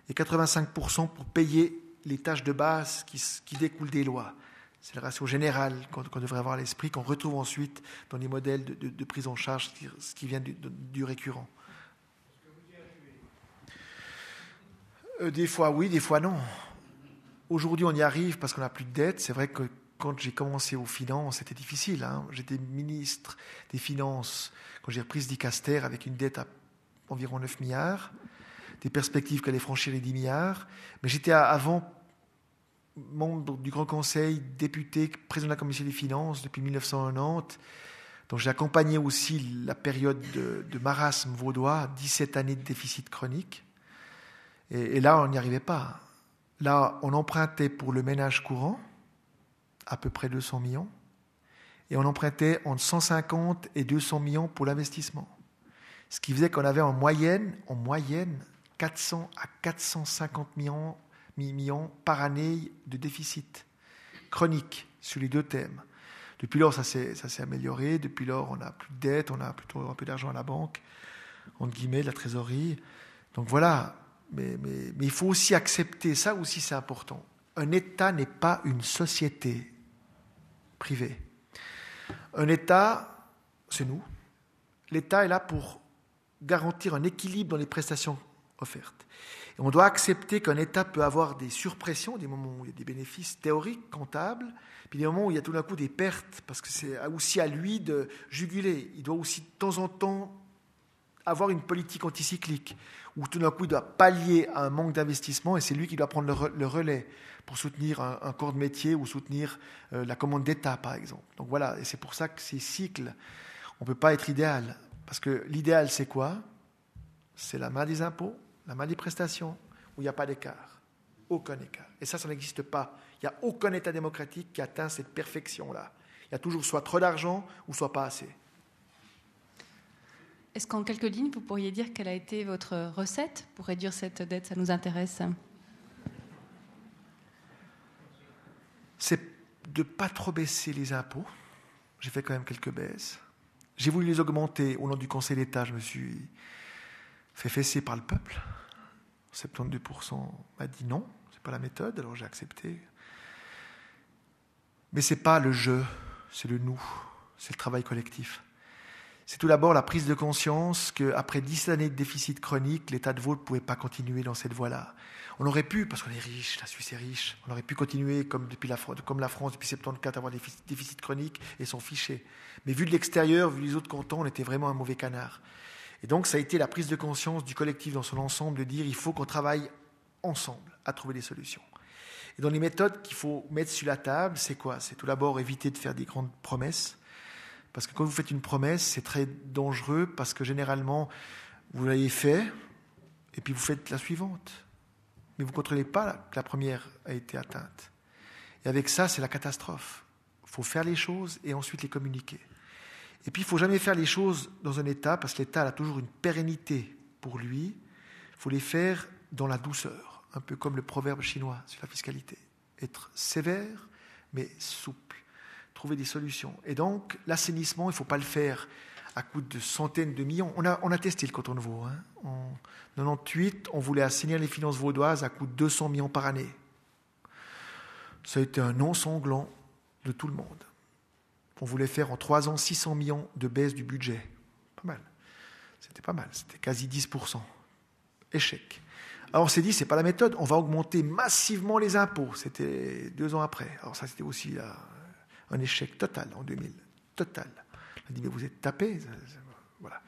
S2: et 85% pour payer les tâches de base qui, découlent des lois. C'est le ratio général qu'on devrait avoir à l'esprit, qu'on retrouve ensuite dans les modèles de, prise en charge, ce qui vient du, récurrent. Euh, des fois oui, des fois non. Aujourd'hui, on y arrive parce qu'on n'a plus de dettes. C'est vrai que quand j'ai commencé aux finances, c'était difficile. Hein. J'étais ministre des Finances quand j'ai repris ce dicaster avec une dette à environ 9 milliards, des perspectives qu'elle allait franchir les 10 milliards. Mais j'étais avant membre du Grand Conseil, député, président de la Commission des Finances depuis 1990. Donc j'ai accompagné aussi la période de, marasme vaudois, 17 années de déficit chronique. et là, on n'y arrivait pas. Là, on empruntait pour le ménage courant à peu près 200 millions, et on empruntait entre 150 et 200 millions pour l'investissement. Ce qui faisait qu'on avait en moyenne, en moyenne 400 à 450 millions, par année de déficit chronique sur les deux thèmes. Depuis lors, ça s'est, amélioré. Depuis lors, on n'a plus de dette, on a plutôt un peu d'argent à la banque, entre guillemets, de la trésorerie. Donc voilà. mais, mais il faut aussi accepter, ça aussi c'est important. Un État n'est pas une société privé. Un État, c'est nous. L'État est là pour garantir un équilibre dans les prestations offertes. Et on doit accepter qu'un État peut avoir des surpressions, des moments où il y a des bénéfices théoriques, comptables, puis des moments où il y a tout d'un coup des pertes, parce que c'est aussi à lui de juguler. Il doit aussi de temps en temps avoir une politique anticyclique, où tout d'un coup il doit pallier à un manque d'investissement, et c'est lui qui doit prendre le relais pour soutenir un, corps de métier ou soutenir euh, la commande d'État, par exemple. Donc voilà, et c'est pour ça que ces cycles, on ne peut pas être idéal. Parce que l'idéal, c'est quoi? C'est la main des impôts, la main des prestations, où il n'y a pas d'écart. Aucun écart. Et ça, ça n'existe pas. Il n'y a aucun État démocratique qui atteint cette perfection-là. Il y a toujours soit trop d'argent ou soit pas assez.
S1: Est-ce qu'en quelques lignes, vous pourriez dire quelle a été votre recette pour réduire cette dette? Ça nous intéresse.
S2: C'est de pas trop baisser les impôts. J'ai fait quand même quelques baisses. J'ai voulu les augmenter au nom du Conseil d'État. Je me suis fait fesser par le peuple. 72% m'a dit non, c'est pas la méthode, alors j'ai accepté. Mais c'est pas le je, c'est le nous, c'est le travail collectif. C'est tout d'abord la prise de conscience qu'après dix années de déficit chronique, l'État de Vaud ne pouvait pas continuer dans cette voie-là. On aurait pu, parce qu'on est riche, la Suisse est riche, on aurait pu continuer comme, depuis la, comme la France depuis 74 avoir des déficits chroniques et s'en ficher. Mais vu de l'extérieur, vu les autres cantons, on était vraiment un mauvais canard. Et donc ça a été la prise de conscience du collectif dans son ensemble de dire il faut qu'on travaille ensemble à trouver des solutions. Et dans les méthodes qu'il faut mettre sur la table, c'est quoi? C'est tout d'abord éviter de faire des grandes promesses. Parce que quand vous faites une promesse, c'est très dangereux parce que généralement, vous l'avez fait et puis vous faites la suivante mais vous ne contrôlez pas que la première a été atteinte. Et avec ça, c'est la catastrophe. Il faut faire les choses et ensuite les communiquer. Et puis, il ne faut jamais faire les choses dans un État, parce que l'État a toujours une pérennité pour lui. Il faut les faire dans la douceur, un peu comme le proverbe chinois sur la fiscalité. Être sévère, mais souple. Trouver des solutions. Et donc, l'assainissement, il ne faut pas le faire à coût de centaines de millions. On a, on a testé le canton de Vaud. Hein. En 98, on voulait assainir les finances vaudoises à coût de 200 millions par année. Ça a été un non sanglant de tout le monde. On voulait faire en trois ans 600 millions de baisse du budget. Pas mal. C'était pas mal. C'était quasi 10%. Échec. Alors on s'est dit, c'est pas la méthode, on va augmenter massivement les impôts. C'était deux ans après. Alors ça, c'était aussi là, un échec total en 2000. Total. On dit, mais vous êtes tapé. Voilà.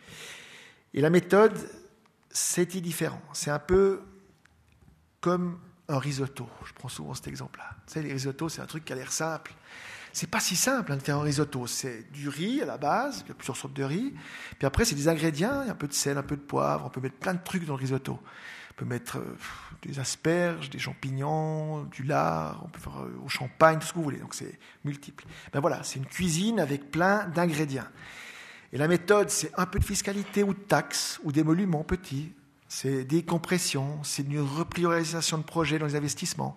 S2: Et la méthode, c'était différent. C'est un peu comme un risotto. Je prends souvent cet exemple-là. Vous savez, les risottos, c'est un truc qui a l'air simple. C'est pas si simple hein, de faire un risotto. C'est du riz à la base, il y a plusieurs sortes de riz. Puis après, c'est des ingrédients, un peu de sel, un peu de poivre. On peut mettre plein de trucs dans le risotto. On peut mettre euh, des asperges, des champignons, du lard, on peut faire euh, au champagne, tout ce que vous voulez. Donc c'est multiple. Ben voilà, c'est une cuisine avec plein d'ingrédients. Et la méthode, c'est un peu de fiscalité ou de taxes ou d'émoluments petits. C'est des compressions, c'est une repriorisation de projets dans les investissements.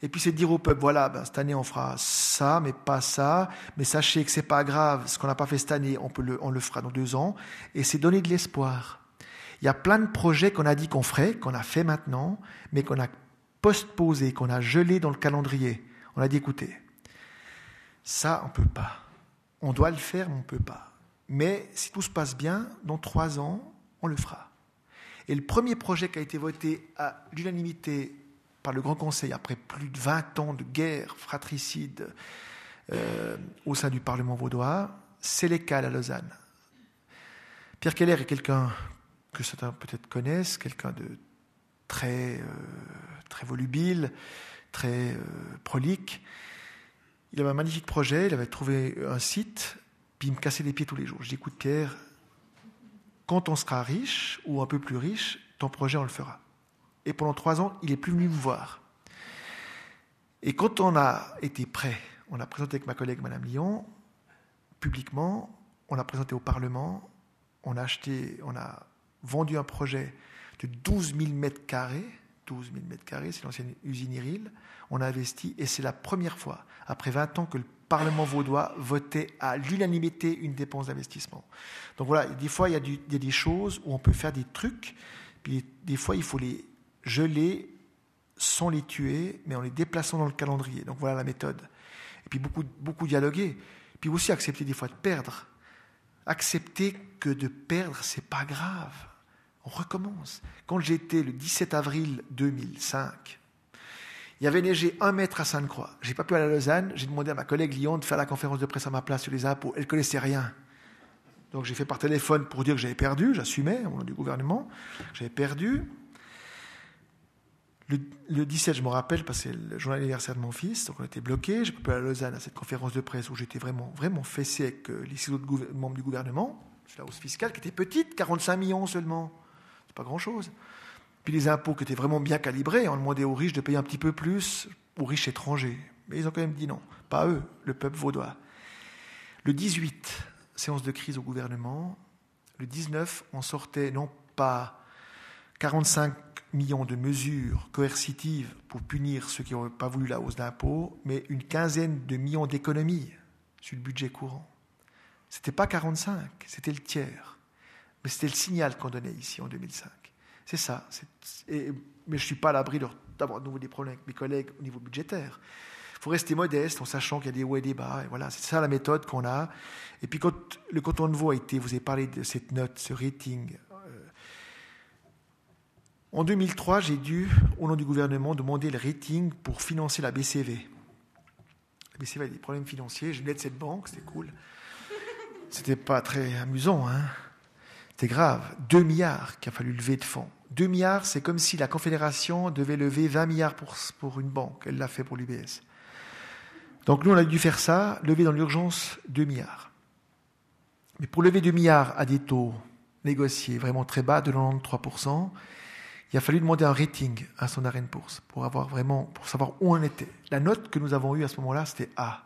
S2: Et puis c'est dire au peuple, voilà, ben, cette année on fera ça, mais pas ça, mais sachez que c'est pas grave, ce qu'on n'a pas fait cette année, on, peut le, on le fera dans deux ans, et c'est donner de l'espoir. Il y a plein de projets qu'on a dit qu'on ferait, qu'on a fait maintenant, mais qu'on a postposé, qu'on a gelé dans le calendrier. On a dit, écoutez, ça on peut pas. On doit le faire, mais on peut pas. Mais si tout se passe bien, dans trois ans, on le fera. Et le premier projet qui a été voté à l'unanimité par le Grand Conseil après plus de 20 ans de guerre fratricide euh, au sein du Parlement vaudois, c'est l'écale à Lausanne. Pierre Keller est quelqu'un que certains peut-être connaissent, quelqu'un de très, euh, très volubile, très euh, prolique. Il avait un magnifique projet, il avait trouvé un site, puis il me cassait les pieds tous les jours. Je dis, écoute Pierre, quand on sera riche, ou un peu plus riche, ton projet, on le fera. Et pendant trois ans, il n'est plus venu me voir. Et quand on a été prêt, on a présenté avec ma collègue Madame Lyon, publiquement, on a présenté au Parlement, on a acheté, on a vendu un projet de 12 000 mètres carrés, 12 000 mètres carrés, c'est l'ancienne usine Iril, on a investi, et c'est la première fois, après 20 ans, que le Parlement vaudois votait à l'unanimité une dépense d'investissement. Donc voilà, des fois, il y, a il y, a des choses où on peut faire des trucs, puis des fois, il faut les geler sans les tuer, mais en les déplaçant dans le calendrier. Donc voilà la méthode. Et puis beaucoup, beaucoup dialoguer, puis aussi accepter des fois de perdre. Accepter que de perdre, c'est pas grave. On recommence. Quand j'étais le 17 avril 2005, il y avait neigé un mètre à Sainte-Croix. J'ai pas pu aller à Lausanne. J'ai demandé à ma collègue Lyon de faire la conférence de presse à ma place sur les impôts. Elle connaissait rien. Donc j'ai fait par téléphone pour dire que j'avais perdu. J'assumais au nom du gouvernement. J'avais perdu. Le, le, 17, je me rappelle, parce que c'est le jour d'anniversaire de mon fils, donc on était bloqués. Je peux à Lausanne à cette conférence de presse où j'étais vraiment, vraiment fessé avec euh, les autres membres du gouvernement. C'est la hausse fiscale qui était petite, 45 millions seulement. C'est pas grand-chose. Puis les impôts qui étaient vraiment bien calibrés, on demandait aux riches de payer un petit peu plus, aux riches étrangers. Mais ils ont quand même dit non, pas eux, le peuple vaudois. Le 18, séance de crise au gouvernement. Le 19, on sortait non pas 45 millions de mesures coercitives pour punir ceux qui n'ont pas voulu la hausse d'impôts, mais une quinzaine de millions d'économies sur le budget courant. Ce n'était pas 45, c'était le tiers. Mais c'était le signal qu'on donnait ici en 2005. C'est ça. Mais je ne suis pas à l'abri d'avoir de nouveau des problèmes avec mes collègues au niveau budgétaire. Il faut rester modeste en sachant qu'il y a des hauts et des bas. Et voilà, c'est ça la méthode qu'on a. Et puis quand le canton de Vaud a été, vous avez parlé de cette note, ce rating. En 2003, j'ai dû, au nom du gouvernement, demander le rating pour financer la BCV. La BCV a des problèmes financiers. Je venais de cette banque, c'était cool. C'était pas très amusant, hein. C'était grave. 2 milliards qu'il a fallu lever de fonds. 2 milliards, c'est comme si la Confédération devait lever 20 milliards pour, pour une banque. Elle l'a fait pour l'UBS. Donc nous, on a dû faire ça, lever dans l'urgence 2 milliards. Mais pour lever 2 milliards à des taux négociés vraiment très bas, de 93%, il a fallu demander un rating à son arène bourse pour avoir vraiment, pour savoir où on était. La note que nous avons eue à ce moment-là, c'était A.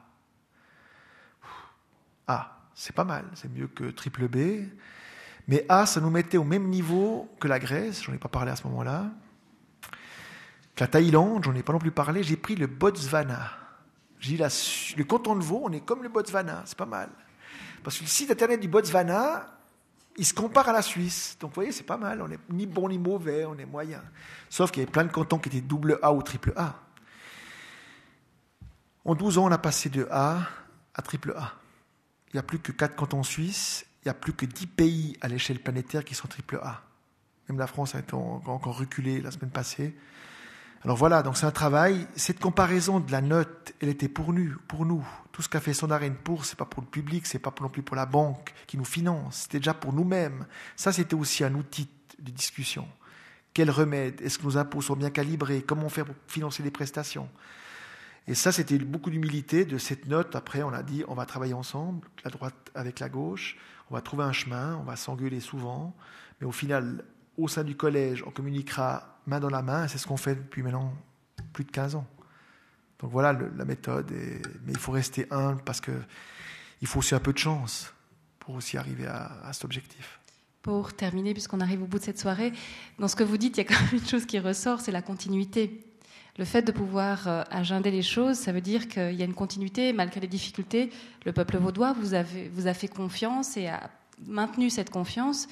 S2: A, c'est pas mal, c'est mieux que triple B. Mais A, ça nous mettait au même niveau que la Grèce, j'en ai pas parlé à ce moment-là. La Thaïlande, j'en ai pas non plus parlé. J'ai pris le Botswana. J'ai le canton de Vaud, on est comme le Botswana, c'est pas mal. Parce que le site internet du Botswana, il se compare à la Suisse. Donc vous voyez, c'est pas mal. On n'est ni bon ni mauvais, on est moyen. Sauf qu'il y avait plein de cantons qui étaient double A ou triple A. En 12 ans, on a passé de A à triple A. Il n'y a plus que 4 cantons suisses il n'y a plus que 10 pays à l'échelle planétaire qui sont triple A. Même la France a été encore reculée la semaine passée. Alors voilà, donc c'est un travail. Cette comparaison de la note, elle était pour nous. Pour nous. Tout ce qu'a fait Sonarène pour, c'est pas pour le public, c'est pas non plus pour la banque qui nous finance. C'était déjà pour nous-mêmes. Ça, c'était aussi un outil de discussion. Quel remède Est-ce que nos impôts sont bien calibrés? Comment faire pour financer les prestations? Et ça, c'était beaucoup d'humilité de cette note. Après, on a dit, on va travailler ensemble, la droite avec la gauche, on va trouver un chemin, on va s'engueuler souvent, mais au final, au sein du collège, on communiquera main dans la main, c'est ce qu'on fait depuis maintenant plus de 15 ans. Donc voilà la méthode, mais il faut rester humble parce qu'il faut aussi un peu de chance pour aussi arriver à, à cet objectif.
S1: Pour terminer, puisqu'on arrive au bout de cette soirée, dans ce que vous dites, il y a quand même une chose qui ressort, c'est la continuité. Le fait de pouvoir euh, agender les choses, ça veut dire qu'il y a une continuité malgré les difficultés. Le peuple vaudois vous, avez, vous a fait confiance et a maintenu cette confiance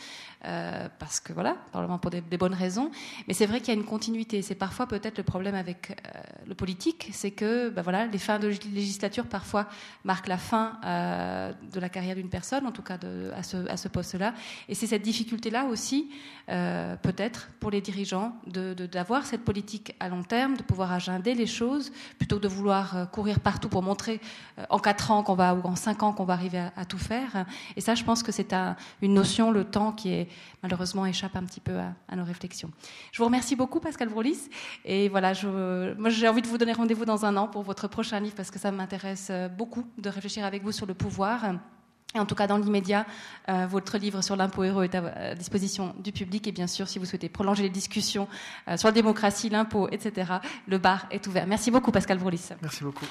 S1: euh, parce que voilà, probablement pour des, bonnes raisons. Mais c'est vrai qu'il y a une continuité. C'est parfois peut-être le problème avec euh, le politique, c'est que ben voilà, les fins de législature parfois marquent la fin euh, de la carrière d'une personne, en tout cas de, à ce, poste-là. Et c'est cette difficulté-là aussi, peut-être pour les dirigeants, d'avoir de, cette politique à long terme, de pouvoir agender les choses plutôt que de vouloir courir partout pour montrer en quatre ans qu'on va ou en cinq ans qu'on va arriver à, tout faire. Et ça, je pense que c'est une notion, le temps, qui est malheureusement échappe un petit peu à, nos réflexions. Je vous remercie beaucoup, Pascal Broulis. Et voilà, moi j'ai envie de vous donner rendez-vous dans un an pour votre prochain livre parce que ça m'intéresse euh, beaucoup de réfléchir avec vous sur le pouvoir. Et en tout cas, dans l'immédiat, euh, votre livre sur l'impôt heureux est à, disposition du public. Et bien sûr, si vous souhaitez prolonger les discussions euh, sur la démocratie, l'impôt, etc., le bar est ouvert. Merci beaucoup, Pascal Broulis.
S2: Merci beaucoup.